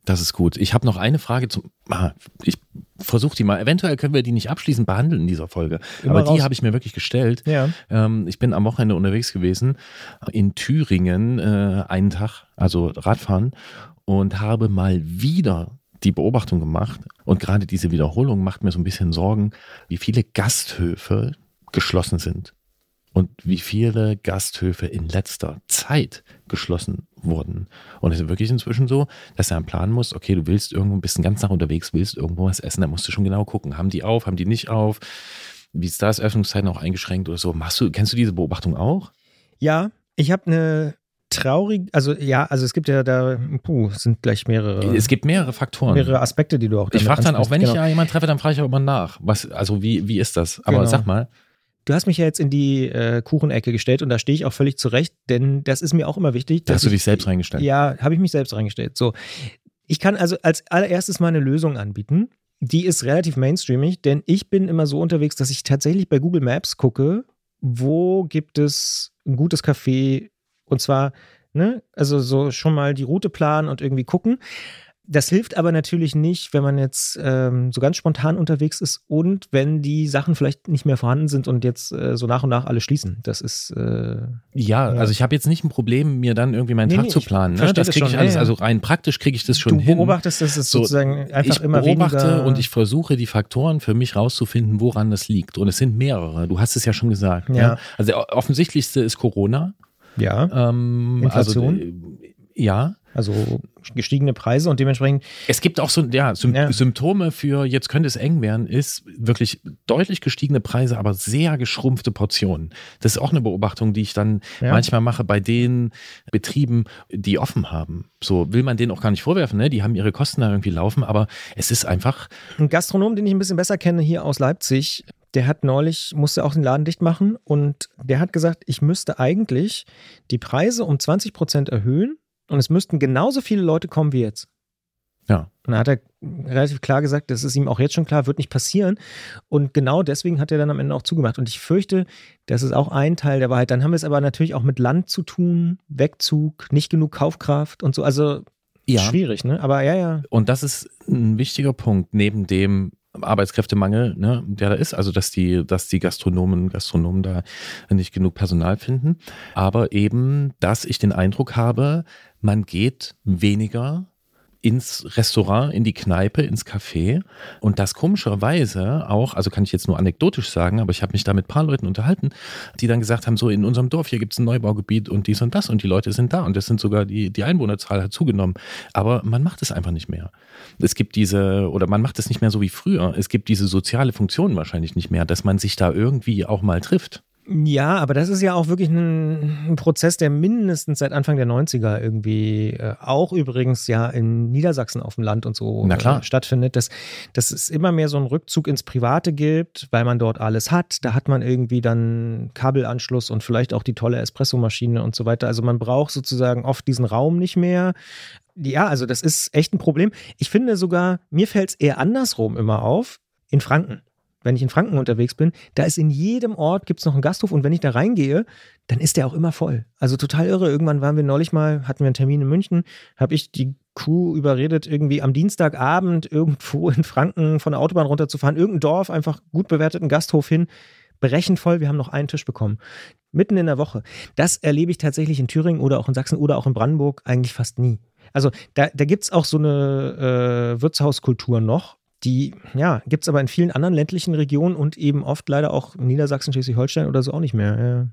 Das ist gut. Ich habe noch eine Frage zum. Ah, ich versuche die mal. Eventuell können wir die nicht abschließend behandeln in dieser Folge. Immer Aber die raus. habe ich mir wirklich gestellt. Ja. Ähm, ich bin am Wochenende unterwegs gewesen in Thüringen, äh, einen Tag, also Radfahren, und habe mal wieder die Beobachtung gemacht. Und gerade diese Wiederholung macht mir so ein bisschen Sorgen, wie viele Gasthöfe geschlossen sind. Und wie viele Gasthöfe in letzter Zeit geschlossen wurden. Und es ist wirklich inzwischen so, dass er einen Plan muss, okay, du willst irgendwo, bist den ganzen Tag unterwegs, willst irgendwo was essen, dann musst du schon genau gucken, haben die auf, haben die nicht auf, wie ist das, Öffnungszeiten auch eingeschränkt oder so. Machst du, kennst du diese Beobachtung auch? Ja, ich habe eine traurige, also ja, also es gibt ja da, puh, es sind gleich mehrere, Es gibt mehrere Faktoren. mehrere Aspekte, die du auch ich frage dann auch, wenn ich. Genau. ja jemanden treffe, dann frage ich auch immer nach. Was, also wie, wie ist das? Aber Genau. sag mal, Du hast mich ja jetzt in die äh, Kuchenecke gestellt und da stehe ich auch völlig zurecht, denn das ist mir auch immer wichtig. da dass hast du ich- dich selbst reingestellt. Ja, habe ich mich selbst reingestellt. So, ich kann also als allererstes mal eine Lösung anbieten. Die ist relativ mainstreamig, denn ich bin immer so unterwegs, dass ich tatsächlich bei Google Maps gucke, wo gibt es ein gutes Café und zwar, ne, also so schon mal die Route planen und irgendwie gucken. Das hilft aber natürlich nicht, wenn man jetzt ähm, so ganz spontan unterwegs ist und wenn die Sachen vielleicht nicht mehr vorhanden sind und jetzt äh, so nach und nach alle schließen. Das ist äh, Ja, Ja. also ich habe jetzt nicht ein Problem, mir dann irgendwie meinen Nee, Tag nee, zu ich planen. Ne? Das kriege ich schon, alles, ja, also rein praktisch kriege ich das schon du hin. beobachtest, dass es So, sozusagen einfach ich immer beobachte weniger und ich versuche die Faktoren für mich rauszufinden, woran das liegt. Und es sind mehrere. Du hast es ja schon gesagt. Ja. Ja. Also der offensichtlichste ist Corona. Ja, Ähm, Inflation? Also, ja. also gestiegene Preise und dementsprechend Es gibt auch so ja, Sym Ja. Symptome für jetzt könnte es eng werden, ist wirklich deutlich gestiegene Preise, aber sehr geschrumpfte Portionen. Das ist auch eine Beobachtung, die ich dann Ja. manchmal mache bei den Betrieben, die offen haben. So will man denen auch gar nicht vorwerfen, ne? Die haben ihre Kosten da irgendwie laufen, aber es ist einfach ein Gastronom, den ich ein bisschen besser kenne hier aus Leipzig, der hat neulich, musste auch den Laden dicht machen und der hat gesagt, ich müsste eigentlich die Preise um 20 Prozent erhöhen und es müssten genauso viele Leute kommen wie jetzt. Ja. Und da hat er relativ klar gesagt, das ist ihm auch jetzt schon klar, wird nicht passieren. Und genau deswegen hat er dann am Ende auch zugemacht. Und ich fürchte, das ist auch ein Teil der Wahrheit. Dann haben wir es aber natürlich auch mit Land zu tun, Wegzug, nicht genug Kaufkraft und so. Also Ja. schwierig, ne? Aber ja, ja. Und das ist ein wichtiger Punkt neben dem Arbeitskräftemangel, ne, der da ist, also dass die, dass die Gastronomen, Gastronomen da nicht genug Personal finden, aber eben, dass ich den Eindruck habe, man geht weniger ins Restaurant, in die Kneipe, ins Café und das komischerweise auch, also kann ich jetzt nur anekdotisch sagen, aber ich habe mich da mit ein paar Leuten unterhalten, die dann gesagt haben, so in unserem Dorf, hier gibt es ein Neubaugebiet und dies und das und die Leute sind da und das sind sogar, die, die Einwohnerzahl hat zugenommen, aber man macht es einfach nicht mehr. Es gibt diese, oder man macht es nicht mehr so wie früher, es gibt diese soziale Funktion wahrscheinlich nicht mehr, dass man sich da irgendwie auch mal trifft. Ja, aber das ist ja auch wirklich ein, ein Prozess, der mindestens seit Anfang der 90er irgendwie äh, auch übrigens ja in Niedersachsen auf dem Land und so. Äh, stattfindet, dass, dass es immer mehr so einen Rückzug ins Private gibt, weil man dort alles hat. Da hat man irgendwie dann Kabelanschluss und vielleicht auch die tolle Espressomaschine und so weiter. Also man braucht sozusagen oft diesen Raum nicht mehr. Ja, also das ist echt ein Problem. Ich finde sogar, mir fällt es eher andersrum immer auf, in Franken wenn ich in Franken unterwegs bin, da ist in jedem Ort gibt es noch einen Gasthof und wenn ich da reingehe, dann ist der auch immer voll. Also total irre. Irgendwann waren wir neulich mal, hatten wir einen Termin in München, habe ich die Crew überredet, irgendwie am Dienstagabend irgendwo in Franken von der Autobahn runterzufahren, irgendein Dorf, einfach gut bewerteten Gasthof hin, berechend voll, wir haben noch einen Tisch bekommen. Mitten in der Woche. Das erlebe ich tatsächlich in Thüringen oder auch in Sachsen oder auch in Brandenburg eigentlich fast nie. Also da, da gibt es auch so eine äh, Wirtshauskultur noch, die, ja, gibt es aber in vielen anderen ländlichen Regionen und eben oft leider auch in Niedersachsen, Schleswig-Holstein oder so auch nicht mehr.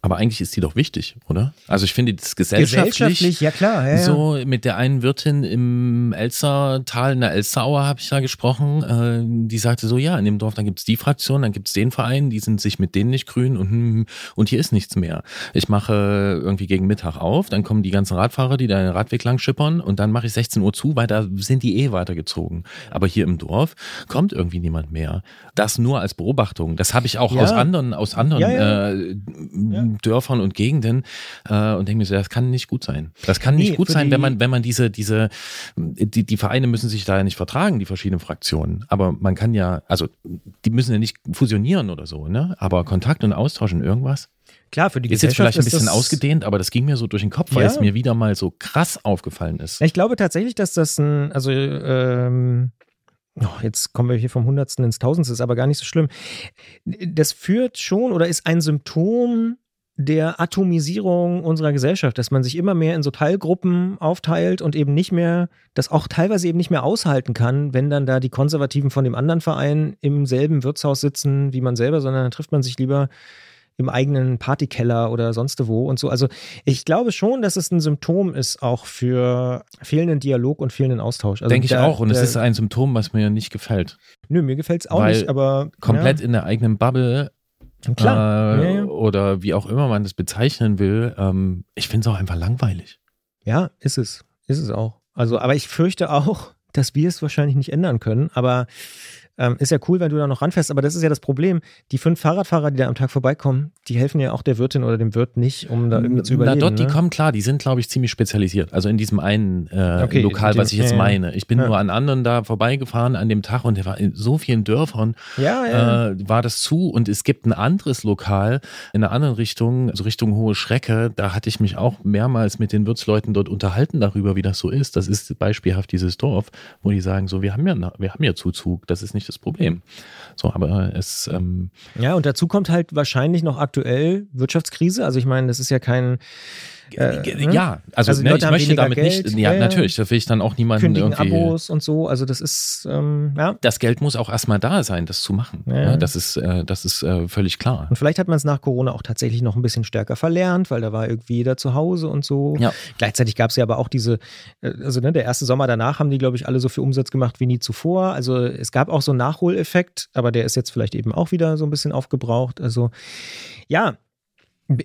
Aber eigentlich ist die doch wichtig, oder? Also ich finde das gesellschaftlich, ja klar. Ja, ja. so mit der einen Wirtin im Elstertal, in der Elsterauer habe ich da gesprochen, äh, die sagte so, ja, in dem Dorf, dann gibt es die Fraktion, dann gibt es den Verein, die sind sich mit denen nicht grün und, und hier ist nichts mehr. Ich mache irgendwie gegen Mittag auf, dann kommen die ganzen Radfahrer, die da den Radweg lang schippern und dann mache ich 16 Uhr zu, weil da sind die eh weitergezogen. Aber hier im Dorf kommt irgendwie niemand mehr. Das nur als Beobachtung. Das habe ich auch Ja. aus anderen, aus anderen. Äh, Dörfern und Gegenden äh, und denke mir so, das kann nicht gut sein. Das kann nicht Nee, gut sein, wenn man, wenn man diese, diese, die, die Vereine müssen sich da ja nicht vertragen, die verschiedenen Fraktionen. Aber man kann ja, also die müssen ja nicht fusionieren oder so, ne? Aber Kontakt und Austausch und irgendwas. Klar, für die Ist jetzt Gesellschaft vielleicht ein bisschen ausgedehnt, aber das ging mir so durch den Kopf, weil Ja. es mir wieder mal so krass aufgefallen ist. Ich glaube tatsächlich, dass das ein, also ähm, oh, jetzt kommen wir hier vom Hundertsten ins Tausendste, ist aber gar nicht so schlimm. Das führt schon oder ist ein Symptom der Atomisierung unserer Gesellschaft, dass man sich immer mehr in so Teilgruppen aufteilt und eben nicht mehr, das auch teilweise eben nicht mehr aushalten kann, wenn dann da die Konservativen von dem anderen Verein im selben Wirtshaus sitzen wie man selber, sondern dann trifft man sich lieber im eigenen Partykeller oder sonst wo und so. Also ich glaube schon, dass es ein Symptom ist auch für fehlenden Dialog und fehlenden Austausch. Also Denke ich auch. Und es ist ein Symptom, was mir nicht gefällt. Nö, mir gefällt es auch Weil nicht, aber Komplett in der eigenen Bubble ja, klar. äh, ja, ja. oder wie auch immer man das bezeichnen will. Ähm, ich finde es auch einfach langweilig. ja, ist es. Ist es auch. Also, aber ich fürchte auch, dass wir es wahrscheinlich nicht ändern können. Aber ähm, ist ja cool, wenn du da noch ranfährst. Aber das ist ja das Problem. Die fünf Fahrradfahrer, die da am Tag vorbeikommen, die helfen ja auch der Wirtin oder dem Wirt nicht, um da irgendwie zu Na überleben. dort, die ne? kommen klar, die sind, glaube ich, ziemlich spezialisiert. Also in diesem einen äh, Okay, Lokal, in was dem- ich jetzt ja, meine. Ich bin Ja. nur an anderen da vorbeigefahren an dem Tag und der war in so vielen Dörfern ja, ja. äh, war das zu und es gibt ein anderes Lokal in einer anderen Richtung, also Richtung Hohe Schrecke. Da hatte ich mich auch mehrmals mit den Wirtsleuten dort unterhalten darüber, wie das so ist. Das ist beispielhaft dieses Dorf, wo die sagen, so wir haben ja, wir haben ja Zuzug, das ist nicht das Problem. So, aber es ähm, Ja, und dazu kommt halt wahrscheinlich noch aktuell Wirtschaftskrise. Also ich meine, das ist ja kein Äh, ne? Ja, also, Also ne, ich möchte weniger damit Geld, nicht, ja, ja, natürlich, da will ich dann auch niemanden kündigen irgendwie. Abos und so. Also das ist, ähm, ja. Das Geld muss auch erstmal da sein, das zu machen. Ja. Ja, das ist, äh, das ist äh, völlig klar. Und vielleicht hat man es nach Corona auch tatsächlich noch ein bisschen stärker verlernt, weil da war irgendwie jeder zu Hause und so. Ja. Gleichzeitig gab es ja aber auch diese, äh, also ne, der erste Sommer danach haben die, glaube ich, alle so viel Umsatz gemacht wie nie zuvor. Also es gab auch so einen Nachholeffekt, aber der ist jetzt vielleicht eben auch wieder so ein bisschen aufgebraucht. Also ja,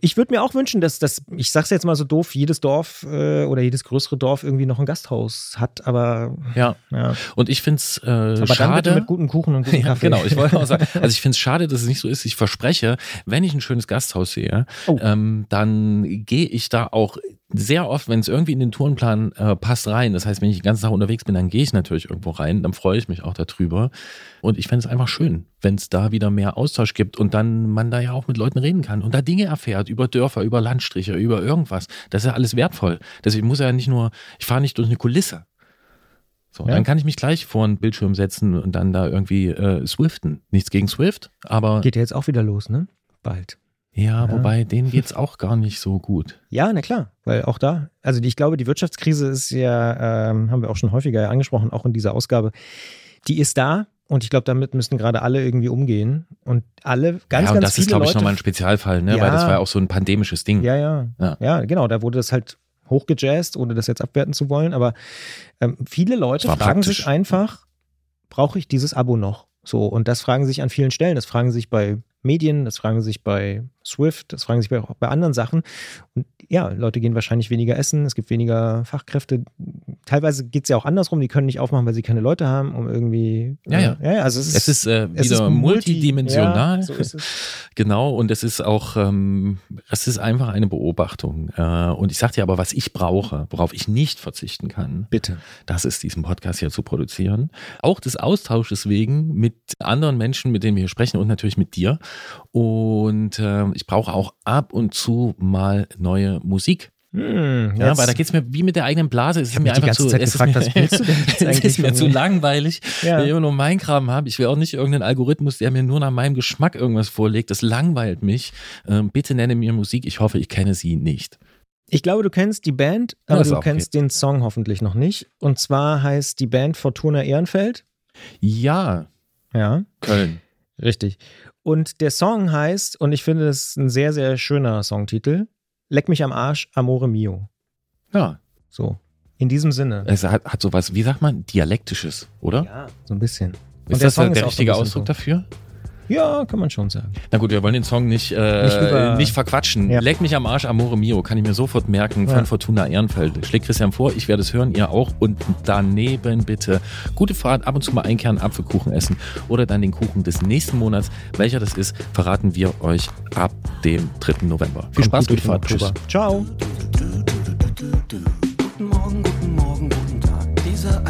Ich würde mir auch wünschen, dass das, ich sag's jetzt mal so doof, jedes Dorf äh, oder jedes größere Dorf irgendwie noch ein Gasthaus hat, aber Ja. ja. Und ich finde es äh, Aber schade. mit gutem Kuchen und gutem Ja, Kaffee. genau, ich wollte auch sagen, also ich finde es schade, dass es nicht so ist. Ich verspreche, wenn ich ein schönes Gasthaus sehe, Oh. ähm, dann gehe ich da auch sehr oft, wenn es irgendwie in den Tourenplan äh, passt, rein. Das heißt, wenn ich den ganzen Tag unterwegs bin, dann gehe ich natürlich irgendwo rein, dann freue ich mich auch darüber. Und ich fände es einfach schön, wenn es da wieder mehr Austausch gibt und dann man da ja auch mit Leuten reden kann und da Dinge erfährt über Dörfer, über Landstriche, über irgendwas. Das ist ja alles wertvoll. Deswegen muss ja nicht nur, ich fahre nicht durch eine Kulisse. So, Ja. dann kann ich mich gleich vor einen Bildschirm setzen und dann da irgendwie äh, swiften. Nichts gegen Swift, aber Geht ja jetzt auch wieder los, ne? Bald. Ja, Ja. wobei denen geht's auch gar nicht so gut. Ja, na klar, weil auch da, also die, ich glaube, die Wirtschaftskrise ist ja, ähm, haben wir auch schon häufiger angesprochen, auch in dieser Ausgabe, die ist da und ich glaube, damit müssen gerade alle irgendwie umgehen und alle, ganz, ja, und ganz das viele ist, glaube ich, nochmal ein Spezialfall, ne? Ja. Weil das war ja auch so ein pandemisches Ding. ja, ja, Ja. ja, genau, da wurde das halt hochgejazzt, ohne das jetzt abwerten zu wollen, aber ähm, viele Leute fragen praktisch. sich einfach, brauche ich dieses Abo noch? So, und das fragen sich an vielen Stellen. Das fragen sich bei Medien, das fragen sich bei Swift, das fragen sich bei, auch bei anderen Sachen. Und ja, Leute gehen wahrscheinlich weniger essen, es gibt weniger Fachkräfte. Teilweise geht es ja auch andersrum, die können nicht aufmachen, weil sie keine Leute haben, um irgendwie. Ja, ja. äh, ja also es ist, Es ist äh, es wieder ist multi- multidimensional. Ja, so ist. Genau, und es ist auch, ähm, es ist einfach eine Beobachtung. Äh, und ich sag dir aber, was ich brauche, worauf ich nicht verzichten kann, Bitte. das ist diesen Podcast hier zu produzieren. Auch des Austausches wegen mit anderen Menschen, mit denen wir hier sprechen und natürlich mit dir. Und äh, ich brauche auch ab und zu mal neue Musik. Hm, Ja, weil da geht's mir wie mit der eigenen Blase. Es ist mir einfach zu, Zeit es gefragt, ist mir, es ist mir zu langweilig, Ja. wenn ich immer nur meinen Kram habe. Ich will auch nicht irgendeinen Algorithmus, der mir nur nach meinem Geschmack irgendwas vorlegt. Das langweilt mich. Ähm, bitte nenne mir Musik. Ich hoffe, ich kenne sie nicht. Ich glaube, du kennst die Band, aber du auch okay. kennst den Song hoffentlich noch nicht. Und zwar heißt die Band Fortuna Ehrenfeld. Ja, Ja, Köln. richtig. Und der Song heißt, und ich finde es ein sehr, sehr schöner Songtitel, Leck mich am Arsch, Amore Mio. Ja, So, in diesem Sinne. es hat, hat sowas, wie sagt man, dialektisches, oder? Ja, so ein bisschen. Und Ist der das der, so ein richtige Ausdruck so. dafür? Ja, kann man schon sagen. Na gut, wir wollen den Song nicht, äh, Nicht über- nicht verquatschen. Ja. Leck mich am Arsch, Amore Mio, kann ich mir sofort merken, von Ja. Fortuna Ehrenfeld. Schlägt Christian vor, ich werde es hören, ihr auch. Und daneben bitte gute Fahrt, ab und zu mal einkern, Apfelkuchen essen oder dann den Kuchen des nächsten Monats. Welcher das ist, verraten wir euch ab dem 3. November. Viel Spaß, Kommt gute gut durch Fahrt. Tschüss. Ciao.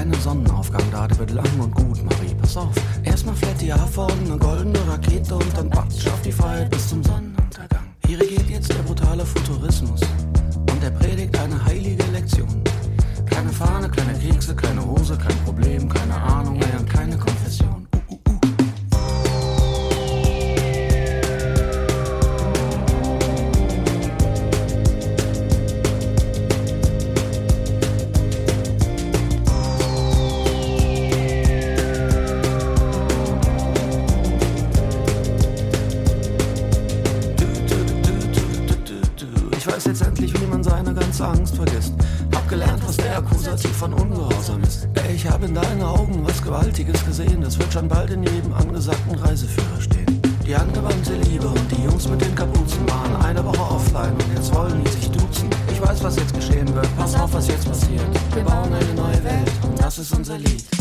Dieser eine Sonnenaufgang da, der wird lang und gut, Marie, pass auf. Erstmal flärt die Haarform, eine goldene Rakete und dann batsch auf die Freiheit bis zum Sonnenuntergang. Hier regiert jetzt der brutale Futurismus und er predigt eine heilige Lektion. Kleine Fahne, kleine Kekse, kleine Hose, kein Problem, keine Ahnung mehr und keine Konfession. Angst vergisst. Hab gelernt, was der Akkusativ von Ungehorsam ist. Ey, ich hab in deinen Augen was Gewaltiges gesehen. Das wird schon bald in jedem angesagten Reiseführer stehen. Die angewandte Liebe und die Jungs mit den Kapuzen waren eine Woche offline und jetzt wollen die sich duzen. Ich weiß, was jetzt geschehen wird. Pass auf, was jetzt passiert. Wir bauen eine neue Welt und das ist unser Lied.